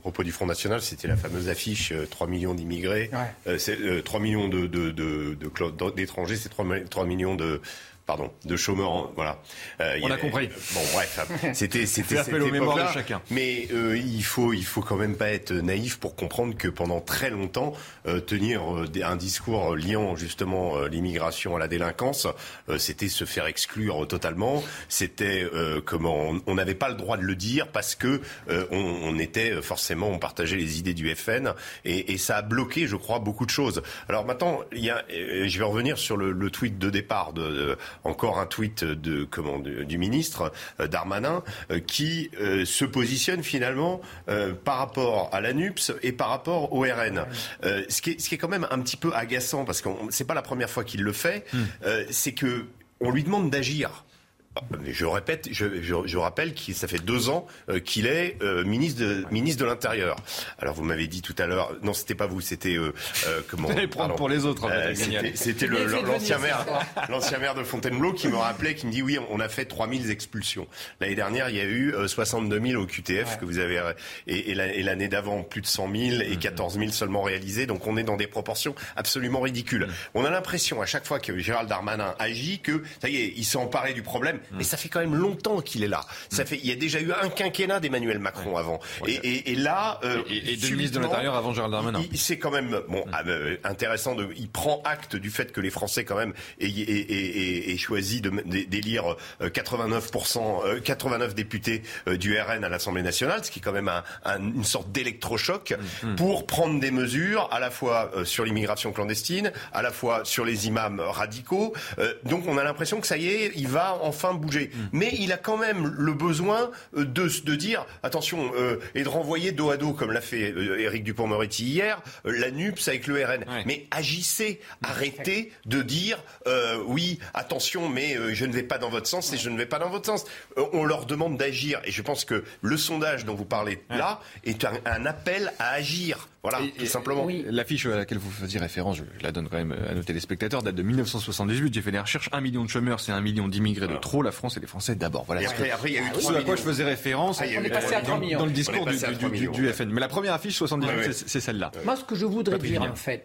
propos du Front National, c'était la fameuse affiche 3 euh, millions d'immigrés, 3 euh, millions d'étrangers, c'est 3, 3 millions de pardon, de chômeurs. Voilà. Euh, On a, compris. Bon, bref, [laughs] c'était c'était appel aux mémoires de chacun. Mais euh, il faut il faut quand même pas être naïf pour comprendre que pendant très longtemps, euh, tenir un discours liant justement l'immigration à la délinquance, c'était se faire exclure totalement. C'était comment on n'avait pas le droit de le dire parce que on, était forcément on partageait les idées du FN et, et, ça a bloqué, je crois, beaucoup de choses. Alors maintenant, il y a, je vais revenir sur le, le tweet de départ de encore un tweet de, comment, du ministre euh, Darmanin euh, qui euh, se positionne finalement par rapport à l'ANUPS et par rapport au RN. ce, qui est, ce qui est quand même un petit peu agaçant parce que c'est pas la première fois qu'il le fait, hmm. c'est que on lui demande d'agir je répète, je, rappelle que ça fait deux ans euh, qu'il est euh, ministre de, ministre de l'Intérieur. Alors vous m'avez dit tout à l'heure, non, c'était pas vous, c'était euh, comment Vous allez prendre pour les autres. c'était l'ancien maire, [laughs] l'ancien maire de Fontainebleau qui me rappelait, qui me dit oui, on a fait 3000 expulsions. L'année dernière, il y a eu 62 000 au QTF que vous avez et, l'année d'avant plus de 100 000 et 14 000 seulement réalisés. Donc on est dans des proportions absolument ridicules. Mm. On a l'impression à chaque fois que Gérald Darmanin agit que ça y est, il s'est emparé du problème. Mm. Mais ça fait quand même longtemps qu'il est là. Ça mm. fait, il y a déjà eu un quinquennat d'Emmanuel Macron avant. Et, là, euh, et, deux ministres de l'Intérieur avant Gérald Darmanin. C'est quand même bon ah, euh, intéressant. De, il prend acte du fait que les Français quand même aient, choisi d'élire 89%, 89 députés euh, du RN à l'Assemblée nationale, ce qui est quand même une sorte d'électrochoc mm. pour prendre des mesures à la fois sur l'immigration clandestine, à la fois sur les imams radicaux. donc on a l'impression que ça y est, il va enfin bouger. Mm. Mais il a quand même le besoin euh, de, de dire, attention, euh, et de renvoyer dos à dos, comme l'a fait euh, Éric Dupont-Moretti hier, la NUPS avec le RN. Mais agissez, arrêtez de dire, oui, attention, mais je ne vais pas dans votre sens et je ne vais pas dans votre sens. on leur demande d'agir. Et je pense que le sondage dont vous parlez là est un appel à agir. Voilà, tout simplement. L'affiche à laquelle vous faisiez référence, je, la donne quand même à nos téléspectateurs, date de 1978. J'ai fait des recherches. Un million de chômeurs, c'est un million d'immigrés de trop. La France et les Français d'abord. Voilà. Et après, il y a eu ce à quoi je faisais référence ah, dans, le discours du, FN. Mais la première affiche, 78, c'est celle-là. Moi, ce que je voudrais dire, en fait,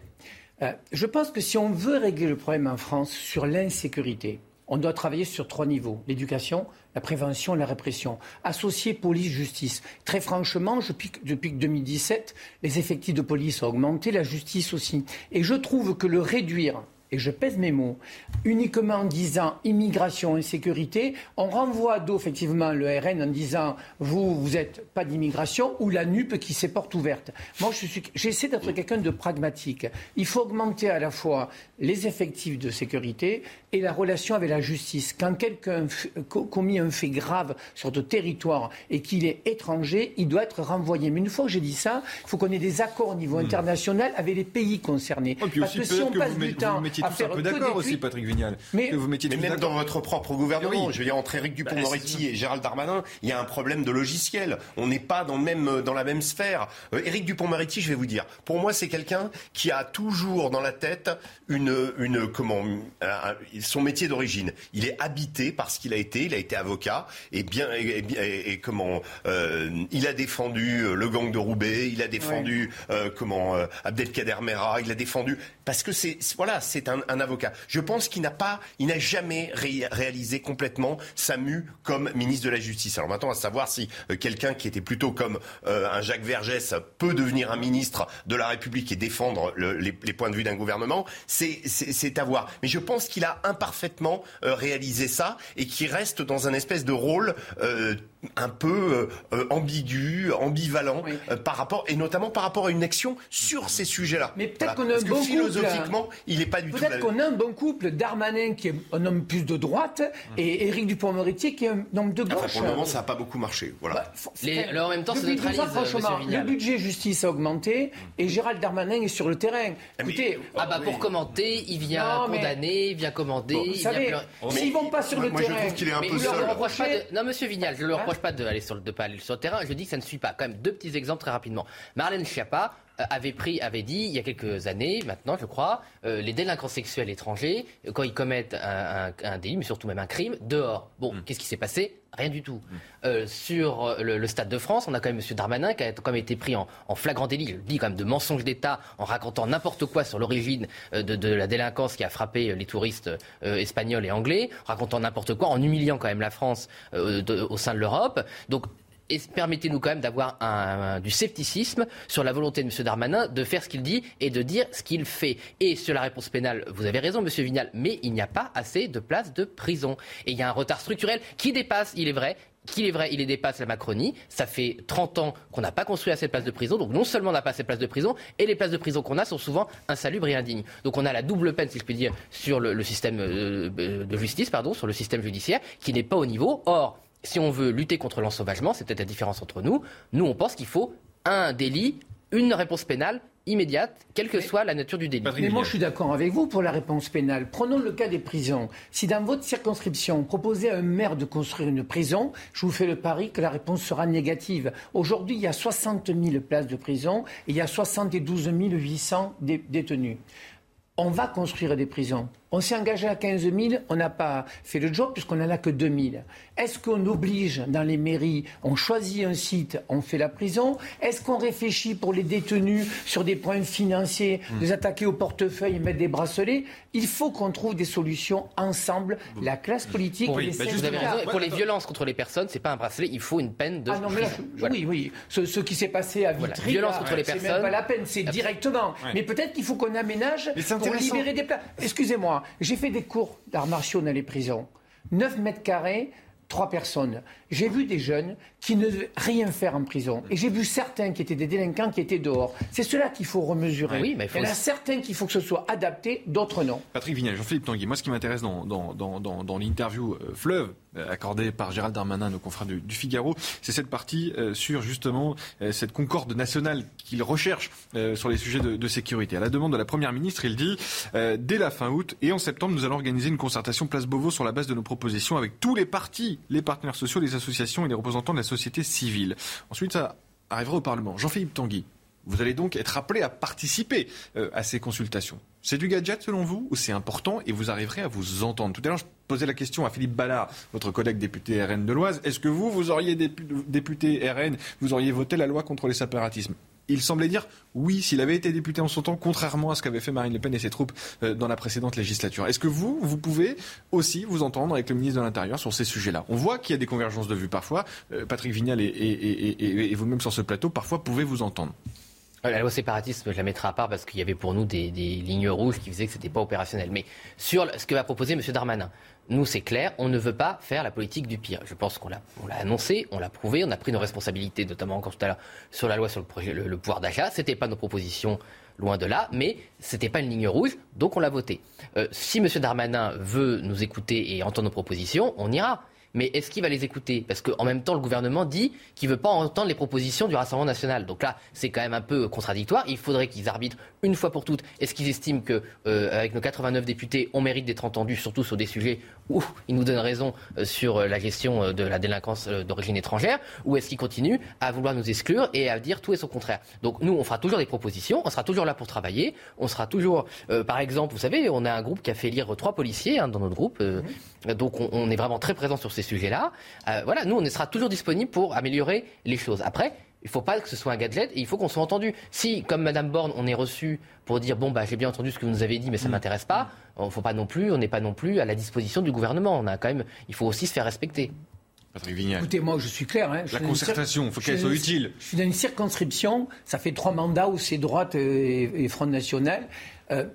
euh, je pense que si on veut régler le problème en France sur l'insécurité, on doit travailler sur trois niveaux l'éducation, la prévention et la répression. Associer police-justice. Très franchement, depuis, depuis 2017, les effectifs de police ont augmenté, la justice aussi. Et je trouve que le réduire et je pèse mes mots, uniquement en disant immigration, insécurité, on renvoie d'eau effectivement le RN en disant vous, vous n'êtes pas d'immigration, ou la NUP qui s'est porte ouverte. Moi, j'essaie d'être quelqu'un de pragmatique. Il faut augmenter à la fois les effectifs de sécurité et la relation avec la justice. Quand quelqu'un commis un fait grave sur notre territoire et qu'il est étranger, il doit être renvoyé. Mais une fois que j'ai dit ça, il faut qu'on ait des accords au niveau hmm. international avec les pays concernés. Parce que si on passe du temps mettiez tous un peu d'accord aussi, Patrick Vignal. Mais, vous mettiez même dans votre propre gouvernement, je veux dire, entre Éric bah, Dupond-Moretti et Gérald Darmanin, il y a un problème de logiciel. On n'est pas dans, même, dans la même sphère. Euh, Éric Dupond-Moretti, je vais vous dire, pour moi, c'est quelqu'un qui a toujours dans la tête une, une comment, son métier d'origine. Il est habité parce qu'il a été, il a été avocat et bien, et, comment, euh, il a défendu euh, le gang de Roubaix, il a défendu comment Abdelkader Mera, il a défendu parce que c'est voilà, c'est un, avocat. Je pense qu'il n'a pas, il n'a jamais réalisé complètement sa mue comme ministre de la Justice. Alors maintenant, à savoir si euh, quelqu'un qui était plutôt comme euh, un Jacques Vergès peut devenir un ministre de la République et défendre les, points de vue d'un gouvernement, c'est à voir. Mais je pense qu'il a imparfaitement euh, réalisé ça et qu'il reste dans un espèce de rôle un peu ambigu, ambivalent par rapport et notamment par rapport à une action sur ces sujets-là. Mais peut-être qu'on a un bon philosophiquement, il n'est pas du tout Peut-être qu'on a un bon couple, Darmanin qui est un homme plus de droite et Éric Dupond-Moretti qui est un homme de gauche. pour le moment, ça n'a pas beaucoup marché. Voilà. Bah, alors en même temps, ça neutralise. franchement, le budget justice a augmenté et Gérald Darmanin est sur le terrain. Eh Écoutez, ah bah pour commenter, il vient condamner, il vient commander. Bon, il savez, s'ils vont pas sur le moi, terrain, je trouve qu'il est un peu seul. Non, Monsieur Vignal, je le reproche pas de aller sur de pas aller sur le terrain. Je dis que ça ne suit pas. Quand même deux petits exemples très rapidement. Marlène Schiappa avait pris, avait dit il y a quelques années, maintenant je crois, euh, les délinquants sexuels étrangers, quand ils commettent un, délit, mais surtout même un crime, dehors. Bon, mm. qu'est-ce qui s'est passé? Rien du tout. Mm. Euh, sur le, Stade de France, on a quand même M. Darmanin qui a quand même été pris en, flagrant délit, je le dis quand même, de mensonge d'État, en racontant n'importe quoi sur l'origine de, la délinquance qui a frappé les touristes espagnols et anglais, racontant n'importe quoi, en humiliant quand même la France au sein de l'Europe. Donc et permettez-nous quand même d'avoir du scepticisme sur la volonté de M. Darmanin de faire ce qu'il dit et de dire ce qu'il fait. Et sur la réponse pénale, vous avez raison, M. Vignal, mais il n'y a pas assez de places de prison. Et il y a un retard structurel qui dépasse, il est vrai, qu'il est vrai, il dépasse la Macronie. Ça fait 30 ans qu'on n'a pas construit assez de places de prison. Donc non seulement on n'a pas assez de places de prison, et les places de prison qu'on a sont souvent insalubres et indignes. Donc on a la double peine, si je puis dire, sur le, système euh, de justice, pardon, sur le système judiciaire, qui n'est pas au niveau. Or, si on veut lutter contre l'ensauvagement, c'est peut-être la différence entre nous, nous on pense qu'il faut un délit, une réponse pénale immédiate, quelle que soit la nature du délit. Mais moi, je suis d'accord avec vous pour la réponse pénale. Prenons le cas des prisons. Si dans votre circonscription, on proposait à un maire de construire une prison, je vous fais le pari que la réponse sera négative. Aujourd'hui, il y a 60 000 places de prison et il y a 72 800 détenus. On va construire des prisons. On s'est engagé à 15 000, on n'a pas fait le job puisqu'on n'en a que 2 000. Est-ce qu'on oblige dans les mairies, on choisit un site, on fait la prison? Est-ce qu'on réfléchit pour les détenus sur des points financiers, hmm. les attaquer au portefeuille et mettre des bracelets? Il faut qu'on trouve des solutions ensemble. La classe politique... Oui, bah vous avez raison. Et pour les violences contre les personnes, c'est pas un bracelet, il faut une peine de... Ah non, mais Oui, oui. Ce, qui s'est passé à Vitry, violence contre les personnes... c'est même pas la peine, c'est directement. Mais peut-être qu'il faut qu'on aménage pour libérer des places. Excusez-moi j'ai fait des cours d'arts martiaux dans les prisons. 9 mètres carrés, trois personnes. J'ai vu des jeunes qui ne devaient rien faire en prison. Et j'ai vu certains qui étaient des délinquants qui étaient dehors. C'est cela qu'il faut remesurer. Oui, mais il, y en a certains qu'il faut que ce soit adapté, d'autres non. Patrick Vignal, Jean-Philippe Tanguy, moi ce qui m'intéresse dans, dans, dans, dans l'interview euh, Fleuve, accordée par Gérald Darmanin, nos confrères du, Figaro, c'est cette partie euh, sur justement cette concorde nationale qu'il recherche sur les sujets de, sécurité. À la demande de la Première ministre, il dit dès la fin août et en septembre, nous allons organiser une concertation Place Beauvau sur la base de nos propositions avec tous les partis, les partenaires sociaux, les associations et les représentants de la société civile. Ensuite, ça arrivera au Parlement. Jean-Philippe Tanguy, vous allez donc être appelé à participer euh, à ces consultations. C'est du gadget selon vous ou c'est important et vous arriverez à vous entendre Tout à l'heure, je posais la question à Philippe Ballard, votre collègue député RN de l'Oise. Est-ce que vous, vous auriez député RN, vous auriez voté la loi contre les séparatismes il semblait dire oui s'il avait été député en son temps, contrairement à ce qu'avait fait Marine Le Pen et ses troupes euh, dans la précédente législature. Est-ce que vous, vous pouvez aussi vous entendre avec le ministre de l'Intérieur sur ces sujets-là? On voit qu'il y a des convergences de vues parfois. Euh, Patrick Vignal et, vous-même sur ce plateau, parfois pouvez vous entendre. La loi séparatisme, je la mettrai à part parce qu'il y avait pour nous des, lignes rouges qui faisaient que ce n'était pas opérationnel. Mais sur ce que va proposer M. Darmanin, nous, c'est clair, on ne veut pas faire la politique du pire. Je pense qu'on l'a, annoncé, on l'a prouvé, on a pris nos responsabilités, notamment encore tout à l'heure sur la loi sur le, projet, le, pouvoir d'achat. Ce n'était pas nos propositions, loin de là, mais ce n'était pas une ligne rouge, donc on l'a voté. Euh, si M. Darmanin veut nous écouter et entendre nos propositions, on ira mais est-ce qu'il va les écouter? Parce qu'en même temps, le gouvernement dit qu'il ne veut pas entendre les propositions du Rassemblement national. Donc là, c'est quand même un peu contradictoire. Il faudrait qu'ils arbitrent une fois pour toutes. Est-ce qu'ils estiment qu'avec euh, nos 89 députés, on mérite d'être entendus, surtout sur des sujets où ils nous donnent raison euh, sur euh, la gestion de la délinquance d'origine étrangère? Ou est-ce qu'ils continuent à vouloir nous exclure et à dire tout et son contraire? Donc nous, on fera toujours des propositions, on sera toujours là pour travailler, on sera toujours, par exemple, vous savez, on a un groupe qui a fait lire trois policiers hein, dans notre groupe. Donc on, est vraiment très présent sur ces sujets-là. Euh, voilà, nous, on sera toujours disponible pour améliorer les choses. Après, il ne faut pas que ce soit un gadget et il faut qu'on soit entendu. Si, comme Madame Borne, on est reçu pour dire bon bah j'ai bien entendu ce que vous nous avez dit, mais ça ne mm. m'intéresse pas, on faut pas non plus, on n'est pas non plus à la disposition du gouvernement. On a quand même, il faut aussi se faire respecter. Patrick Vignal. Écoutez, moi, je suis clair. Hein, la concertation, il faut qu'elle soit utile. Je suis dans une circonscription, ça fait trois mandats où c'est droite et, Front National. Euh,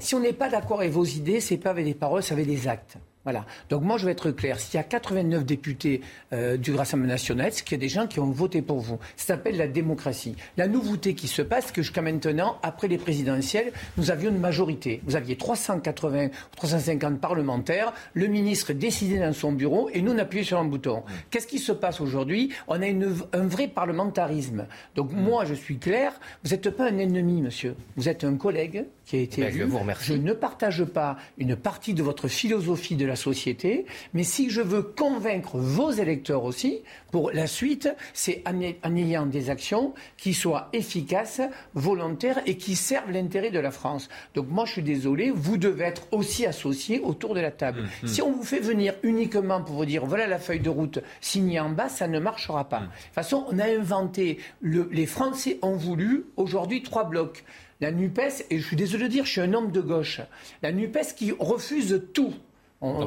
si on n'est pas d'accord avec vos idées, c'est pas avec des paroles, c'est avec des actes. Voilà. Donc moi, je vais être clair. S'il y a 89 députés euh, du Rassemblement national, c'est qu'il y a des gens qui ont voté pour vous. Ça s'appelle la démocratie. La nouveauté qui se passe, c'est que jusqu'à maintenant, après les présidentielles, nous avions une majorité. Vous aviez 380 ou 350 parlementaires. Le ministre décidait dans son bureau et nous, on sur un bouton. Qu'est-ce qui se passe aujourd'hui? On a un vrai parlementarisme. Donc moi, je suis clair. Vous n'êtes pas un ennemi, monsieur. Vous êtes un collègue qui a été ben, élu. Je, je ne partage pas une partie de votre philosophie de la société, mais si je veux convaincre vos électeurs aussi, pour la suite, c'est en ayant des actions qui soient efficaces, volontaires et qui servent l'intérêt de la France. Donc moi, je suis désolé, vous devez être aussi associés autour de la table. Mmh, mmh. Si on vous fait venir uniquement pour vous dire voilà la feuille de route signée en bas, ça ne marchera pas. Mmh. De toute façon, on a inventé, les Français ont voulu aujourd'hui trois blocs. La NUPES, et je suis désolé de dire, je suis un homme de gauche, la NUPES qui refuse tout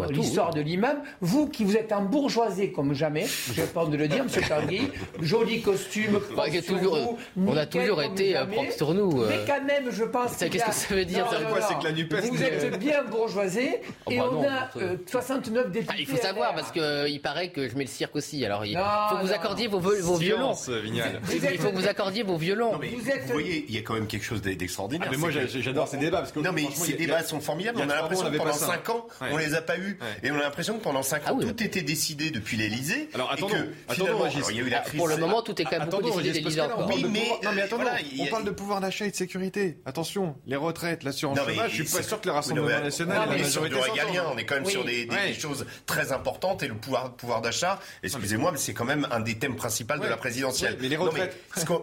l'histoire de l'imam. Vous qui vous êtes un bourgeoisé comme jamais, vais pas de le dire, Monsieur Tanguy, [laughs] joli costume, bah, toujours, on a toujours été euh, propre sur nous. Euh. Mais quand même, je pense. Qu'est-ce que ça veut dire Vous êtes bien bourgeoisé oh, et bah on a 69 euh, députés. Ah, il faut savoir parce qu'il paraît que je mets le cirque aussi. Alors il faut que vous accordiez vos, violons. Il faut que vous accordiez vos violons. Vous voyez, il y a quand même quelque chose d'extraordinaire. Ah, mais moi j'adore ces débats parce que non mais ces débats sont formidables. On a l'impression que pendant 5 ans, on les a pas eu. Et on a l'impression que pendant 5 ah ans, tout était décidé depuis l'Elysée. Alors attendons, que, finalement, il y a eu la crise. Pour le moment, tout est quand même beaucoup décidé de l'Elysée Oui, mais, non, mais attendez, on parle de pouvoir d'achat et de sécurité. Attention, les retraites, l'assurance chômage, je suis pas sûr que le Rassemblement national la majorité régalien, on est quand même sur des, choses très importantes et le pouvoir, pouvoir d'achat, excusez-moi, mais c'est quand même un des thèmes principaux de la présidentielle. mais les retraites.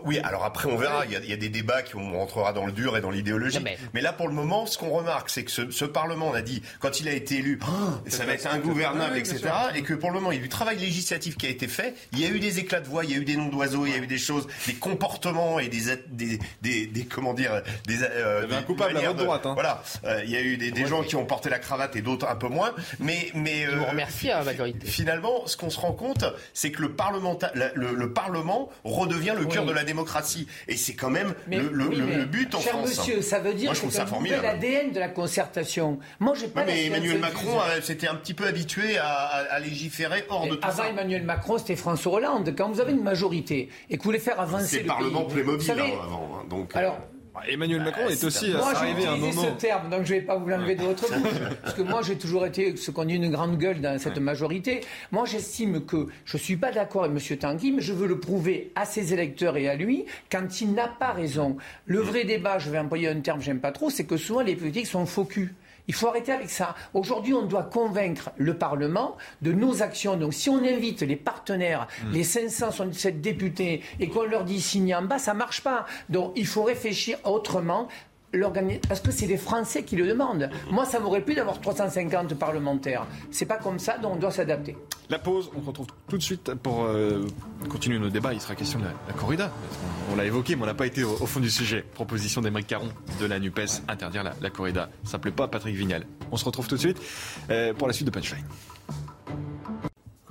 oui, alors après on verra, il y, a, des débats qui on rentrera dans le dur et dans l'idéologie. Mais... là pour le moment, ce qu'on remarque, c'est que ce, Parlement, on a dit, quand il a été élu, oh, ça va être ingouvernable, etc. Et que pour le moment, il y a du travail législatif qui a été fait. Il y a eu des éclats de voix, il y a eu des noms d'oiseaux, il y a eu des choses, des comportements et des des, des, comment dire, des, euh, un coupable à votre droite. Hein. Voilà, euh, il y a eu des, gens qui ont porté la cravate et d'autres un peu moins. Mais mais euh, remercie à la majorité. Finalement, ce qu'on se rend compte, c'est que le, le, Parlement redevient le cœur de la démocratie. Et c'est quand même le, le, but en cher France. monsieur, ça veut dire que c'est l'ADN de la concertation. Moi, j'ai pas Mais Emmanuel Macron s'était un petit peu habitué à, légiférer hors de tout avant Emmanuel Macron, c'était François Hollande. Quand vous avez une majorité et que vous voulez faire avancer le, le Parlement Playmobil hein, avant. Hein, donc, alors, bah, Emmanuel Macron est aussi moi, arrivé à un moment. ce terme, donc je ne vais pas vous l'enlever de votre bouche, parce que moi j'ai toujours été ce qu'on dit une grande gueule dans cette majorité. Moi j'estime que je ne suis pas d'accord avec M. Tanguy, mais je veux le prouver à ses électeurs et à lui quand il n'a pas raison. Le vrai débat, je vais employer un terme que j'aime pas trop, c'est que souvent les politiques sont faux il faut arrêter avec ça. Aujourd'hui, on doit convaincre le Parlement de nos actions. Donc, si on invite les partenaires, mm. les 577 députés, et qu'on leur dit signer en bas, ça marche pas. Donc, il faut réfléchir autrement parce que c'est les Français qui le demandent. Moi, ça m'aurait plu d'avoir 350 parlementaires. C'est pas comme ça, donc on doit s'adapter. La pause, on se retrouve tout de suite pour euh, continuer nos débats. Il sera question de la, corrida. On, l'a évoqué, mais on n'a pas été au, fond du sujet. Proposition d'Emeric Caron de la NUPES, interdire la, corrida. Ça ne plaît pas à Patrick Vignal. On se retrouve tout de suite euh, pour la suite de Punchline.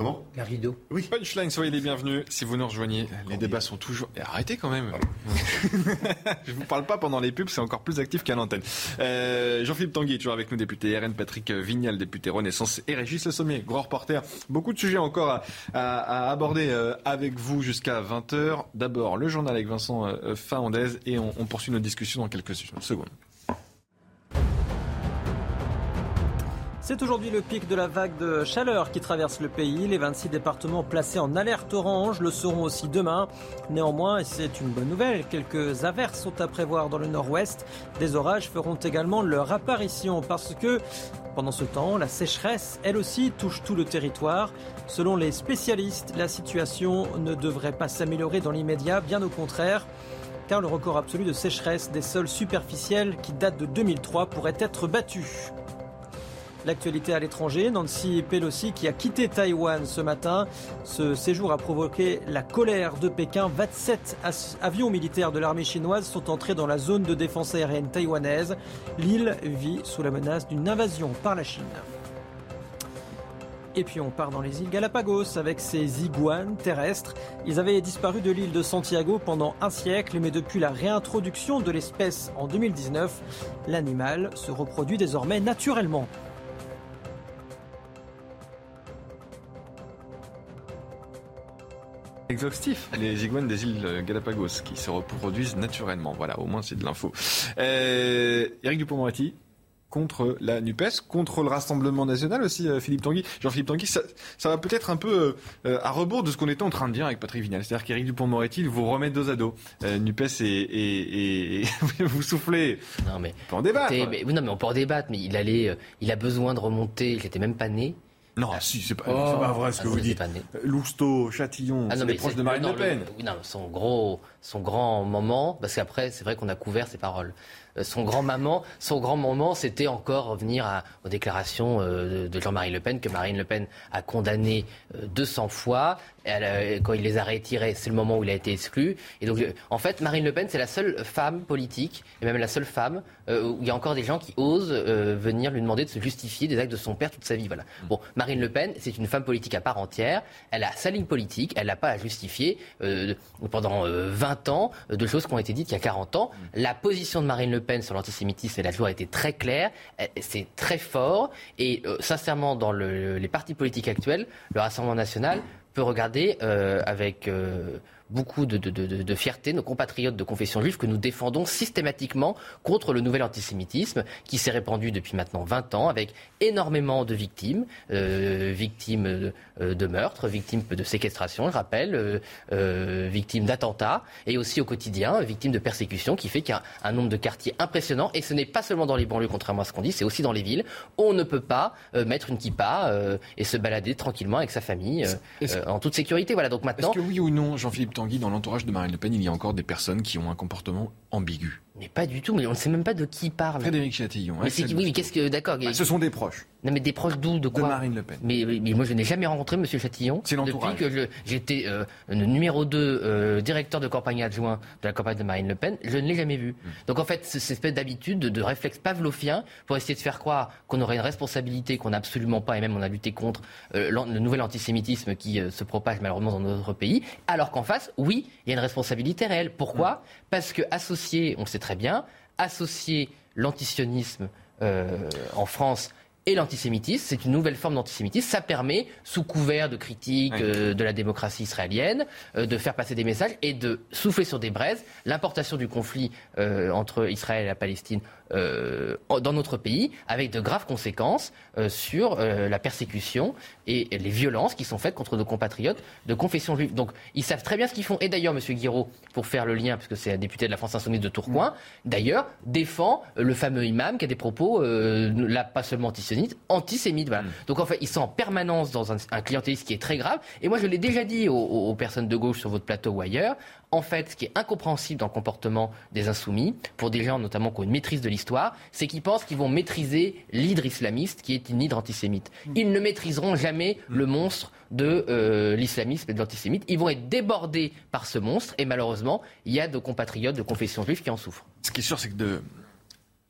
Comment Garrido. Oui. Punchline, soyez les bienvenus. Si vous nous rejoignez, les débats sont toujours. arrêtez quand même. [laughs] Je vous parle pas pendant les pubs, c'est encore plus actif qu'à l'antenne. Euh, Jean-Philippe Tanguy, toujours avec nous, député RN, Patrick Vignal, député Renaissance, et Régis Le Sommier, grand reporter. Beaucoup de sujets encore à, aborder euh, avec vous jusqu'à 20h. D'abord, le journal avec Vincent euh, Fahandez, et on, on poursuit nos discussions dans quelques secondes. C'est aujourd'hui le pic de la vague de chaleur qui traverse le pays. Les 26 départements placés en alerte orange le seront aussi demain. Néanmoins, et c'est une bonne nouvelle, quelques averses sont à prévoir dans le nord-ouest. Des orages feront également leur apparition parce que pendant ce temps, la sécheresse, elle aussi, touche tout le territoire. Selon les spécialistes, la situation ne devrait pas s'améliorer dans l'immédiat, bien au contraire car le record absolu de sécheresse des sols superficiels qui date de 2003 pourrait être battu. L'actualité à l'étranger, Nancy Pelosi qui a quitté Taïwan ce matin. Ce séjour a provoqué la colère de Pékin. 27 avions militaires de l'armée chinoise sont entrés dans la zone de défense aérienne taïwanaise. L'île vit sous la menace d'une invasion par la Chine. Et puis on part dans les îles Galapagos avec ces iguanes terrestres. Ils avaient disparu de l'île de Santiago pendant un siècle, mais depuis la réintroduction de l'espèce en 2019, l'animal se reproduit désormais naturellement. Exhaustif, les iguanes des îles Galapagos qui se reproduisent naturellement. Voilà, au moins c'est de l'info. Euh, Eric Dupond-Moretti contre la NUPES, contre le Rassemblement National aussi, euh, Philippe Tanguy. Jean-Philippe Tanguy, ça, va peut-être un peu euh, à rebours de ce qu'on était en train de dire avec Patrick Vignal. C'est-à-dire qu'Éric Dupont-Moretti vous remet dos à dos. NUPES et, [laughs] vous soufflez. Non mais on peut en débattre. Mais, non mais on peut en débattre, mais il allait, il a besoin de remonter. Il n'était même pas né. Non, si, c'est pas, pas, vrai ce que vous dites. Lousteau, Châtillon, ah, c'est proche de Marine Le Pen. oui, non, son gros, son grand moment, parce qu'après, c'est vrai qu'on a couvert ses paroles. Euh, son grand maman, son grand moment, c'était encore revenir à, aux déclarations euh, de Jean-Marie Le Pen que Marine Le Pen a condamné 200 euh, fois. quand il les a retirés, c'est le moment où il a été exclu. Et donc, en fait, Marine Le Pen, c'est la seule femme politique, et même la seule femme où il y a encore des gens qui osent venir lui demander de se justifier des actes de son père toute sa vie. Voilà. Bon, Marine Le Pen, c'est une femme politique à part entière. Elle a sa ligne politique. Elle n'a pas à justifier pendant 20 ans de choses qui ont été dites il y a 40 ans. La position de Marine Le Pen sur l'antisémitisme, elle a toujours été très claire, c'est très fort, et euh, sincèrement, dans les partis politiques actuels, le Rassemblement national peut regarder euh, avec euh, beaucoup de, fierté, nos compatriotes de confession juive, que nous défendons systématiquement contre le nouvel antisémitisme qui s'est répandu depuis maintenant 20 ans avec énormément de victimes, euh, victimes de, meurtres, victimes de séquestration, je rappelle, euh, victimes d'attentats et aussi au quotidien, victimes de persécutions qui fait qu'il y a un nombre de quartiers impressionnant et ce n'est pas seulement dans les banlieues, contrairement à ce qu'on dit, c'est aussi dans les villes. On ne peut pas mettre une kippa et se balader tranquillement avec sa famille en toute sécurité. Voilà, donc maintenant. Est-ce que oui ou non, Jean-Philippe Tanguy, dans l'entourage de Marine Le Pen, il y a encore des personnes qui ont un comportement ambigu mais pas du tout, mais on ne sait même pas de qui parle. Frédéric Chatillon. Mais oui, mais qu'est-ce que. D'accord. Bah, ce sont des proches. Non, mais des proches d'où De quoi De Marine Le Pen. Mais, mais moi, je n'ai jamais rencontré M. Chatillon. C'est Depuis que j'étais euh, le numéro 2 euh, directeur de campagne adjoint de la campagne de Marine Le Pen, je ne l'ai jamais vu. Hmm. Donc, en fait, cette espèce d'habitude, de, réflexe pavlovien, pour essayer de faire croire qu'on aurait une responsabilité qu'on n'a absolument pas, et même on a lutté contre euh, le nouvel antisémitisme qui se propage malheureusement dans notre pays, alors qu'en face, oui, il y a une responsabilité réelle. Pourquoi? Hmm. Parce que associé, on sait très bien, associer l'antisionisme euh, en France et l'antisémitisme, c'est une nouvelle forme d'antisémitisme. Ça permet, sous couvert de critique euh, de la démocratie israélienne, euh, de faire passer des messages et de souffler sur des braises l'importation du conflit entre Israël et la Palestine euh, dans notre pays, avec de graves conséquences euh, sur euh, la persécution et, les violences qui sont faites contre nos compatriotes de confession juive. Donc ils savent très bien ce qu'ils font. Et d'ailleurs, M. Guiraud, pour faire le lien, puisque c'est un député de la France Insoumise de Tourcoing, d'ailleurs, défend le fameux imam qui a des propos, là pas seulement antisémites, antisémites. Voilà. Mm. Donc en fait, ils sont en permanence dans un, clientélisme qui est très grave. Et moi, je l'ai déjà dit aux personnes de gauche sur votre plateau ou ailleurs, en fait, ce qui est incompréhensible dans le comportement des insoumis, pour des gens notamment qui ont une maîtrise de l'histoire, c'est qu'ils pensent qu'ils vont maîtriser l'hydre islamiste, qui est une hydre antisémite. Mm. Ils ne maîtriseront jamais mm. le monstre de euh, l'islamisme et de l'antisémite. Ils vont être débordés par ce monstre, et malheureusement, il y a de compatriotes de confession juive qui en souffrent. Ce qui est sûr, c'est que de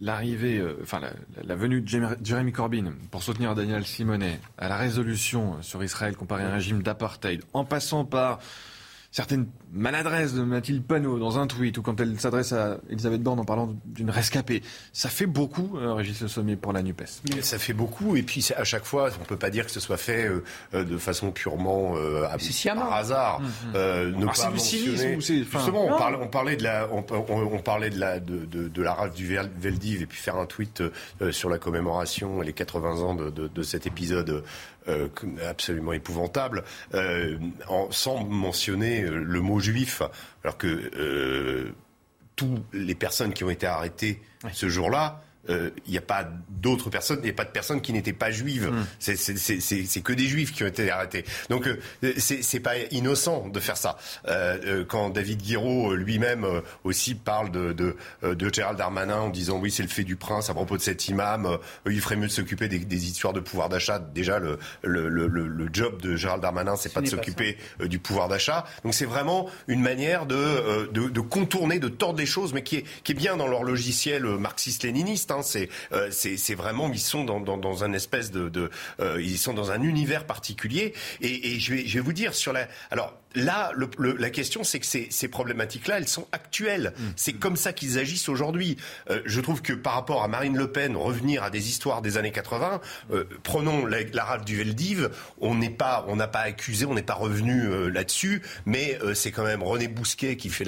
l'arrivée, euh, enfin la, venue de Jeremy Corbyn pour soutenir Daniel Simonet à la résolution sur Israël comparé à un régime d'apartheid, en passant par certaines maladresses de Mathilde Panot dans un tweet ou quand elle s'adresse à Elisabeth Borne en parlant d'une rescapée. Ça fait beaucoup, euh, Régis Le Sommet, pour la NUPES. Ça fait beaucoup et puis à chaque fois, on ne peut pas dire que ce soit fait euh, euh, de façon purement par hasard. Mmh, mmh. Ah, c'est du cynisme Justement, on parlait, on parlait, de la, on, parlait de la, de, de, la rage du Veldiv et puis faire un tweet sur la commémoration et les 80 ans de, de cet épisode euh, absolument épouvantable, euh, en, sans mentionner euh, le mot juif, alors que toutes les personnes qui ont été arrêtées ce jour-là euh, il n'y a pas d'autres personnes, il n'y a pas de personnes qui n'étaient pas juives. Hmm. C'est que des juifs qui ont été arrêtés. Donc euh, c'est pas innocent de faire ça. Euh, quand David Guiraud lui-même aussi parle de, de, de, Gérald Darmanin en disant oui c'est le fait du prince à propos de cet imam, il ferait mieux de s'occuper des, des, histoires de pouvoir d'achat. Déjà le, le, le, le, job de Gérald Darmanin c'est pas de s'occuper du pouvoir d'achat. Donc c'est vraiment une manière de, de, de, contourner, de tordre les choses, mais qui est, qui est bien dans leur logiciel marxiste-léniniste. Hein. Euh, c'est vraiment ils sont dans, dans, un espèce de, euh, ils sont dans un univers particulier. Et, je, vais, je vais vous dire sur la alors là, la question, c'est que ces, problématiques-là, elles sont actuelles. Mmh. C'est comme ça qu'ils agissent aujourd'hui. Euh, je trouve que par rapport à Marine Le Pen, revenir à des histoires des années 80, euh, prenons l'arabe du Veldiv, on n'est pas, on n'a pas accusé, on n'est pas revenu euh, là-dessus, mais c'est quand même René Bousquet qui fait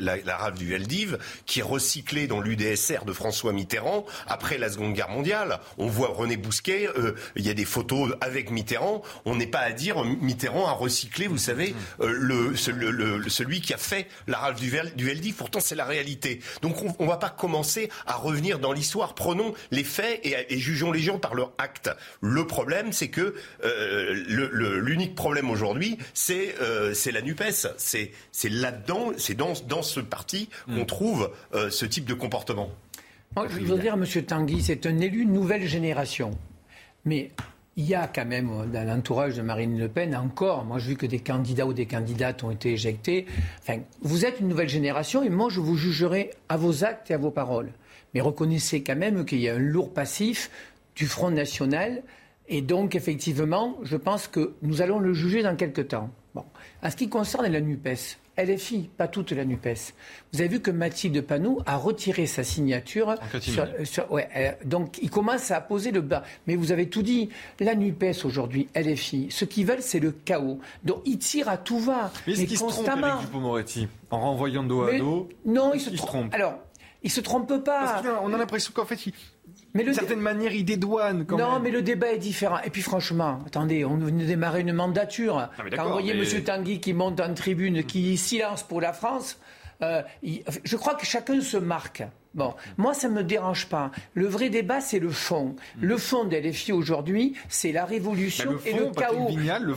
l'arabe du Veldiv, qui est recyclé dans l'UDSR de François Mitterrand après la Seconde Guerre mondiale. On voit René Bousquet, il y a des photos avec Mitterrand. On n'est pas à dire Mitterrand a recyclé, vous savez. Mmh. Euh, le, celui qui a fait la rage du, du Pourtant, c'est la réalité. Donc, on ne va pas commencer à revenir dans l'histoire. Prenons les faits et, jugeons les gens par leur acte. Le problème, c'est que euh, l'unique problème aujourd'hui, c'est euh, la NUPES. C'est là-dedans, c'est dans, dans ce parti qu'on mm. trouve ce type de comportement. je veux dire, M. Tanguy, c'est un élu nouvelle génération. Mais il y a quand même euh, dans l'entourage de Marine Le Pen encore, moi j'ai vu que des candidats ou des candidates ont été éjectés. Vous êtes une nouvelle génération et moi je vous jugerai à vos actes et à vos paroles. Mais reconnaissez quand même qu'il y a un lourd passif du Front National et donc effectivement, je pense que nous allons le juger dans quelques temps. Bon. En ce qui concerne la NUPES, LFI, pas toute la NUPES. Vous avez vu que Mathilde Panou a retiré sa signature. Sur, ouais, euh, donc il commence à poser le bas. Mais vous avez tout dit. La NUPES aujourd'hui, LFI, ce qu'ils veulent, c'est le chaos. Donc ils tirent à tout va. Mais, mais est-ce constamment. Se moretti en renvoyant dos à dos? Non, ils se, trompent? Alors, ils se trompent pas. Parce on a l'impression qu'en fait, mais d'une certaine manière, il dédouane quand non, mais le débat est différent. Et puis franchement, attendez, on venait de démarrer une mandature. quand vous voyez M. Tanguy qui monte en tribune, qui silence pour la France, euh, je crois que chacun se marque. Bon, moi, ça ne me dérange pas. Le vrai débat, c'est le fond. Le fond des LFI aujourd'hui, c'est la révolution bah, et le chaos.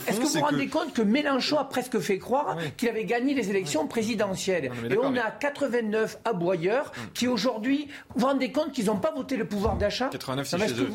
Est-ce que vous vous rendez compte que Mélenchon a presque fait croire qu'il avait gagné les élections présidentielles Et on a 89 aboyeurs hum. qui aujourd'hui, vous vous rendez compte qu'ils n'ont pas voté le pouvoir d'achat? 89, c'est chez eux.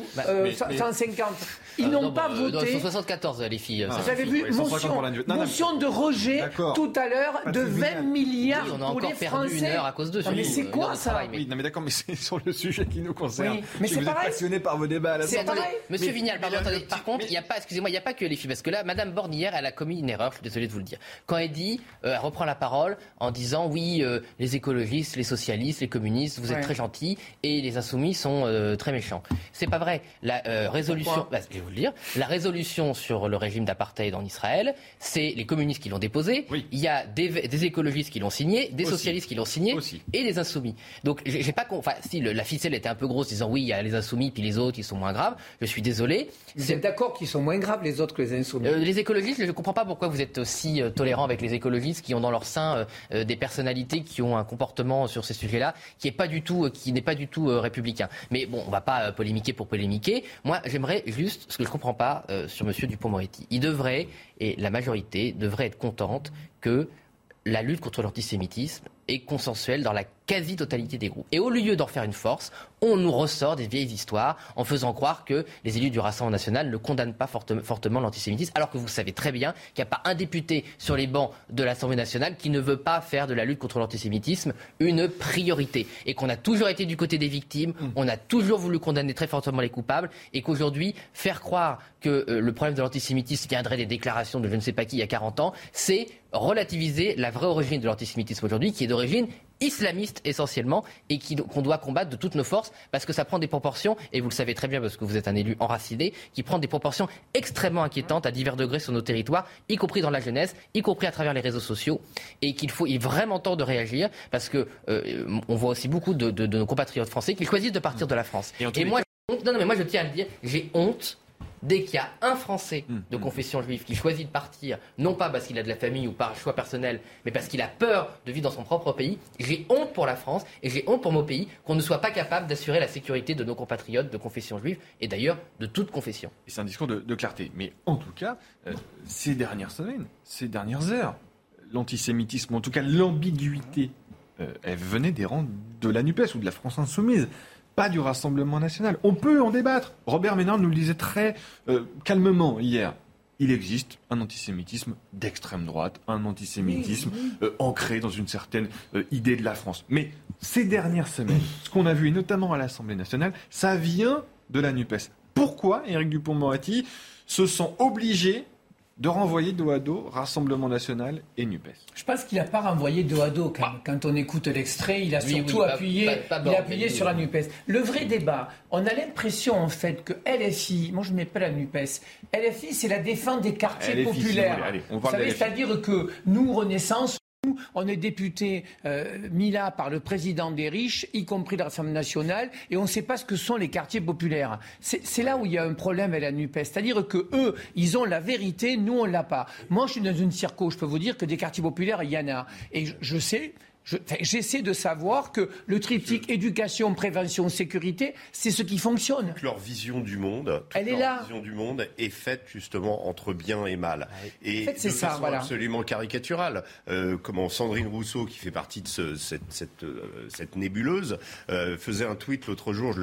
150. Bah, Ils n'ont pas bah, voté. 74 les filles. Vous avez vu motion, motion de rejet tout à l'heure de 20 milliards on a encore perdu une heure à cause de Mais c'est quoi ça mais d'accord, mais c'est [laughs] sur le sujet qui nous concerne. mais c'est vous êtes passionné par vos débats à la C'est Monsieur Vignal, par contre, il n'y a pas, excusez-moi, il n'y a pas que les filles, parce que là, Madame Borne hier, elle a commis une erreur. Je suis désolé de vous le dire. Quand elle dit, euh, elle reprend la parole en disant, oui, euh, les écologistes, les socialistes, les communistes, vous êtes très gentils et les insoumis sont euh, très méchants. C'est pas vrai. La résolution, vous le dire, la résolution sur le régime d'apartheid en Israël, c'est les communistes qui l'ont déposée. Il y a des, écologistes qui l'ont signé, des socialistes qui l'ont signé et des insoumis. Donc j'ai pas, enfin, si la ficelle était un peu grosse, disant oui, il y a les insoumis, puis les autres, ils sont moins graves. Je suis désolé. Vous êtes d'accord qu'ils sont moins graves les autres que les insoumis? Euh, Les écologistes, je ne comprends pas pourquoi vous êtes aussi euh, tolérant avec les écologistes qui ont dans leur sein euh, des personnalités qui ont un comportement sur ces sujets-là qui n'est pas du tout, qui n'est pas du tout républicain. Mais bon, on va pas polémiquer pour polémiquer. Moi, j'aimerais juste ce que je comprends pas sur Monsieur Dupont-Moretti. Il devrait et la majorité devrait être contente que la lutte contre l'antisémitisme est consensuelle dans la quasi-totalité des groupes. Et au lieu d'en faire une force, on nous ressort des vieilles histoires en faisant croire que les élus du Rassemblement national ne condamnent pas fortement l'antisémitisme, alors que vous savez très bien qu'il n'y a pas un député sur les bancs de l'Assemblée nationale qui ne veut pas faire de la lutte contre l'antisémitisme une priorité. Et qu'on a toujours été du côté des victimes, mm. on a toujours voulu condamner très fortement les coupables, et qu'aujourd'hui, faire croire que euh, le problème de l'antisémitisme viendrait des déclarations de je ne sais pas qui il y a 40 ans, c'est relativiser la vraie origine de l'antisémitisme aujourd'hui, qui est d'origine islamiste essentiellement et qu'on doit combattre de toutes nos forces parce que ça prend des proportions, et vous le savez très bien parce que vous êtes un élu enraciné, qui prend des proportions extrêmement inquiétantes à divers degrés sur nos territoires, y compris dans la jeunesse, y compris à travers les réseaux sociaux, et qu'il faut il est vraiment temps de réagir parce que euh, on voit aussi beaucoup de, nos compatriotes français qui choisissent de partir de la France. Et, moi, non, non, mais moi je tiens à le dire, j'ai honte dès qu'il y a un Français hum, de hum. confession juive qui choisit de partir, non pas parce qu'il a de la famille ou par choix personnel, mais parce qu'il a peur de vivre dans son propre pays, j'ai honte pour la France et j'ai honte pour mon pays qu'on ne soit pas capable d'assurer la sécurité de nos compatriotes de confession juive et d'ailleurs de toute confession. c'est un discours de, clarté. Mais en tout cas, euh, ces dernières semaines, ces dernières heures, l'antisémitisme, en tout cas l'ambiguïté, euh, elle venait des rangs de la NUPES ou de la France insoumise pas du Rassemblement national. On peut en débattre. Robert Ménard nous le disait très euh, calmement hier. Il existe un antisémitisme d'extrême droite, un antisémitisme euh, ancré dans une certaine euh, idée de la France. Mais ces dernières semaines, ce qu'on a vu, et notamment à l'Assemblée nationale, ça vient de la NUPES. Pourquoi Éric Dupont-Moretti se sent obligé de renvoyer dos à dos Rassemblement national et NUPES. Je pense qu'il n'a pas renvoyé dos à dos. Quand, quand on écoute l'extrait, il a surtout appuyé, il a appuyé sur la NUPES. Le vrai débat, on a l'impression en fait que LFI, moi je ne mets pas la NUPES, LFI c'est la défense des quartiers populaires. Vous savez, c'est-à-dire que nous, Renaissance, on est député euh, mis là par le président des riches, y compris de l'Assemblée nationale, et on ne sait pas ce que sont les quartiers populaires. C'est là où il y a un problème avec la NUPES. C'est-à-dire que eux, ils ont la vérité, nous, on ne l'a pas. Moi, je suis dans une circo, je peux vous dire que des quartiers populaires, il y en a. Et je sais, J'essaie de savoir que le triptyque éducation, prévention, sécurité, c'est ce qui fonctionne. Toute leur vision du monde, toute Elle leur est là. vision du monde est faite justement entre bien et mal. Et en fait, de ça, façon absolument caricaturale. Euh, comment Sandrine Rousseau, qui fait partie de ce, cette, cette, euh, cette, nébuleuse, euh, faisait un tweet l'autre jour,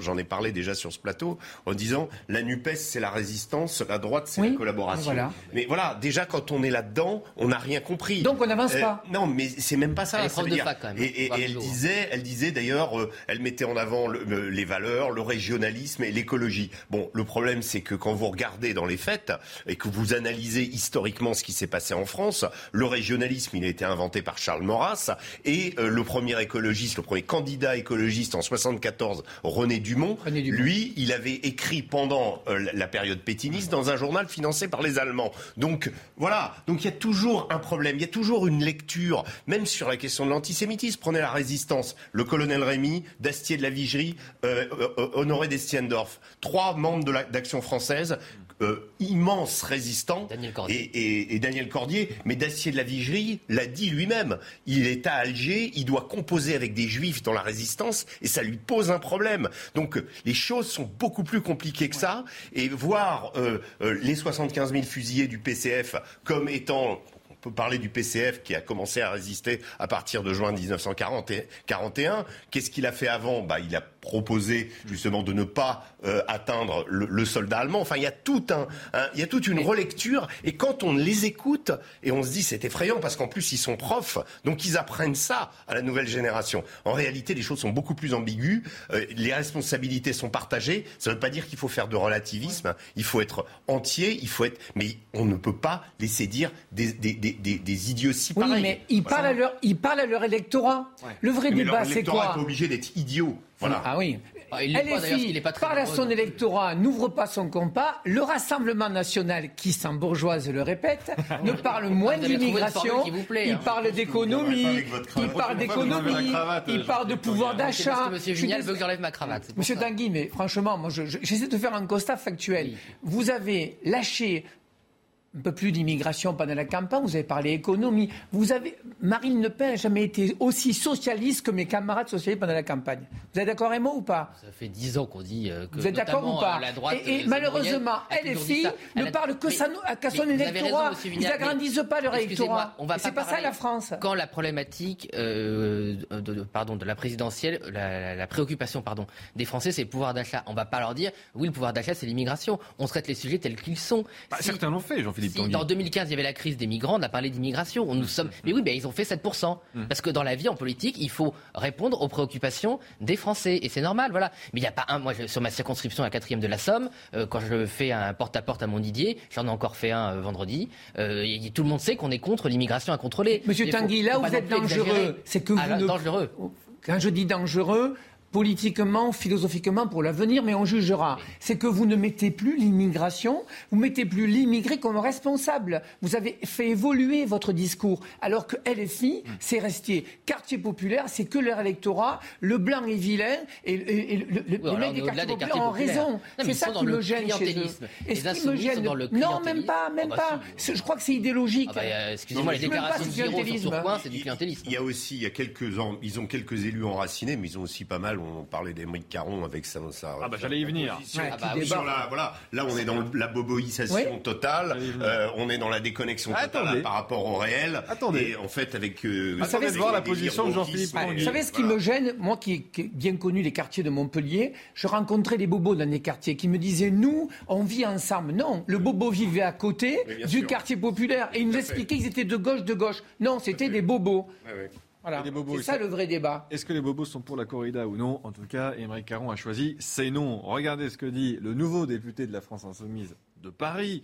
j'en ai parlé déjà sur ce plateau, en disant la NUPES c'est la résistance, la droite c'est la collaboration. Mais voilà, déjà quand on est là-dedans, on n'a rien compris. Donc on n'avance pas. Non, mais c'est même pas pas ça. Elle est de fac, quand même. Et, elle disait, elle disait d'ailleurs, euh, elle mettait en avant les valeurs, le régionalisme et l'écologie. Bon, le problème, c'est que quand vous regardez dans les faits et que vous analysez historiquement ce qui s'est passé en France, le régionalisme, il a été inventé par Charles Maurras et euh, le premier écologiste, le premier candidat écologiste en 74, René Dumont, lui, il avait écrit pendant euh, la période pétiniste dans un journal financé par les Allemands. Donc voilà, donc il y a toujours un problème, il y a toujours une lecture, même sur la question de l'antisémitisme. Prenez la résistance, le colonel Rémy, Dastier de la Vigerie, euh, Honoré d'Estiendorf, trois membres d'Action française euh, immense résistant. Et, Daniel Cordier, mais Dacier de la Vigerie l'a dit lui-même. Il est à Alger, il doit composer avec des juifs dans la résistance et ça lui pose un problème. Donc euh, les choses sont beaucoup plus compliquées que ça. Et voir euh, les 75 000 fusillés du PCF comme étant peut parler du PCF qui a commencé à résister à partir de juin 1941. Qu'est-ce qu'il a fait avant? Bah, Il a proposé justement de ne pas euh, atteindre le, soldat allemand. Enfin, il y a il y a toute une relecture. Et quand on les écoute, et on se dit c'est effrayant parce qu'en plus ils sont profs, donc ils apprennent ça à la nouvelle génération. En réalité, les choses sont beaucoup plus ambiguës. Euh, les responsabilités sont partagées. Ça ne veut pas dire qu'il faut faire de relativisme. Il faut être entier. Il faut être, mais on ne peut pas laisser dire des, des idioties oui, mais ils parlent, à leur, ils parlent à leur électorat. Le vrai débat, c'est quoi pas obligé d'être idiot. Ah oui. Ah, il LFI pas, parle à son électorat, n'ouvre pas son compas. Le Rassemblement national, qui bourgeoise le répète, [laughs] ne parle moins d'immigration. Il hein. parle d'économie. Il parle d'économie. Il parle de pouvoir d'achat. Monsieur Vignal veut que j'enlève ma cravate. Monsieur Tanguy, mais franchement, moi, j'essaie de faire un constat factuel. Vous avez lâché un peu plus d'immigration pendant la campagne, vous avez parlé économie. Vous avez, Marine Le Pen n'a jamais été aussi socialiste que mes camarades socialistes pendant la campagne. Vous êtes d'accord avec moi ou pas? Ça fait dix ans qu'on dit euh, que Vous êtes d'accord ou pas? la droite, Et, et malheureusement, LFI ne parle que ça, qu'à son électorat. Ils n'agrandissent pas leur électorat. C'est pas, ça la France. Quand la problématique euh, de, pardon, de la présidentielle, la, préoccupation pardon, des Français, c'est le pouvoir d'achat. On ne va pas leur dire, oui, le pouvoir d'achat, c'est l'immigration. On traite les sujets tels qu'ils sont. Bah, certains l'ont fait, jean dans 2015, il y avait la crise des migrants, on a parlé d'immigration. Nous sommes... Mais oui, ben, ils ont fait 7%. Mm. Parce que dans la vie, en politique, il faut répondre aux préoccupations des Français. Et c'est normal, voilà. Mais il n'y a pas un. Moi, sur ma circonscription à 4 de la Somme, euh, quand je fais un porte-à-porte à, mon Didier, j'en ai encore fait un euh, vendredi, euh, tout le monde sait qu'on est contre l'immigration incontrôlée. Monsieur Tanguy, là où vous êtes dangereux, c'est que ah, vous. Dangereux. Quand je dis dangereux, politiquement, philosophiquement pour l'avenir, mais on jugera. C'est que vous ne mettez plus l'immigration, vous mettez plus l'immigré comme responsable. Vous avez fait évoluer votre discours, alors que LFI, hmm. c'est resté quartier populaire, c'est que leur électorat, le blanc est vilain, et, le, le, mec des quartiers populaires ont raison. C'est ça qui me gêne chez eux. Et ce qui me gêne, non, même pas, même ah bah pas. Je crois que c'est idéologique. Ah bah, euh, excusez-moi, les déclarations de zéro sur c'est du clientélisme. Il y a aussi, il y a quelques, ils ont quelques élus enracinés, mais ils ont aussi pas mal on parlait d'Émeric Caron avec sa. ah bah j'allais y venir. Ah bah là, voilà, là on est dans la boboisation totale, euh, on est dans la déconnexion totale par rapport au réel. Attendez. Et en fait, avec. Euh, vous savez voir la position de Jean-Philippe Vous savez ce qui me gêne, moi qui ai bien connu les quartiers de Montpellier, je rencontrais des bobos dans les quartiers qui me disaient nous, on vit ensemble. Non, le bobo vivait à côté du quartier populaire et ils nous expliquaient qu'ils étaient de gauche, de gauche. Non, c'était des bobos. Voilà. C'est ça le vrai débat. Est-ce que les bobos sont pour la corrida ou non? En tout cas, Émeric Caron a choisi c'est non. Regardez ce que dit le nouveau député de la France Insoumise de Paris.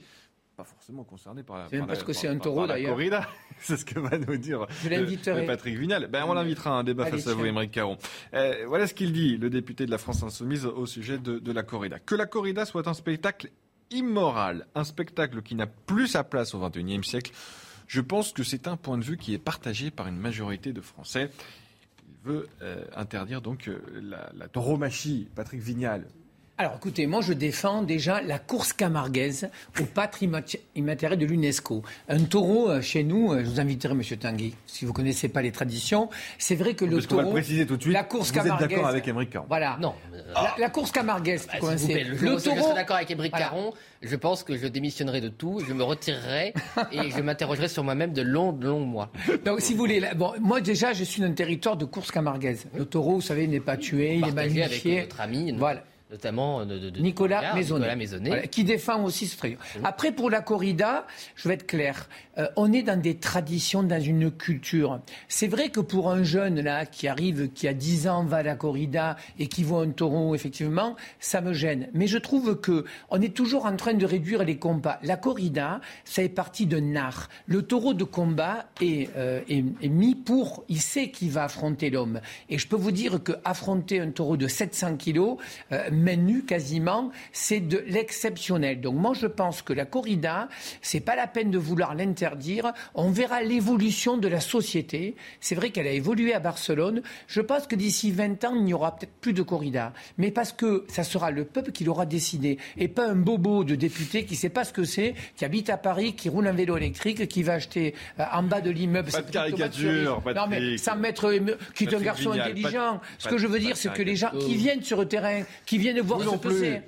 Pas forcément concerné par la. C'est parce que c'est un taureau d'ailleurs. Corrida, [laughs] c'est ce que va nous dire Je Patrick Vignal. Ben, on l'invitera à un débat face à vous, Émeric Caron. Euh, voilà ce qu'il dit, le député de la France Insoumise, au sujet de, de la corrida. Que la corrida soit un spectacle immoral, un spectacle qui n'a plus sa place au XXIe siècle. Je pense que c'est un point de vue qui est partagé par une majorité de Français. Il veut euh, interdire donc euh, la, la. Patrick Vignal, alors écoutez, moi je défends déjà la course camarguaise au patrimoine immatériel de l'UNESCO. Un taureau euh, chez nous, je vous inviterai Monsieur Tanguy, si vous connaissez pas les traditions, c'est vrai que le taureau, va le préciser tout de suite, la course vous êtes d'accord avec Émeric Caron Voilà. Non. La, course camarguaise, bah, le, je serais d'accord avec Émeric Caron, je pense que je démissionnerai de tout, je me retirerai [laughs] et je m'interrogerai sur moi-même de longs, longs mois. Donc, si vous voulez, bon, moi déjà, je suis dans un territoire de course camarguaise. Le taureau, vous savez, n'est pas tué, il est magnifié. avec notre ami. Voilà. Notamment de, Nicolas, Maisonnet, qui défend aussi ce truc. Après, pour la corrida, je vais être clair, euh, on est dans des traditions, dans une culture. C'est vrai que pour un jeune là qui arrive, qui a 10 ans, va à la corrida et qui voit un taureau, effectivement, ça me gêne. Mais je trouve que on est toujours en train de réduire les combats. La corrida, ça est parti d'un art. Le taureau de combat est, euh, est, mis pour, il sait qu'il va affronter l'homme. Et je peux vous dire que affronter un taureau de 700 kilos, euh, main nue quasiment, c'est de l'exceptionnel. Donc moi je pense que la corrida, c'est pas la peine de vouloir l'interdire. On verra l'évolution de la société. C'est vrai qu'elle a évolué à Barcelone. Je pense que d'ici 20 ans, il n'y aura peut-être plus de corrida. Mais parce que ça sera le peuple qui l'aura décidé. Et pas un bobo de député qui ne sait pas ce que c'est, qui habite à Paris, qui roule un vélo électrique, qui va acheter euh, en bas de l'immeuble. Pas de caricature. Pas non, mais sans mettre, qui est un garçon intelligent. ce que je veux dire, c'est que les gens qui viennent sur le terrain, qui viennent voir ce que c'est.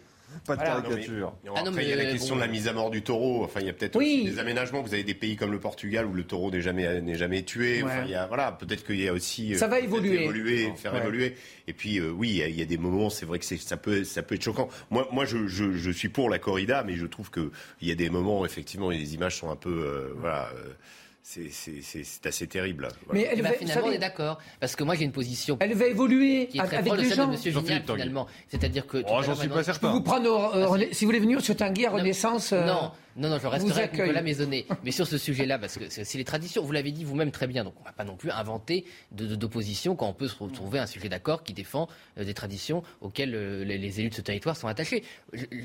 Pas de caricature. Ah après, il y a la question de la mise à mort du taureau. Enfin, il y a peut-être des aménagements. Vous avez des pays comme le Portugal où le taureau n'est jamais, n'est jamais tué. Enfin, il y a, voilà, peut-être qu'il y a aussi. Ça va évoluer. évoluer faire évoluer. Et puis, euh, oui, il y, a, des moments, c'est vrai que ça peut, ça peut être choquant. Moi, moi je, je, je, suis pour la corrida, mais je trouve qu'il y a des moments, effectivement, et les images sont un peu. Euh, voilà. Euh, c'est assez terrible. Mais elle eh ben, finalement, on est d'accord. Parce que moi, j'ai une position. Elle va évoluer qui est très avec les gens. de M. Vignal, finalement. C'est-à-dire que. Oh, j'en suis pas certain. Vous prendre, euh, si vous voulez venir sur Tanguy à Renaissance. Euh, non. Non, non, je resterai avec Nicolas Maisonnet. [laughs] Mais sur ce sujet-là, parce que c'est les traditions, vous l'avez dit vous-même très bien, donc on ne va pas non plus inventer d'opposition quand on peut se retrouver un sujet d'accord qui défend euh, des traditions auxquelles les, élus de ce territoire sont attachés.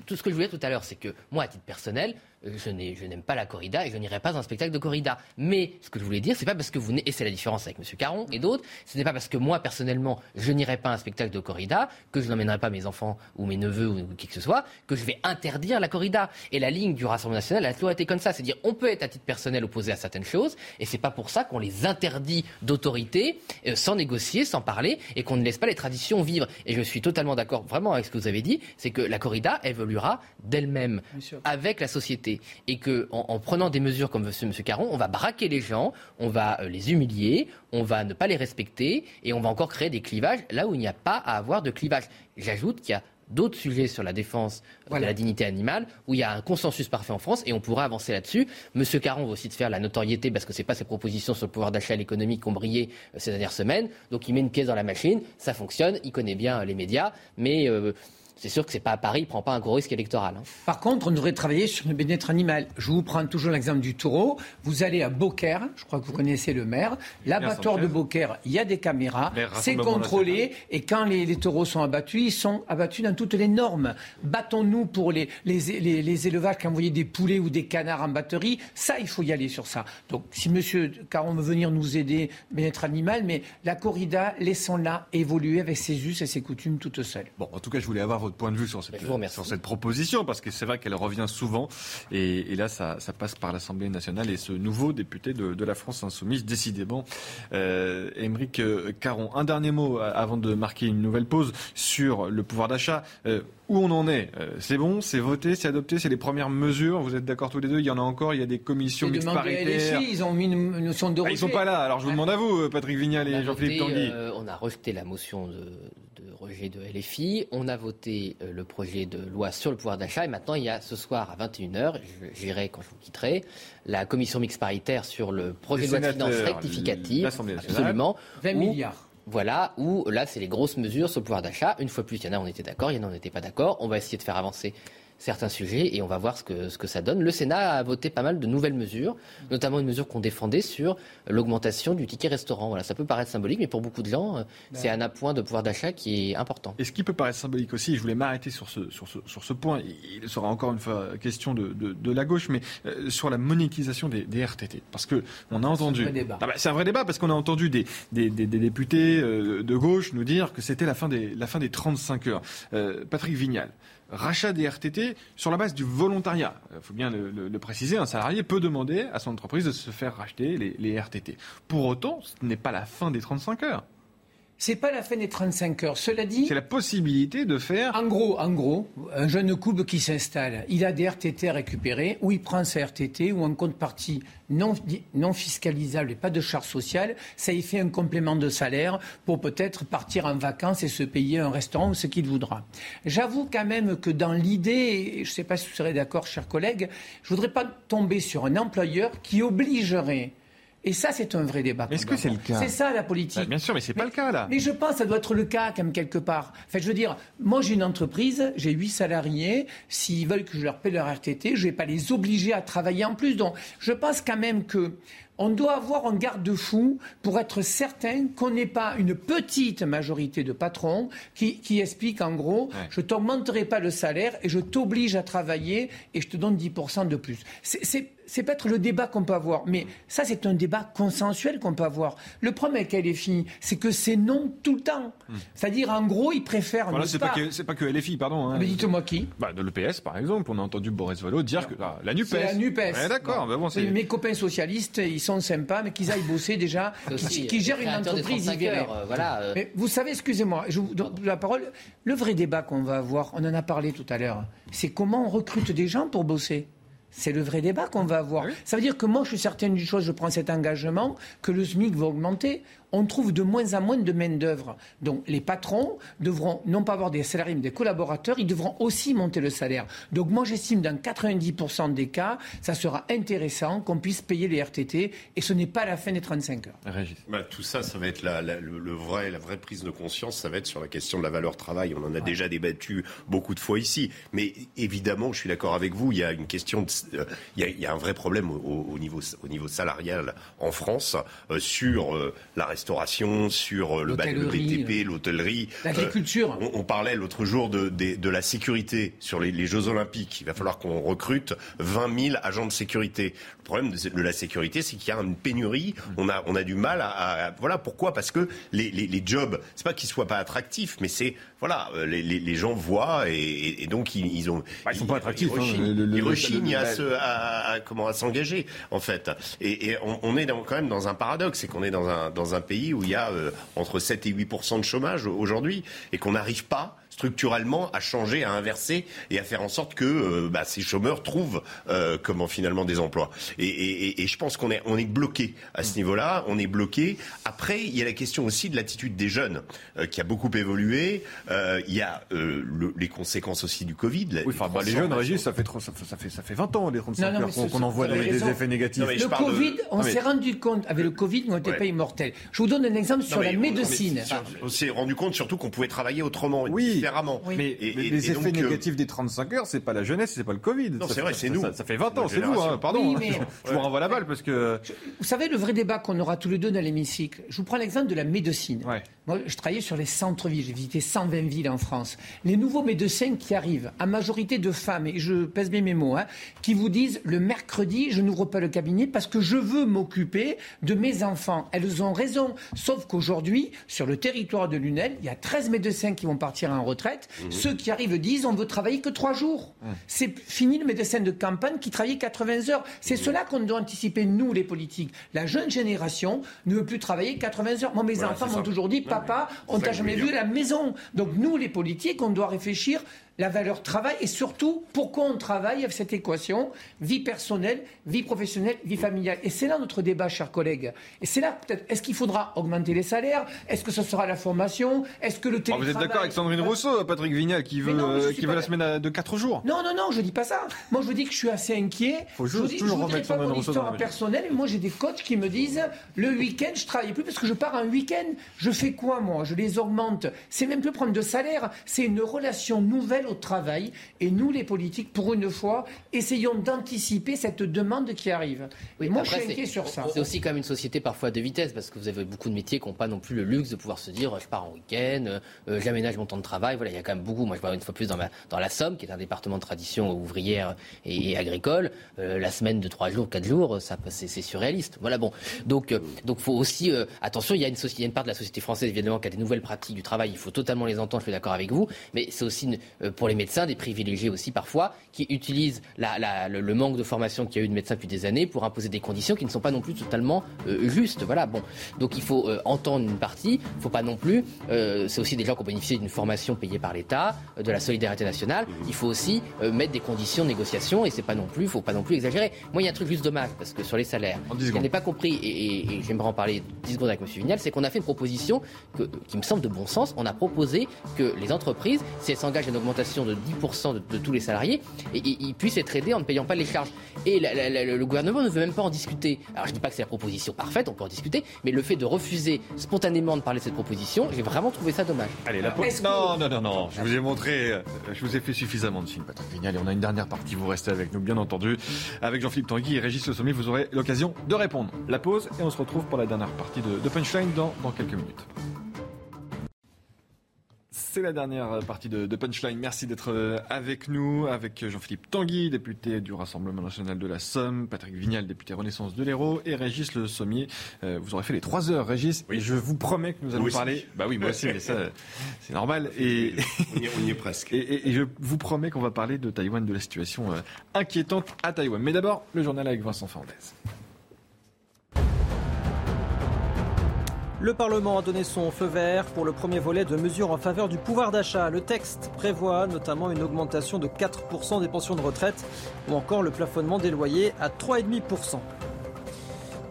tout ce que je voulais tout à l'heure, c'est que moi, à titre personnel, je n'aime pas la corrida et je n'irai pas à un spectacle de corrida. Mais ce que je voulais dire, c'est pas parce que vous et c'est la différence avec M. Caron et d'autres, ce n'est pas parce que moi personnellement je n'irai pas à un spectacle de corrida que je n'emmènerai pas mes enfants ou mes neveux ou qui que ce soit que je vais interdire la corrida. Et la ligne du Rassemblement national a toujours été comme ça, c'est-à-dire on peut être à titre personnel opposé à certaines choses et c'est pas pour ça qu'on les interdit d'autorité euh, sans négocier, sans parler et qu'on ne laisse pas les traditions vivre. Et je suis totalement d'accord vraiment avec ce que vous avez dit, c'est que la corrida évoluera d'elle-même avec la société et que en, prenant des mesures comme M. Caron, on va braquer les gens, on va euh, les humilier, on va ne pas les respecter et on va encore créer des clivages là où il n'y a pas à avoir de clivage. J'ajoute qu'il y a d'autres sujets sur la défense de la dignité animale, où il y a un consensus parfait en France, et on pourra avancer là-dessus. Monsieur Caron va aussi de faire la notoriété, parce que ce n'est pas ses propositions sur le pouvoir d'achat et l'économie qui ont brillé euh, ces dernières semaines. Donc il met une pièce dans la machine, ça fonctionne, il connaît bien les médias, mais euh, c'est sûr que c'est pas à Paris, il prend pas un gros risque électoral. Hein. Par contre, on devrait travailler sur le bien-être animal. Je vous prends toujours l'exemple du taureau. Vous allez à Beaucaire, je crois que vous connaissez le maire. L'abattoir de Beaucaire, il y a des caméras, c'est contrôlé, et quand les, taureaux sont abattus, ils sont abattus dans toutes les normes. Battons-nous pour les, les, élevages qui envoyaient des poulets ou des canards en batterie. Ça, il faut y aller sur ça. Donc, si Monsieur Caron veut venir nous aider, bien-être animal, mais la corrida, laissons-la évoluer avec ses us et ses coutumes toute seule. Bon, en tout cas, je voulais avoir votre point de vue sur cette, sur cette proposition, parce que c'est vrai qu'elle revient souvent. Et, là, ça, passe par l'Assemblée nationale et ce nouveau député de, la France insoumise, décidément, euh, Émeric Caron. Un dernier mot euh, avant de marquer une nouvelle pause sur le pouvoir d'achat. Euh, où on en est? Euh, C'est bon, c'est voté, c'est adopté, c'est les premières mesures? Vous êtes d'accord tous les deux? Il y en a encore, il y a des commissions mixtes paritaires? ils ont mis une notion de ah, Ils sont pas là. Alors je vous demande à vous, Patrick Vignal et Jean-Philippe Tanguy. on a rejeté la motion de, rejet de LFI. On a voté euh, le projet de loi sur le pouvoir d'achat. Et maintenant, il y a ce soir à 21h, j'irai quand je vous quitterai, la commission mixte paritaire sur le projet de loi de finances rectificative. Absolument. 20 milliards. Voilà, où là, c'est les grosses mesures sur le pouvoir d'achat. Une fois plus, il y en a, on était d'accord, il y en a, on n'était pas d'accord. On va essayer de faire avancer certains sujets et on va voir ce que, ce que ça donne. Le Sénat a voté pas mal de nouvelles mesures, notamment une mesure qu'on défendait sur l'augmentation du ticket restaurant. Voilà, ça peut paraître symbolique, mais pour beaucoup de gens, euh, ben c'est un appoint de pouvoir d'achat qui est important. Et ce qui peut paraître symbolique aussi, je voulais m'arrêter sur ce, sur, ce, sur ce point, il sera encore une fois question de, de, la gauche, mais euh, sur la monétisation des, des, RTT. Parce que on a entendu. Ah bah, c'est un vrai débat parce qu'on a entendu des, des, des députés euh, de gauche nous dire que c'était la fin des, la fin des 35 heures. Patrick Vignal rachat des RTT sur la base du volontariat. Il faut bien le, préciser, un salarié peut demander à son entreprise de se faire racheter les, les RTT. Pour autant, ce n'est pas la fin des 35 heures. C'est pas la fin des 35 heures. Cela dit. C'est la possibilité de faire. En gros, en gros, un jeune couple qui s'installe, il a des RTT à récupérer, ou il prend sa RTT, ou un compte partie non, non fiscalisable et pas de charge sociale, ça y fait un complément de salaire pour peut-être partir en vacances et se payer un restaurant ou ce qu'il voudra. J'avoue quand même que dans l'idée, je ne sais pas si vous serez d'accord, chers collègues, je ne voudrais pas tomber sur un employeur qui obligerait et ça, c'est un vrai débat. Est-ce que c'est le cas C'est ça la politique. Bah, bien sûr, mais c'est pas le cas là. Mais je pense que ça doit être le cas quand même quelque part. Enfin, je veux dire, moi j'ai une entreprise, j'ai huit salariés. S'ils veulent que je leur paie leur RTT, je vais pas les obliger à travailler en plus. Donc, je pense quand même que on doit avoir un garde-fou pour être certain qu'on n'ait pas une petite majorité de patrons qui, qui expliquent en gros, je je t'augmenterai pas le salaire et je t'oblige à travailler et je te donne 10% de plus. C'est c'est peut-être le débat qu'on peut avoir, mais ça, c'est un débat consensuel qu'on peut avoir. Le problème avec LFI, c'est que c'est non tout le temps. Hmm. C'est-à-dire, en gros, ils préfèrent. Voilà, c'est pas, que, c'est pas que LFI, pardon. Hein. Mais dites-moi qui bah, De l'EPS, par exemple. On a entendu Boris Vallot dire que ah, la NUPES. C'est la NUPES. d'accord. Bah bon, mes copains socialistes, ils sont sympas, mais qu'ils aillent bosser déjà, [laughs] qui, gèrent une entreprise. Heures, voilà, euh. Mais vous savez, excusez-moi, je vous donne la parole. Le vrai débat qu'on va avoir, on en a parlé tout à l'heure, c'est comment on recrute des gens pour bosser. C'est le vrai débat qu'on va avoir. Ah Ça veut dire que moi, je suis certaine d'une chose, je prends cet engagement, que le SMIC va augmenter on trouve de moins en moins de main-d'œuvre. Donc les patrons devront non pas avoir des salariés, mais des collaborateurs, ils devront aussi monter le salaire. Donc moi j'estime dans 90% des cas, ça sera intéressant qu'on puisse payer les RTT et ce n'est pas la fin des 35 heures. Bah, tout ça, ça va être la, le, vrai, la vraie prise de conscience, ça va être sur la question de la valeur travail. On en a déjà débattu beaucoup de fois ici. Mais évidemment, je suis d'accord avec vous, il y a une question, euh, il, y a, un vrai problème au, niveau, au niveau salarial en France euh, sur euh, la restauration restauration, sur euh, le, BTP, l'hôtellerie. Euh, L'agriculture. on, parlait l'autre jour de, de, la sécurité sur les, Jeux Olympiques. Il va falloir qu'on recrute 20 000 agents de sécurité. Le problème de, la sécurité, c'est qu'il y a une pénurie. On a, on a du mal à, voilà pourquoi? Parce que les, les, les jobs, c'est pas qu'ils soient pas attractifs, mais c'est voilà, euh, les, les, gens voient et, donc ils, ils ont. Bah, ils sont pas attractifs. Ils rechignent, à, se, à, comment à s'engager en fait. Et, on, est quand même dans un paradoxe, c'est qu'on est dans un dans un pays où il y a euh, entre 7 et 8% de chômage aujourd'hui et qu'on n'arrive pas structurellement à changer, à inverser et à faire en sorte que euh, bah, ces chômeurs trouvent euh, comment finalement des emplois. Et, je pense qu'on est, on est bloqué à ce niveau-là, on est bloqué. Après, il y a la question aussi de l'attitude des jeunes euh, qui a beaucoup évolué. il y a les conséquences aussi du Covid. oui, enfin, bah, les jeunes, Régis, ça fait, ça, fait, ça fait 20 ans, les 35 heures qu'on en voit des, effets négatifs. le Covid, on s'est rendu compte, avec le Covid, on n'était pas immortels. Je vous donne un exemple sur la médecine. On s'est rendu compte surtout qu'on pouvait travailler autrement. Oui, mais, les effets euh, négatifs des 35 heures, c'est pas la jeunesse, c'est pas le Covid. Non, c'est vrai, c'est nous. Ça, fait 20 ans, c'est vous, hein, pardon. Hein. [laughs] je vous renvoie la balle parce que. Vous savez, le vrai débat qu'on aura tous les deux dans l'hémicycle, je vous prends l'exemple de la médecine. Moi, je travaillais sur les centres-villes, j'ai visité 120 villes en France. Les nouveaux médecins qui arrivent, à majorité de femmes, et je pèse bien mes mots, hein, qui vous disent le mercredi, je n'ouvre pas le cabinet parce que je veux m'occuper de mes enfants. Elles ont raison. Sauf qu'aujourd'hui, sur le territoire de Lunel, il y a 13 médecins qui vont partir en retraite. Mmh. Ceux qui arrivent disent on veut travailler que 3 jours. Mmh. C'est fini le médecin de campagne qui travaillait 80 heures. C'est mmh. cela qu'on doit anticiper, nous, les politiques. La jeune génération ne veut plus travailler 80 heures. Moi, mes enfants m'ont toujours dit papa, on t'a jamais vu à la maison. Donc nous, les politiques, on doit réfléchir la valeur travail et surtout pourquoi on travaille avec cette équation vie personnelle, vie professionnelle, vie familiale. Et c'est là notre débat, chers collègues. Et c'est là peut-être, est-ce qu'il faudra augmenter les salaires? Est-ce que ce sera la formation? Est-ce que le télétravail... vous êtes d'accord avec Sandrine Rousseau, Patrick Vignal, qui veut, qui veut la semaine de 4 jours? Non, non, non, je dis pas ça. Moi, je dis que je suis assez inquiet. Faut je dis, toujours je remettre pas mon histoire personnelle. Moi, j'ai des coachs qui me disent, le week-end, je travaille plus parce que je pars un week-end. Je fais quoi, moi? Je les augmente. C'est même plus prendre de salaire. C'est une relation nouvelle au travail. Et nous, les politiques, pour une fois, essayons d'anticiper cette demande qui arrive. Oui, moi, je suis inquiet sur ça. C'est aussi comme une société parfois de vitesse, parce que vous avez beaucoup de métiers qui n'ont pas non plus le luxe de pouvoir se dire je pars en week-end, euh, j'aménage mon temps de travail. Voilà, il y a quand même beaucoup. Moi, je vois une fois plus dans, dans la Somme, qui est un département de tradition ouvrière et, agricole. Euh, la semaine de 3 jours, 4 jours, ça, c'est, surréaliste. Voilà, bon. Donc, euh, donc faut aussi. attention, il y, a une il y a une part de la société française, évidemment, qui a des nouvelles pratiques du travail. Il faut totalement les entendre, je suis d'accord avec vous. Mais c'est aussi une, pour les médecins, des privilégiés aussi parfois, qui utilisent le, manque de formation qu'il y a eu de médecins depuis des années pour imposer des conditions qui ne sont pas non plus totalement justes. Voilà, bon. Donc il faut entendre une partie, il ne faut pas non plus. c'est aussi des gens qui ont bénéficié d'une formation payée par l'État, de la solidarité nationale. Il faut aussi mettre des conditions de négociation et c'est pas non plus, faut pas non plus exagérer. Moi, il y a un truc juste dommage parce que sur les salaires, ce qu'on n'est pas compris et, j'aimerais en parler 10 secondes avec M. Vignal, c'est qu'on a fait une proposition qui me semble de bon sens. On a proposé que les entreprises, si elles s'engagent à une augmentation de 10% de, tous les salariés, et, ils puissent être aidés en ne payant pas les charges. Et le gouvernement ne veut même pas en discuter. Alors je ne dis pas que c'est la proposition parfaite, on peut en discuter, mais le fait de refuser spontanément de parler de cette proposition, j'ai vraiment trouvé ça dommage. Allez, la Non, non, non, non, je vous ai montré, euh, je vous ai fait suffisamment de films, Patrick Vignal, et on a une dernière partie, vous restez avec nous, bien entendu. Avec Jean-Philippe Tanguy et Régis Le Sommet, vous aurez l'occasion de répondre. La pause, et on se retrouve pour la dernière partie de, de Punchline dans, dans quelques minutes. C'est la dernière partie de, Punchline. Merci d'être euh, avec nous, avec Jean-Philippe Tanguy, député du Rassemblement national de la Somme, Patrick Vignal, député Renaissance de l'Hérault, et Régis Le Sommier. Euh, vous aurez fait les trois heures, Régis, et je vous promets que nous allons parler. Bah oui, moi aussi, mais ça, [laughs] c'est normal. Et on y est, presque. [laughs] Et, je vous promets qu'on va parler de Taïwan, de la situation euh, inquiétante à Taïwan. Mais d'abord, le journal avec Vincent Fernandez. Le Parlement a donné son feu vert pour le premier volet de mesures en faveur du pouvoir d'achat. Le texte prévoit notamment une augmentation de 4% des pensions de retraite ou encore le plafonnement des loyers à 3,5%.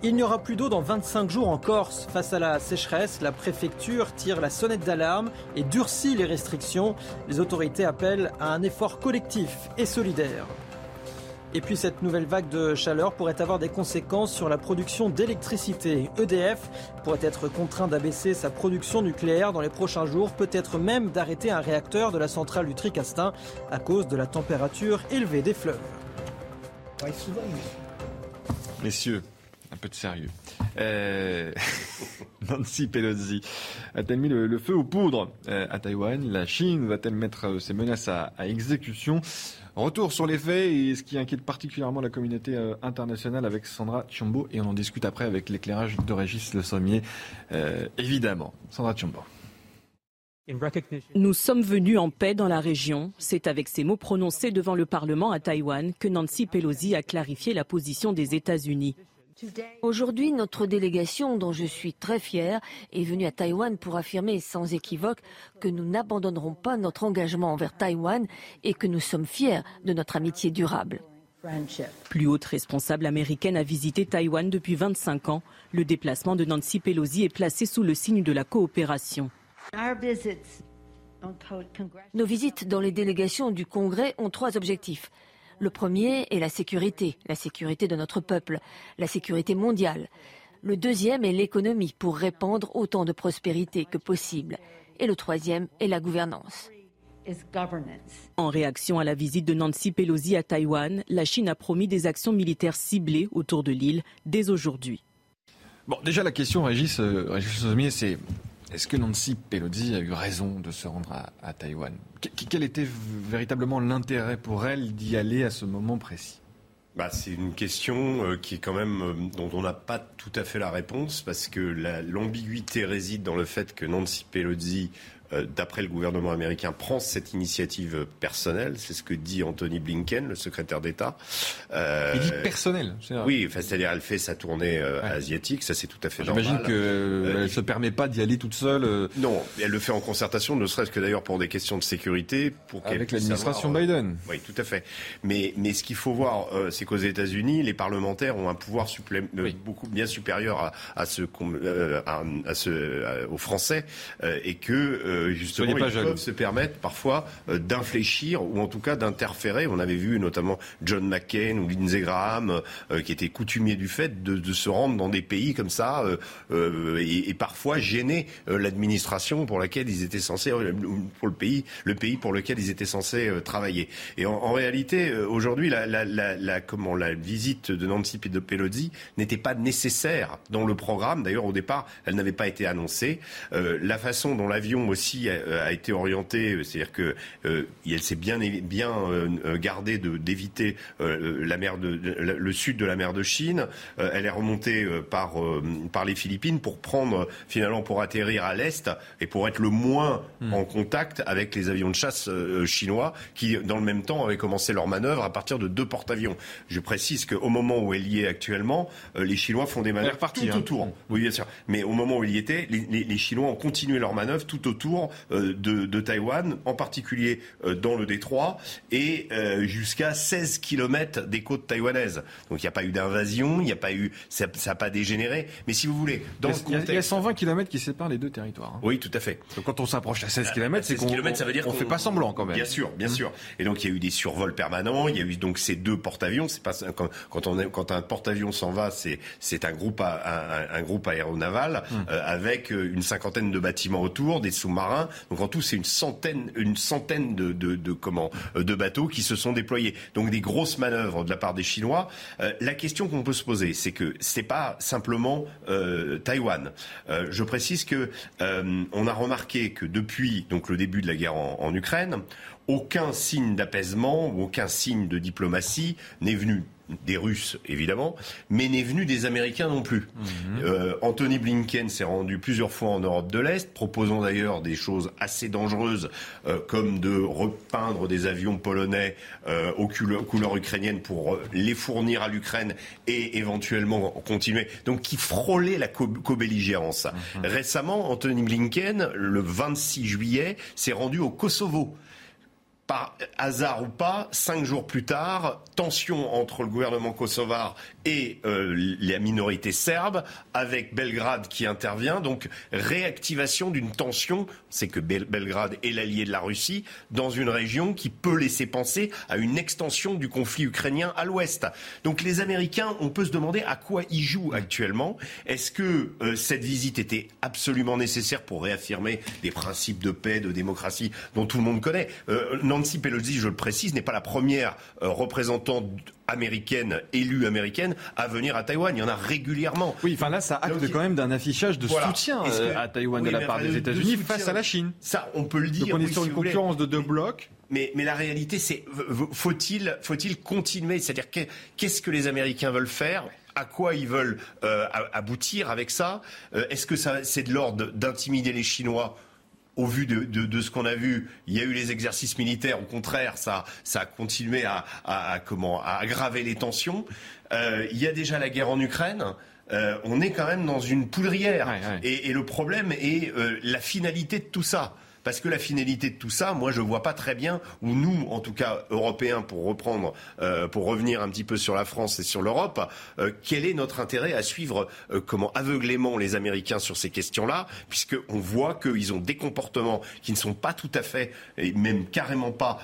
Il n'y aura plus d'eau dans 25 jours en Corse. Face à la sécheresse, la préfecture tire la sonnette d'alarme et durcit les restrictions. Les autorités appellent à un effort collectif et solidaire. Et puis cette nouvelle vague de chaleur pourrait avoir des conséquences sur la production d'électricité. EDF pourrait être contraint d'abaisser sa production nucléaire dans les prochains jours, peut-être même d'arrêter un réacteur de la centrale du Tricastin à cause de la température élevée des fleuves. Messieurs, un peu de sérieux. Euh, [laughs] Nancy Pelosi a-t-elle mis le, feu aux poudres euh, à Taïwan? La Chine va-t-elle mettre euh, ses menaces à exécution? Retour sur les faits et ce qui inquiète particulièrement la communauté euh, internationale avec Sandra Chiombo et on en discute après avec l'éclairage de Régis Le Sommier, euh, évidemment. Sandra Chiombo. Nous sommes venus en paix dans la région. C'est avec ces mots prononcés devant le Parlement à Taïwan que Nancy Pelosi a clarifié la position des États-Unis. Aujourd'hui, notre délégation, dont je suis très fière, est venue à Taïwan pour affirmer sans équivoque que nous n'abandonnerons pas notre engagement envers Taïwan et que nous sommes fiers de notre amitié durable. Plus haute responsable américaine a visité Taïwan depuis 25 ans. Le déplacement de Nancy Pelosi est placé sous le signe de la coopération. Nos visites dans les délégations du Congrès ont trois objectifs le premier est la sécurité, la sécurité de notre peuple, la sécurité mondiale. Le deuxième est l'économie pour répandre autant de prospérité que possible. Et le troisième est la gouvernance. En réaction à la visite de Nancy Pelosi à Taïwan, la Chine a promis des actions militaires ciblées autour de l'île dès aujourd'hui. Bon, déjà la question, Régis, euh, Régis c'est est-ce que Nancy Pelosi a eu raison de se rendre à, Taïwan? Quel était véritablement l'intérêt pour elle d'y aller à ce moment précis? Bah, c'est une question euh, qui est quand même euh, dont on n'a pas tout à fait la réponse parce que l'ambiguïté réside dans le fait que Nancy Pelosi d'après le gouvernement américain, prend cette initiative personnelle. C'est ce que dit Anthony Blinken, le secrétaire d'État. Euh, Il dit personnel. Oui, c'est-à-dire elle fait sa tournée euh, asiatique, ça c'est tout à fait normal. J'imagine qu'elle ne se permet pas d'y aller toute seule. Non, elle le fait en concertation, ne serait-ce que d'ailleurs pour des questions de sécurité. Pour Avec l'administration Biden. Oui, tout à fait. Mais, mais ce qu'il faut voir, c'est qu'aux États-Unis, les parlementaires ont un pouvoir beaucoup bien supérieur à, à ce, à, à ce aux Français et que euh, justement, ils peuvent se permettre parfois euh, d'infléchir ou en tout cas d'interférer. On avait vu notamment John McCain ou Lindsey Graham euh, qui étaient coutumiers du fait de, se rendre dans des pays comme ça et, parfois gêner l'administration pour laquelle ils étaient censés, pour le pays, le pays pour lequel ils étaient censés travailler. Et en, réalité, aujourd'hui, la, la, comment, la visite de Nancy Pelosi n'était pas nécessaire dans le programme. D'ailleurs, au départ, elle n'avait pas été annoncée. la façon dont l'avion aussi Russie a, été orientée, c'est-à-dire que elle s'est bien bien gardée d'éviter la mer de le sud de la mer de Chine. elle est remontée par par les Philippines pour prendre finalement pour atterrir à l'est et pour être le moins hmm. en contact avec les avions de chasse chinois qui dans le même temps avaient commencé leur manœuvre à partir de deux porte-avions. Je précise qu'au moment où elle y est actuellement, les Chinois font des manœuvres tout hein. autour. Oui, bien sûr. Mais au moment où il y était, les, Chinois ont continué leur manœuvre tout autour euh, de, Taïwan, en particulier euh, dans le détroit, et euh, jusqu'à 16 km des côtes taïwanaises. Donc il n'y a pas eu d'invasion, il n'y a pas eu, ça n'a pas dégénéré. Mais si vous voulez, dans il, y a, il y a 120 km qui séparent les deux territoires. Hein. Oui, tout à fait. Donc quand on s'approche à 16 km, c'est qu'on ça veut dire qu'on fait pas semblant quand même. Bien sûr, bien mmh. sûr. Et donc il y a eu des survols permanents. Il y a eu donc ces deux porte-avions. C'est pas quand, quand on est, quand un porte-avions s'en va, c'est c'est un groupe un, un, groupe aéronaval mmh. euh, avec une cinquantaine de bâtiments autour, des sous-marins. Donc en tout, c'est une centaine, une centaine de, euh, de bateaux qui se sont déployés. Donc des grosses manœuvres de la part des Chinois. la question qu'on peut se poser, c'est que c'est pas simplement Taïwan. je précise que on a remarqué que depuis le début de la guerre en Ukraine, aucun signe d'apaisement ou aucun signe de diplomatie n'est venu des Russes, évidemment, mais n'est venu des Américains non plus. Mhm. Euh, Anthony Blinken s'est rendu plusieurs fois en Europe de l'Est, proposant d'ailleurs des choses assez dangereuses, euh, comme de repeindre des avions polonais euh, aux couleurs, ukrainiennes pour les fournir à l'Ukraine et éventuellement continuer. Donc qui frôlait la co-belligérance. Mhm. Récemment, Anthony Blinken, le 26 juillet, s'est rendu au Kosovo par hasard ou pas, cinq jours plus tard, tension entre le gouvernement kosovar et euh, la minorité serbe, avec Belgrade qui intervient. Donc réactivation d'une tension, c'est que Belgrade est l'allié de la Russie, dans une région qui peut laisser penser à une extension du conflit ukrainien à l'ouest. Donc les Américains, on peut se demander à quoi ils jouent actuellement. Est-ce que euh, cette visite était absolument nécessaire pour réaffirmer des principes de paix, de démocratie dont tout le monde connaît? Euh, Nancy Pelosi, je le précise, n'est pas la première euh, représentante américaine, élue américaine, à venir à Taïwan. Il y en a régulièrement. Oui, enfin là, ça acte quand même d'un affichage de soutien euh, à Taïwan de la part des États-Unis face à la Chine. Ça, on peut le dire. Donc on est sur une concurrence de deux blocs. Mais, mais, la réalité, c'est faut-il faut-il continuer? C'est-à-dire qu'est-ce que les Américains veulent faire? À quoi ils veulent euh, aboutir avec ça? Est-ce que ça c'est de l'ordre d'intimider les Chinois au vu de, ce qu'on a vu, il y a eu les exercices militaires. Au contraire, ça, ça a continué à, comment, à aggraver les tensions. Euh, il y a déjà la guerre en Ukraine. Euh, on est quand même dans une poudrière. Et, le problème est euh, la finalité de tout ça. Parce que la finalité de tout ça, moi, je ne vois pas très bien, ou nous, en tout cas, Européens, pour reprendre, euh, pour revenir un petit peu sur la France et sur l'Europe, euh, quel est notre intérêt à suivre euh, comment aveuglément les Américains sur ces questions-là, puisqu'on voit qu'ils ont des comportements qui ne sont pas tout à fait, et même carrément pas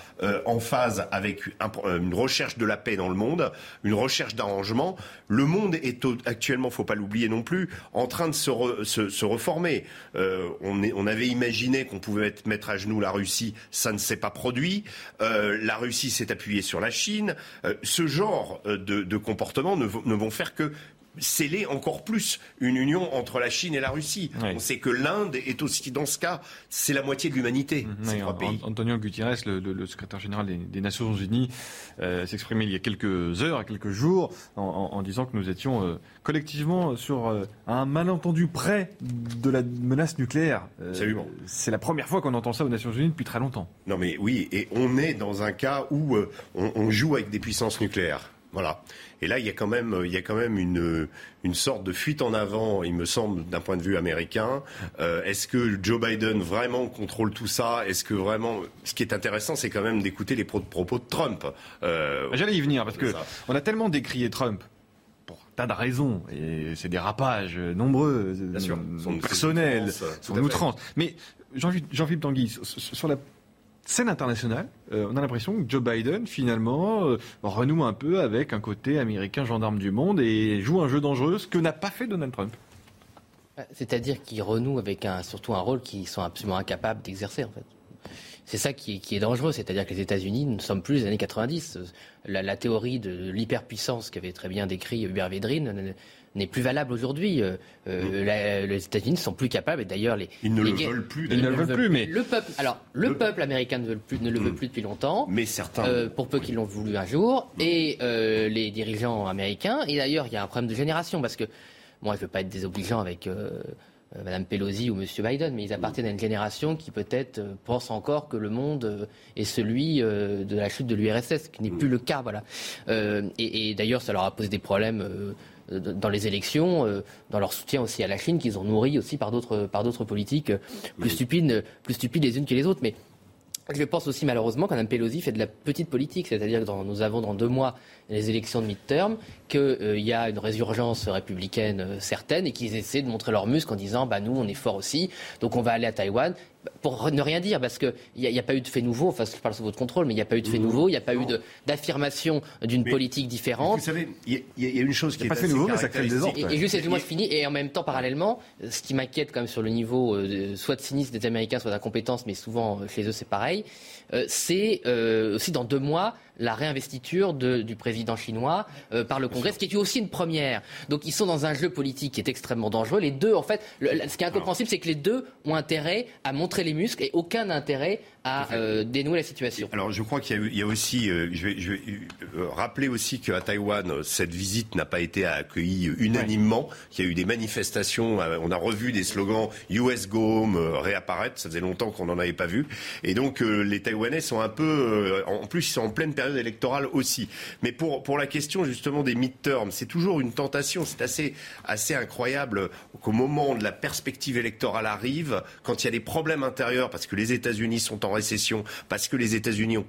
en phase avec une recherche de la paix dans le monde, une recherche d'arrangement. Le monde est actuellement, faut pas l'oublier non plus, en train de se, se, reformer. on, on avait imaginé qu'on pouvait mettre à genoux la Russie, ça ne s'est pas produit. Euh, la Russie s'est appuyée sur la Chine. Euh, ce genre euh, de, comportements ne, vont faire que sceller encore plus une union entre la Chine et la Russie. On sait que l'Inde est aussi dans ce cas, c'est la moitié de l'humanité. Mhm. Antonio Gutiérrez, le, secrétaire général des, Nations Unies, euh, s'exprimait il y a quelques heures, quelques jours, en, disant que nous étions euh, collectivement sur euh, un malentendu près de la menace nucléaire. c'est la première fois qu'on entend ça aux Nations Unies depuis très longtemps. Non mais oui, et on est dans un cas où on joue avec des puissances nucléaires. Voilà. Et là, il y a quand même, il y a quand même une, une sorte de fuite en avant, il me semble, d'un point de vue américain. Euh, est-ce que Joe Biden vraiment contrôle tout ça? Est-ce que vraiment, ce qui est intéressant, c'est quand même d'écouter les propos de Trump. Euh, J'allais y venir parce que on a tellement décrié Trump pour un tas de raisons et c'est des rapages nombreux, son, personnel, son outrance. Mais Jean-Philippe Tanguy, sur la scène internationale, euh, on a l'impression que Joe Biden, finalement, euh, renoue un peu avec un côté américain gendarme du monde et joue un jeu dangereux, que n'a pas fait Donald Trump. C'est-à-dire qu'il renoue avec un, surtout un rôle qu'ils sont absolument incapables d'exercer, en fait. C'est ça qui, est dangereux, c'est-à-dire que les États-Unis ne sommes plus les années 90. La, théorie de l'hyperpuissance qu'avait très bien décrit Hubert Védrine n'est plus valable aujourd'hui. Euh, euh, les États-Unis ne sont plus capables, et d'ailleurs les ils ne le veulent plus. Ils ne le veulent plus, mais le peuple. Alors le, peuple américain ne, veut plus, ne le veut mm. plus depuis longtemps. Mais certains, euh, pour peu qu'ils l'ont voulu un jour, et les dirigeants américains. Et d'ailleurs, il y a un problème de génération parce que moi, je ne veux pas être désobligeant avec. Madame Pelosi ou Monsieur Biden, mais ils appartiennent à une génération qui peut-être pense encore que le monde est celui de la chute de l'URSS, ce qui n'est plus le cas. Voilà. et, et d'ailleurs, ça leur a posé des problèmes dans les élections, euh, dans leur soutien aussi à la Chine, qu'ils ont nourri aussi par d'autres par d'autres politiques euh, plus stupides, plus stupides les unes que les autres. Mais je pense aussi malheureusement qu'Mme Pelosi fait de la petite politique, c'est-à-dire que nous avons dans deux mois les élections de mid-term, qu'il euh, y a une résurgence républicaine certaine et qu'ils essaient de montrer leur muscle en disant bah nous on est fort aussi, donc on va aller à Taïwan. Pour ne rien dire, parce qu'il n'y a, a, pas eu de fait nouveau, enfin je parle sous votre contrôle, mais il n'y a pas eu de fait nouveau, il n'y a pas eu d'affirmation d'une politique différente. Vous savez, il y, a une chose qui est pas fait nouveau, mais ça crée des Et, et juste, moi je finis, et en même temps, parallèlement, ce qui m'inquiète quand même sur le niveau euh, soit de cynisme des Américains, soit d'incompétence, mais souvent euh, chez eux c'est pareil, euh, c'est aussi dans deux mois la réinvestiture du président chinois par le Congrès, ce qui est aussi une première. Donc ils sont dans un jeu politique qui est extrêmement dangereux. Les deux, en fait, ce qui est incompréhensible, c'est que les deux ont intérêt à montrer les muscles et aucun intérêt à euh, dénouer la situation. Alors je crois qu'il y, a aussi, euh, je vais, je vais euh, rappeler aussi qu'à Taïwan, cette visite n'a pas été accueillie unanimement, qu'il y a eu des manifestations, on a revu des slogans US Go Home réapparaître, ça faisait longtemps qu'on n'en avait pas vu, et donc les Taïwanais sont un peu, en plus ils sont en pleine période électorale aussi. Mais pour, pour la question justement des mid-terms, c'est toujours une tentation, c'est assez, assez incroyable qu'au moment de la perspective électorale arrive, quand il y a des problèmes intérieurs, parce que les États-Unis sont en récession, parce que les États-Unis ont,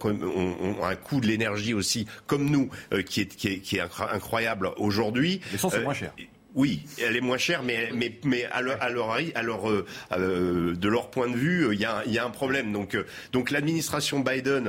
un coût de l'énergie aussi, comme nous, euh, qui, est, qui, est, incroyable aujourd'hui. L'essence est moins cher. Oui, elle est moins chère, mais, mais, mais à, leur, à leur, à leur euh, euh, de leur point de vue, il y a, y a un problème. Donc, euh, donc l'administration Biden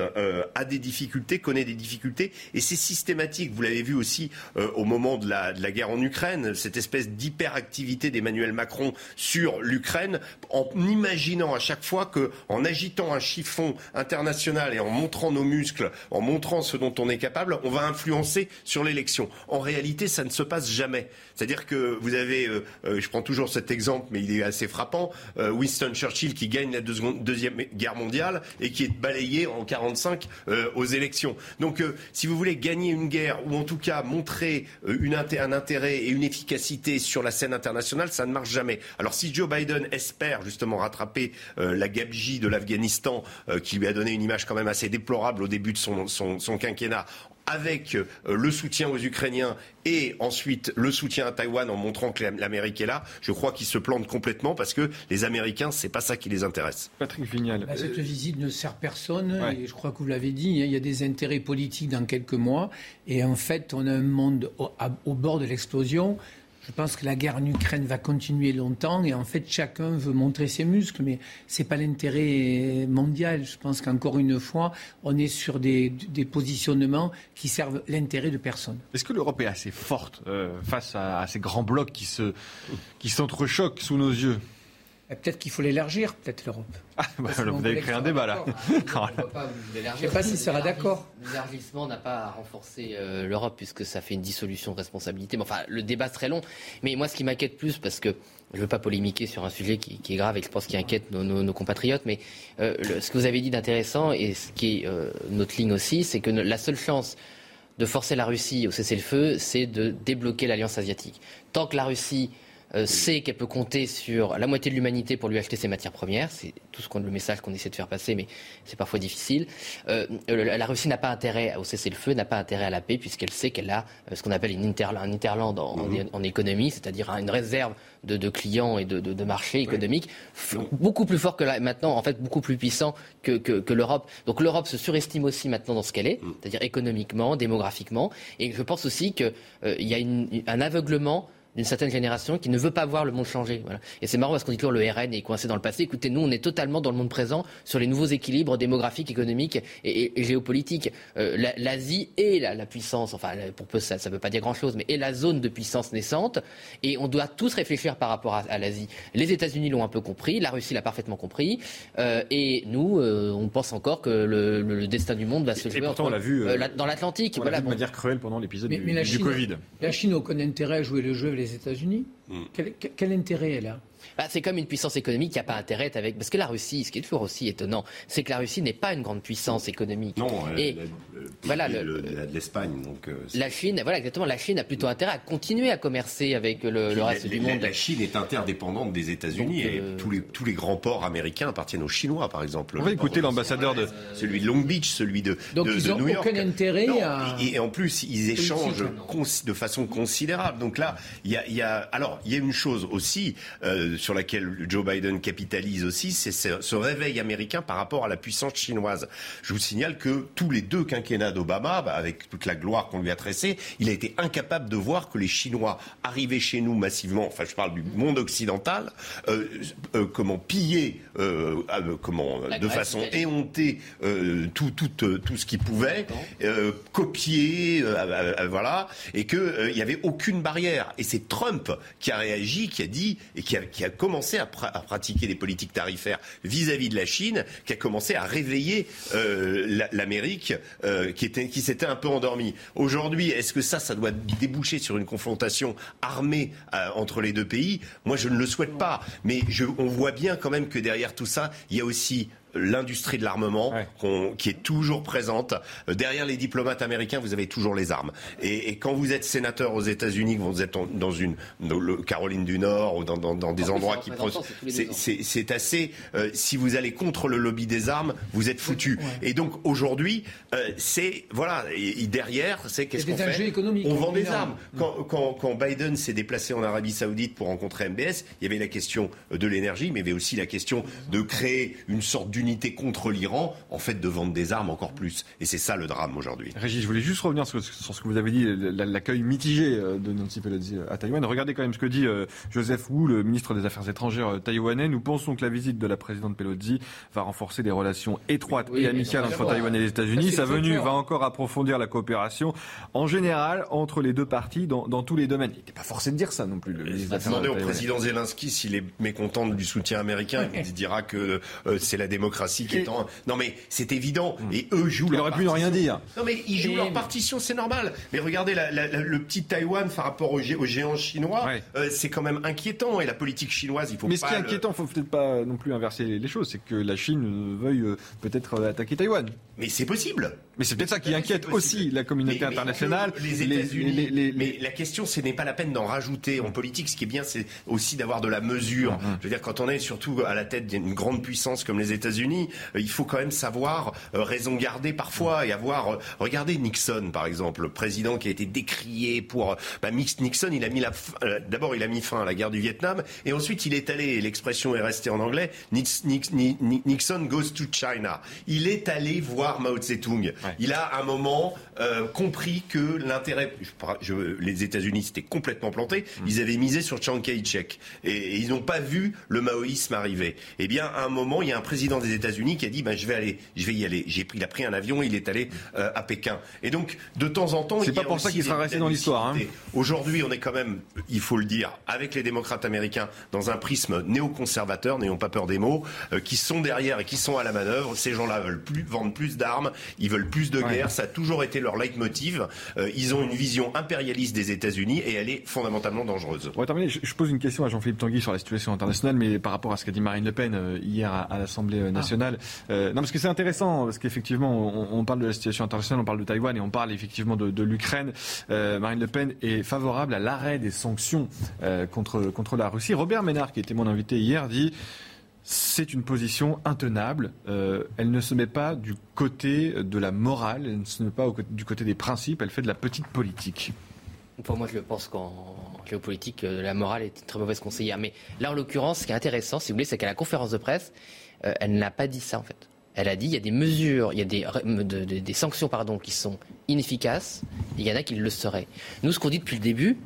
a des difficultés, connaît des difficultés, et c'est systématique. Vous l'avez vu aussi au moment de la, de la guerre en Ukraine, cette espèce d'hyperactivité d'Emmanuel Macron sur l'Ukraine, en imaginant à chaque fois que, en agitant un chiffon international et en montrant nos muscles, en montrant ce dont on est capable, on va influencer sur l'élection. En réalité, ça ne se passe jamais. C'est-à-dire que vous avez, euh, euh, je prends toujours cet exemple, mais il est assez frappant, euh, Winston Churchill qui gagne la deuxième guerre mondiale et qui est balayé en 45 aux élections. Donc, si vous voulez gagner une guerre ou en tout cas montrer un intérêt et une efficacité sur la scène internationale, ça ne marche jamais. Alors, si Joe Biden espère justement rattraper la gabegie de l'Afghanistan, qui lui a donné une image quand même assez déplorable au début de son quinquennat, avec euh, le soutien aux Ukrainiens et ensuite le soutien à Taïwan en montrant que l'Amérique est là, je crois qu'ils se plantent complètement parce que les Américains, c'est pas ça qui les intéresse. Patrick Vignal. Bah, cette visite ne sert personne et je crois que vous l'avez dit, hein, il y a des intérêts politiques dans quelques mois et en fait, on a un monde au bord de l'explosion. Je pense que la guerre en Ukraine va continuer longtemps et en fait chacun veut montrer ses muscles, mais ce n'est pas l'intérêt mondial. Je pense qu'encore une fois, on est sur des, positionnements qui servent l'intérêt de personne. Est-ce que l'Europe est assez forte euh, face à, ces grands blocs qui s'entrechoquent sous nos yeux? Peut-être qu'il faut l'élargir, peut-être l'Europe. Ah, bah, vous avez créé un débat là. Je ne sais pas s'il sera d'accord. L'élargissement n'a pas renforcé euh, l'Europe puisque ça fait une dissolution de responsabilité. Mais enfin, le débat serait long. Mais moi, ce qui m'inquiète plus, parce que je ne veux pas polémiquer sur un sujet qui, est grave et que je pense qui inquiète nos, compatriotes, mais euh, ce que vous avez dit d'intéressant et ce qui est euh, notre ligne aussi, c'est que la seule chance de forcer la Russie au cessez-le-feu, c'est de débloquer l'alliance asiatique. Tant que la Russie euh, sait qu'elle peut compter sur la moitié de l'humanité pour lui acheter ses matières premières. C'est tout ce qu'on, le message qu'on essaie de faire passer, mais c'est parfois difficile. Euh, la Russie n'a pas intérêt au cessez-le-feu, n'a pas intérêt à la paix, puisqu'elle sait qu'elle a euh, ce qu'on appelle une un interland mhm. en, économie, c'est-à-dire une réserve de, clients et de, de, marchés économiques beaucoup plus fort que maintenant, en fait, beaucoup plus puissant que, que, l'Europe. Donc l'Europe se surestime aussi maintenant dans ce qu'elle est, mhm. c'est-à-dire économiquement, démographiquement. Et je pense aussi qu'il y a un aveuglement d'une certaine génération qui ne veut pas voir le monde changer. Et c'est marrant parce qu'on dit toujours le RN est coincé dans le passé. Écoutez, nous, on est totalement dans le monde présent sur les nouveaux équilibres démographiques, économiques et, géopolitiques. Euh, L'Asie est la, puissance, enfin, pour peu, ça ne veut pas dire grand-chose, mais est la zone de puissance naissante. Et on doit tous réfléchir par rapport à, l'Asie. Les États-Unis l'ont un peu compris, la Russie l'a parfaitement compris. Euh, et nous, euh, on pense encore que le, destin du monde va se jouer on l'a vu, dans l'Atlantique. On voilà, vu de manière cruelle pendant l'épisode du, du Covid. La Chine a aucun intérêt à jouer le jeu les États-Unis mm. quel, quel, intérêt elle a? Bah, c'est comme une puissance économique qui n'a pas intérêt avec. Parce que la Russie, ce qui est toujours aussi étonnant, c'est que la Russie n'est pas une grande puissance économique. Non, et voilà l'Espagne. Donc euh, la Chine, voilà exactement. La Chine a plutôt intérêt à continuer à commercer avec le, reste du monde. La Chine est interdépendante des États-Unis et euh, tous les tous les grands ports américains appartiennent aux Chinois, par exemple. On va écouter l'ambassadeur de celui de Long Beach, celui de donc de, ils n'ont aucun intérêt à... et, en plus ils échangent de façon considérable. Donc là, il y a, alors il y a une chose aussi euh, sur laquelle Joe Biden capitalise aussi, c'est ce réveil américain par rapport à la puissance chinoise. Je vous signale que tous les deux quinquennats d'Obama, bah, avec toute la gloire qu'on lui a tressée, il a été incapable de voir que les Chinois arrivaient chez nous massivement, enfin je parle du monde occidental, euh, euh, comment piller, euh, comment de façon éhontée tout, tout, tout ce qu'ils pouvaient, copier, voilà, et qu'il n'y avait aucune barrière. Et c'est Trump qui a réagi, qui a dit et qui a, qui a commencé à, pratiquer des politiques tarifaires vis-à-vis de la Chine, qui a commencé à réveiller euh, l'Amérique euh, qui, qui s'était un peu endormie. Aujourd'hui, est-ce que ça, ça doit déboucher sur une confrontation armée euh, entre les deux pays? Moi, je ne le souhaite pas. Mais on voit bien quand même que derrière tout ça, il y a aussi l'industrie de l'armement qui est toujours présente. Euh, derrière les diplomates américains, vous avez toujours les armes. Et, quand vous êtes sénateur aux États-Unis, que vous êtes dans une Caroline du Nord ou dans, des endroits qui c'est assez. Euh, si vous allez contre le lobby des armes, vous êtes foutu. Et donc aujourd'hui, euh, c'est voilà. Et, derrière, c'est qu'est-ce qu'on fait On vend des armes. Quand, quand, quand Biden s'est déplacé en Arabie Saoudite pour rencontrer MBS, il y avait la question de l'énergie, mais il y avait aussi la question de créer une sorte de unité contre l'Iran, en fait, de vendre des armes encore plus. Et c'est ça le drame aujourd'hui. Régis, je voulais juste revenir sur, ce que vous avez dit, l'accueil mitigé euh, de Nancy Pelosi à Taïwan. Regardez quand même ce que dit euh, Joseph Wu, le ministre des Affaires étrangères euh, taïwanais. Nous pensons que la visite de la présidente Pelosi va renforcer des relations étroites et amicales entre Taïwan et les États-Unis. Sa venue va encore approfondir la coopération en général entre les deux parties dans, tous les domaines. Il n'était pas forcé de dire ça non plus. Le ministre demander au président Zelensky s'il est mécontent du soutien américain. Il dira que c'est la démocratie qui est en... Non mais c'est évident. Hmm. Et eux jouent Il leur aurait pu ne rien dire. Non mais ils jouent leur partition, c'est normal. Mais regardez le petit Taïwan par rapport aux, géants chinois, euh, c'est quand même inquiétant. Et la politique chinoise, il faut mais pas... Mais ce qui est inquiétant, il faut peut-être pas non plus inverser les choses, c'est que la Chine veuille euh, peut-être attaquer Taïwan. Mais c'est possible. Mais c'est peut-être ça qui inquiète aussi la communauté internationale. Les États-Unis. Mais la question, ce n'est pas la peine d'en rajouter en politique. Ce qui est bien, c'est aussi d'avoir de la mesure. Hum. Je veux dire, quand on est surtout à la tête d'une grande puissance comme les États-Unis, euh, il faut quand même savoir euh, raison garder parfois et avoir. Euh, regardez Nixon, par exemple, le président qui a été décrié pour. Bah, Nixon, il a mis la. D'abord, il a mis fin à la guerre du Vietnam et ensuite il est allé. L'expression est restée en anglais. Nixon goes to China. Il est allé voir Mao Tse-tung. Il a à un moment compris que l'intérêt. les États-Unis s'étaient complètement plantés. Mm. Ils avaient misé sur Chiang Kai-shek et, et ils n'ont pas vu le maoïsme arriver. Eh bien, à un moment, il y a un président des États-Unis qui a dit ben, je vais aller, je vais y aller. J'ai pris, il a pris un avion, il est allé euh, à Pékin. Et donc, de temps en temps, c'est pas pour ça qu'il sera resté dans l'histoire. Hein. Aujourd'hui, on est quand même, il faut le dire, avec les démocrates américains dans un prisme néoconservateur, n'ayons pas peur des mots, euh, qui sont derrière et qui sont à la manœuvre. Ces gens-là veulent plus vendre plus d'armes, ils veulent plus de guerre. Ça a toujours été leur leitmotiv. Euh, ils ont une vision impérialiste des États-Unis et elle est fondamentalement dangereuse. On terminer. Je, pose une question à Jean-Philippe Tanguy sur la situation internationale, mais par rapport à ce qu'a dit Marine Le Pen hier à, l'Assemblée ah. nationale. Euh, non, parce que c'est intéressant, parce qu'effectivement, on, parle de la situation internationale, on parle de Taïwan et on parle effectivement de, l'Ukraine. Euh, Marine Le Pen est favorable à l'arrêt des sanctions euh, contre, contre la Russie. Robert Ménard, qui était mon invité hier, dit c'est une position intenable. elle ne se met pas du côté de la morale, elle ne se met pas du côté des principes, elle fait de la petite politique. Pour moi, je pense qu'en géopolitique, la morale est une très mauvaise conseillère. Mais là, en l'occurrence, ce qui est intéressant, si vous voulez, c'est qu'à la conférence de presse, euh, elle n'a pas dit ça en fait. Elle a dit il y a des mesures, il y a des, sanctions pardon, qui sont inefficaces, il y en a qui le seraient. Nous, ce qu'on dit depuis le début,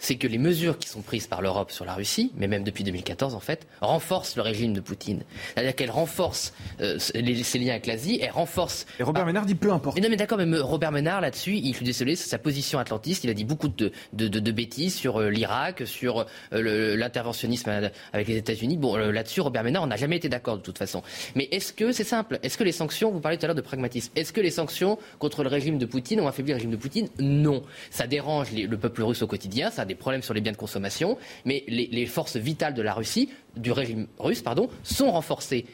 c'est que les mesures qui sont prises par l'Europe sur la Russie, mais même depuis 2014 en fait, renforcent le régime de Poutine. C'est-à-dire qu'elle renforce euh, ses liens avec l'Asie, elle renforce. Et Robert Ménard dit peu importe. Mais non, mais d'accord, mais Robert Ménard là-dessus, je suis désolé, sa position atlantiste. Il a dit beaucoup de, de, bêtises sur euh, l'Irak, sur euh, l'interventionnisme avec les États-Unis. Bon, là-dessus, Robert Ménard, on n'a jamais été d'accord de toute façon. Mais est-ce que c'est simple Est-ce que les sanctions, vous parlez tout à l'heure de pragmatisme, est-ce que les sanctions contre le régime de Poutine ont affaibli le régime de Poutine? Non. Ça dérange le peuple russe au quotidien, ça des problèmes sur les biens de consommation, mais les, forces vitales de la Russie, du régime russe, pardon, sont renforcées.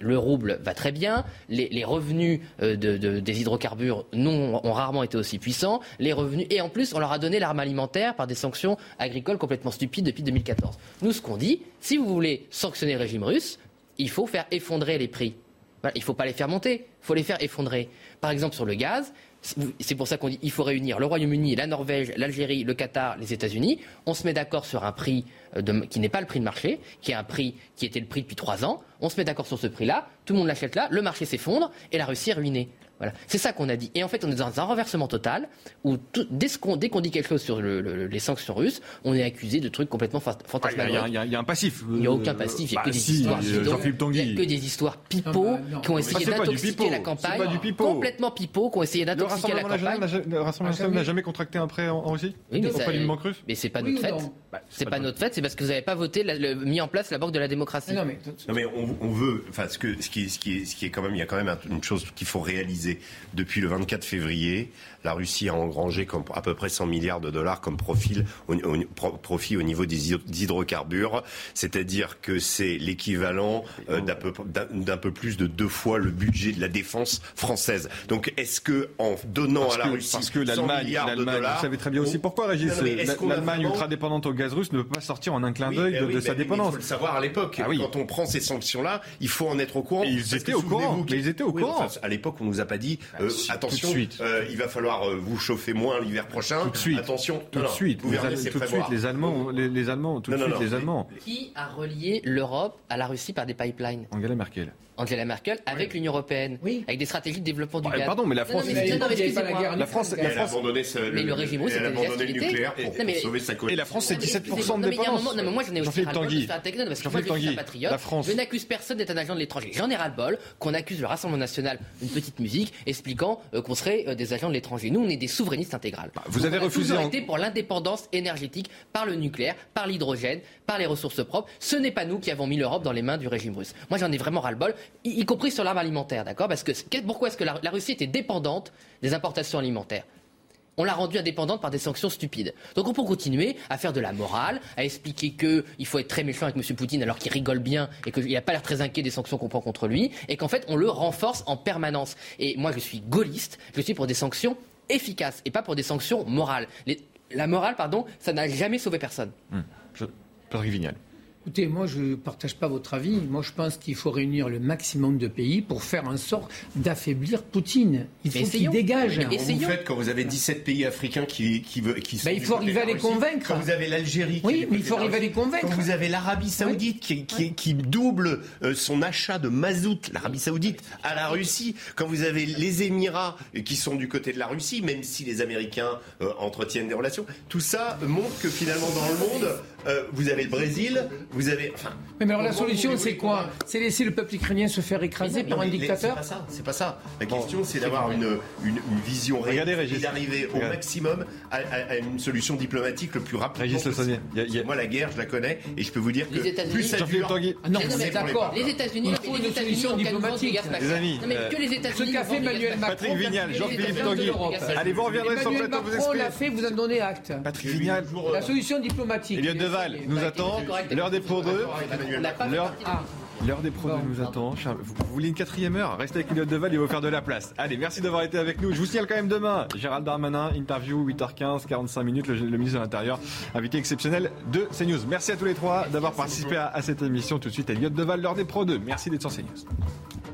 Le rouble va très bien, les, revenus euh, des hydrocarbures ont rarement été aussi puissants, les revenus, et en plus, on leur a donné l'arme alimentaire par des sanctions agricoles complètement stupides depuis 2014. Nous, ce qu'on dit, si vous voulez sanctionner le régime russe, il faut faire effondrer les prix. il ne faut pas les faire monter, il faut les faire effondrer. Par exemple, sur le gaz, c'est pour ça qu'on dit qu'il faut réunir le Royaume-Uni, la Norvège, l'Algérie, le Qatar, les États-Unis. On se met d'accord sur un prix euh, qui n'est pas le prix de marché, qui est un prix qui était le prix depuis trois ans. On se met d'accord sur ce prix-là, tout le monde l'achète là, le marché s'effondre et la Russie est ruinée. C'est ça qu'on a dit. Et en fait, on est dans un renversement total où dès qu'on dit quelque chose sur les sanctions russes, on est accusé de trucs complètement fantasmagoriques. Il y, a un passif. Il n'y a aucun passif. Il n'y a que des histoires Il que des histoires pipeaux qui ont essayé d'intoxiquer la campagne. Complètement pipeaux qui ont essayé d'intoxiquer la campagne. Le Rassemblement national n'a jamais contracté un prêt en Russie Oui, mais auprès d'une banque russe Mais c'est pas notre fait. C'est pas notre fait. C'est parce que vous n'avez pas voté, mis en place la banque de la démocratie. Non mais on veut. Enfin, ce qui est quand même, il y a quand même une chose qu'il faut réaliser depuis le 24 février la Russie a engrangé à peu près 100 milliards de dollars comme profil, au, profit au niveau des hydrocarbures. C'est-à-dire que c'est l'équivalent euh, d'un peu, plus de deux fois le budget de la défense française. Donc est-ce que en donnant à la Russie parce que l'Allemagne, vous savez très bien aussi pourquoi, Régis, l'Allemagne ultra dépendante au gaz russe ne peut pas sortir en un clin d'œil de, sa dépendance. Il faut le savoir à l'époque. Ah Quand on prend ces sanctions-là, il faut en être au courant. ils étaient au courant. Mais ils étaient au courant. à l'époque, on nous a pas dit euh, ah, attention, euh, il va falloir euh, vous chauffer moins l'hiver prochain. Tout de suite. Attention. Tout de suite. Vous tout de suite, les Allemands, les, Allemands, tout de suite, les Allemands. Qui a relié l'Europe à la Russie par des pipelines? Angela Merkel. Angela Merkel avec l'Union européenne, avec des stratégies de développement du gaz. Pardon, mais la France, la France, la France, mais le régime russe, elle a abandonné le nucléaire pour sauver sa Et la France, c'est 17% de dépenses. Non, mais moi, j'en ai aussi ras-le-bol de faire un parce que moi, je suis un patriote. Je n'accuse personne d'être un agent de l'étranger. J'en ai ras-le-bol qu'on accuse le Rassemblement national d'une petite musique expliquant euh, qu'on serait euh, des agents de l'étranger. Nous, on est des souverainistes intégrales. Bah, vous avez refusé. été pour l'indépendance énergétique par le nucléaire, par l'hydrogène, par les ressources propres. Ce n'est pas nous qui avons mis l'Europe dans les mains du régime russe. Moi, j'en ai vraiment ras-le-bol, y compris sur l'arme alimentaire, d'accord? Parce que pourquoi est-ce que la, Russie était dépendante des importations alimentaires? On l'a rendue indépendante par des sanctions stupides. Donc on peut continuer à faire de la morale, à expliquer qu'il faut être très méchant avec M. Poutine alors qu'il rigole bien et qu'il n'a pas l'air très inquiet des sanctions qu'on prend contre lui, et qu'en fait on le renforce en permanence. Et moi je suis gaulliste, je suis pour des sanctions efficaces et pas pour des sanctions morales. la morale, pardon, ça n'a jamais sauvé personne. Hum. Vignal. Écoutez, moi, je ne partage pas votre avis. Moi, je pense qu'il faut réunir le maximum de pays pour faire en sorte d'affaiblir Poutine. Il faut qu'il dégage. Mais vous faites quand vous avez 17 pays africains qui, qui, qui sont. Ben, il faut arriver à les convaincre. Quand vous avez l'Algérie. Oui, mais il faut arriver à les convaincre. Quand vous avez l'Arabie Saoudite qui, qui, double euh, son achat de mazout, l'Arabie Saoudite, à la Russie. Quand vous avez les Émirats qui sont du côté de la Russie, même si les Américains euh, entretiennent des relations. Tout ça montre que finalement, dans le monde, euh, vous avez le Brésil, vous avez. Enfin, mais, alors la solution, c'est quoi C'est laisser le peuple ukrainien se faire écraser par un dictateur C'est pas ça. C'est pas ça. La question, c'est d'avoir une, une, vision réelle et d'arriver au maximum à, une solution diplomatique le plus rapidement possible. Moi, la guerre, je la connais et je peux vous dire que plus ça dure. Ah non, mais d'accord. Les États-Unis, il faut une solution diplomatique. Les amis, mais que les États-Unis. Ce qu'a fait Emmanuel Macron. Patrick Vignal, Jean-Philippe Tanguy. Allez, vous reviendrez sur le plateau vous expliquer. l'a fait, vous en donnez acte. Patrick Vignal. La solution diplomatique. Nous attend. L'heure des pour deux. L'heure des pros nous attend. Vous, voulez une quatrième heure? Restez avec Elliot Deval, il va vous faire de la place. Allez, merci d'avoir été avec nous. Je vous signale quand même demain, Gérald Darmanin, interview 8h15, 45 minutes, le, ministre de l'Intérieur, invité exceptionnel de CNews. Merci à tous les trois d'avoir participé à, cette émission. Tout de suite, Elliot Deval, l'heure des pros 2. Merci d'être sur CNews.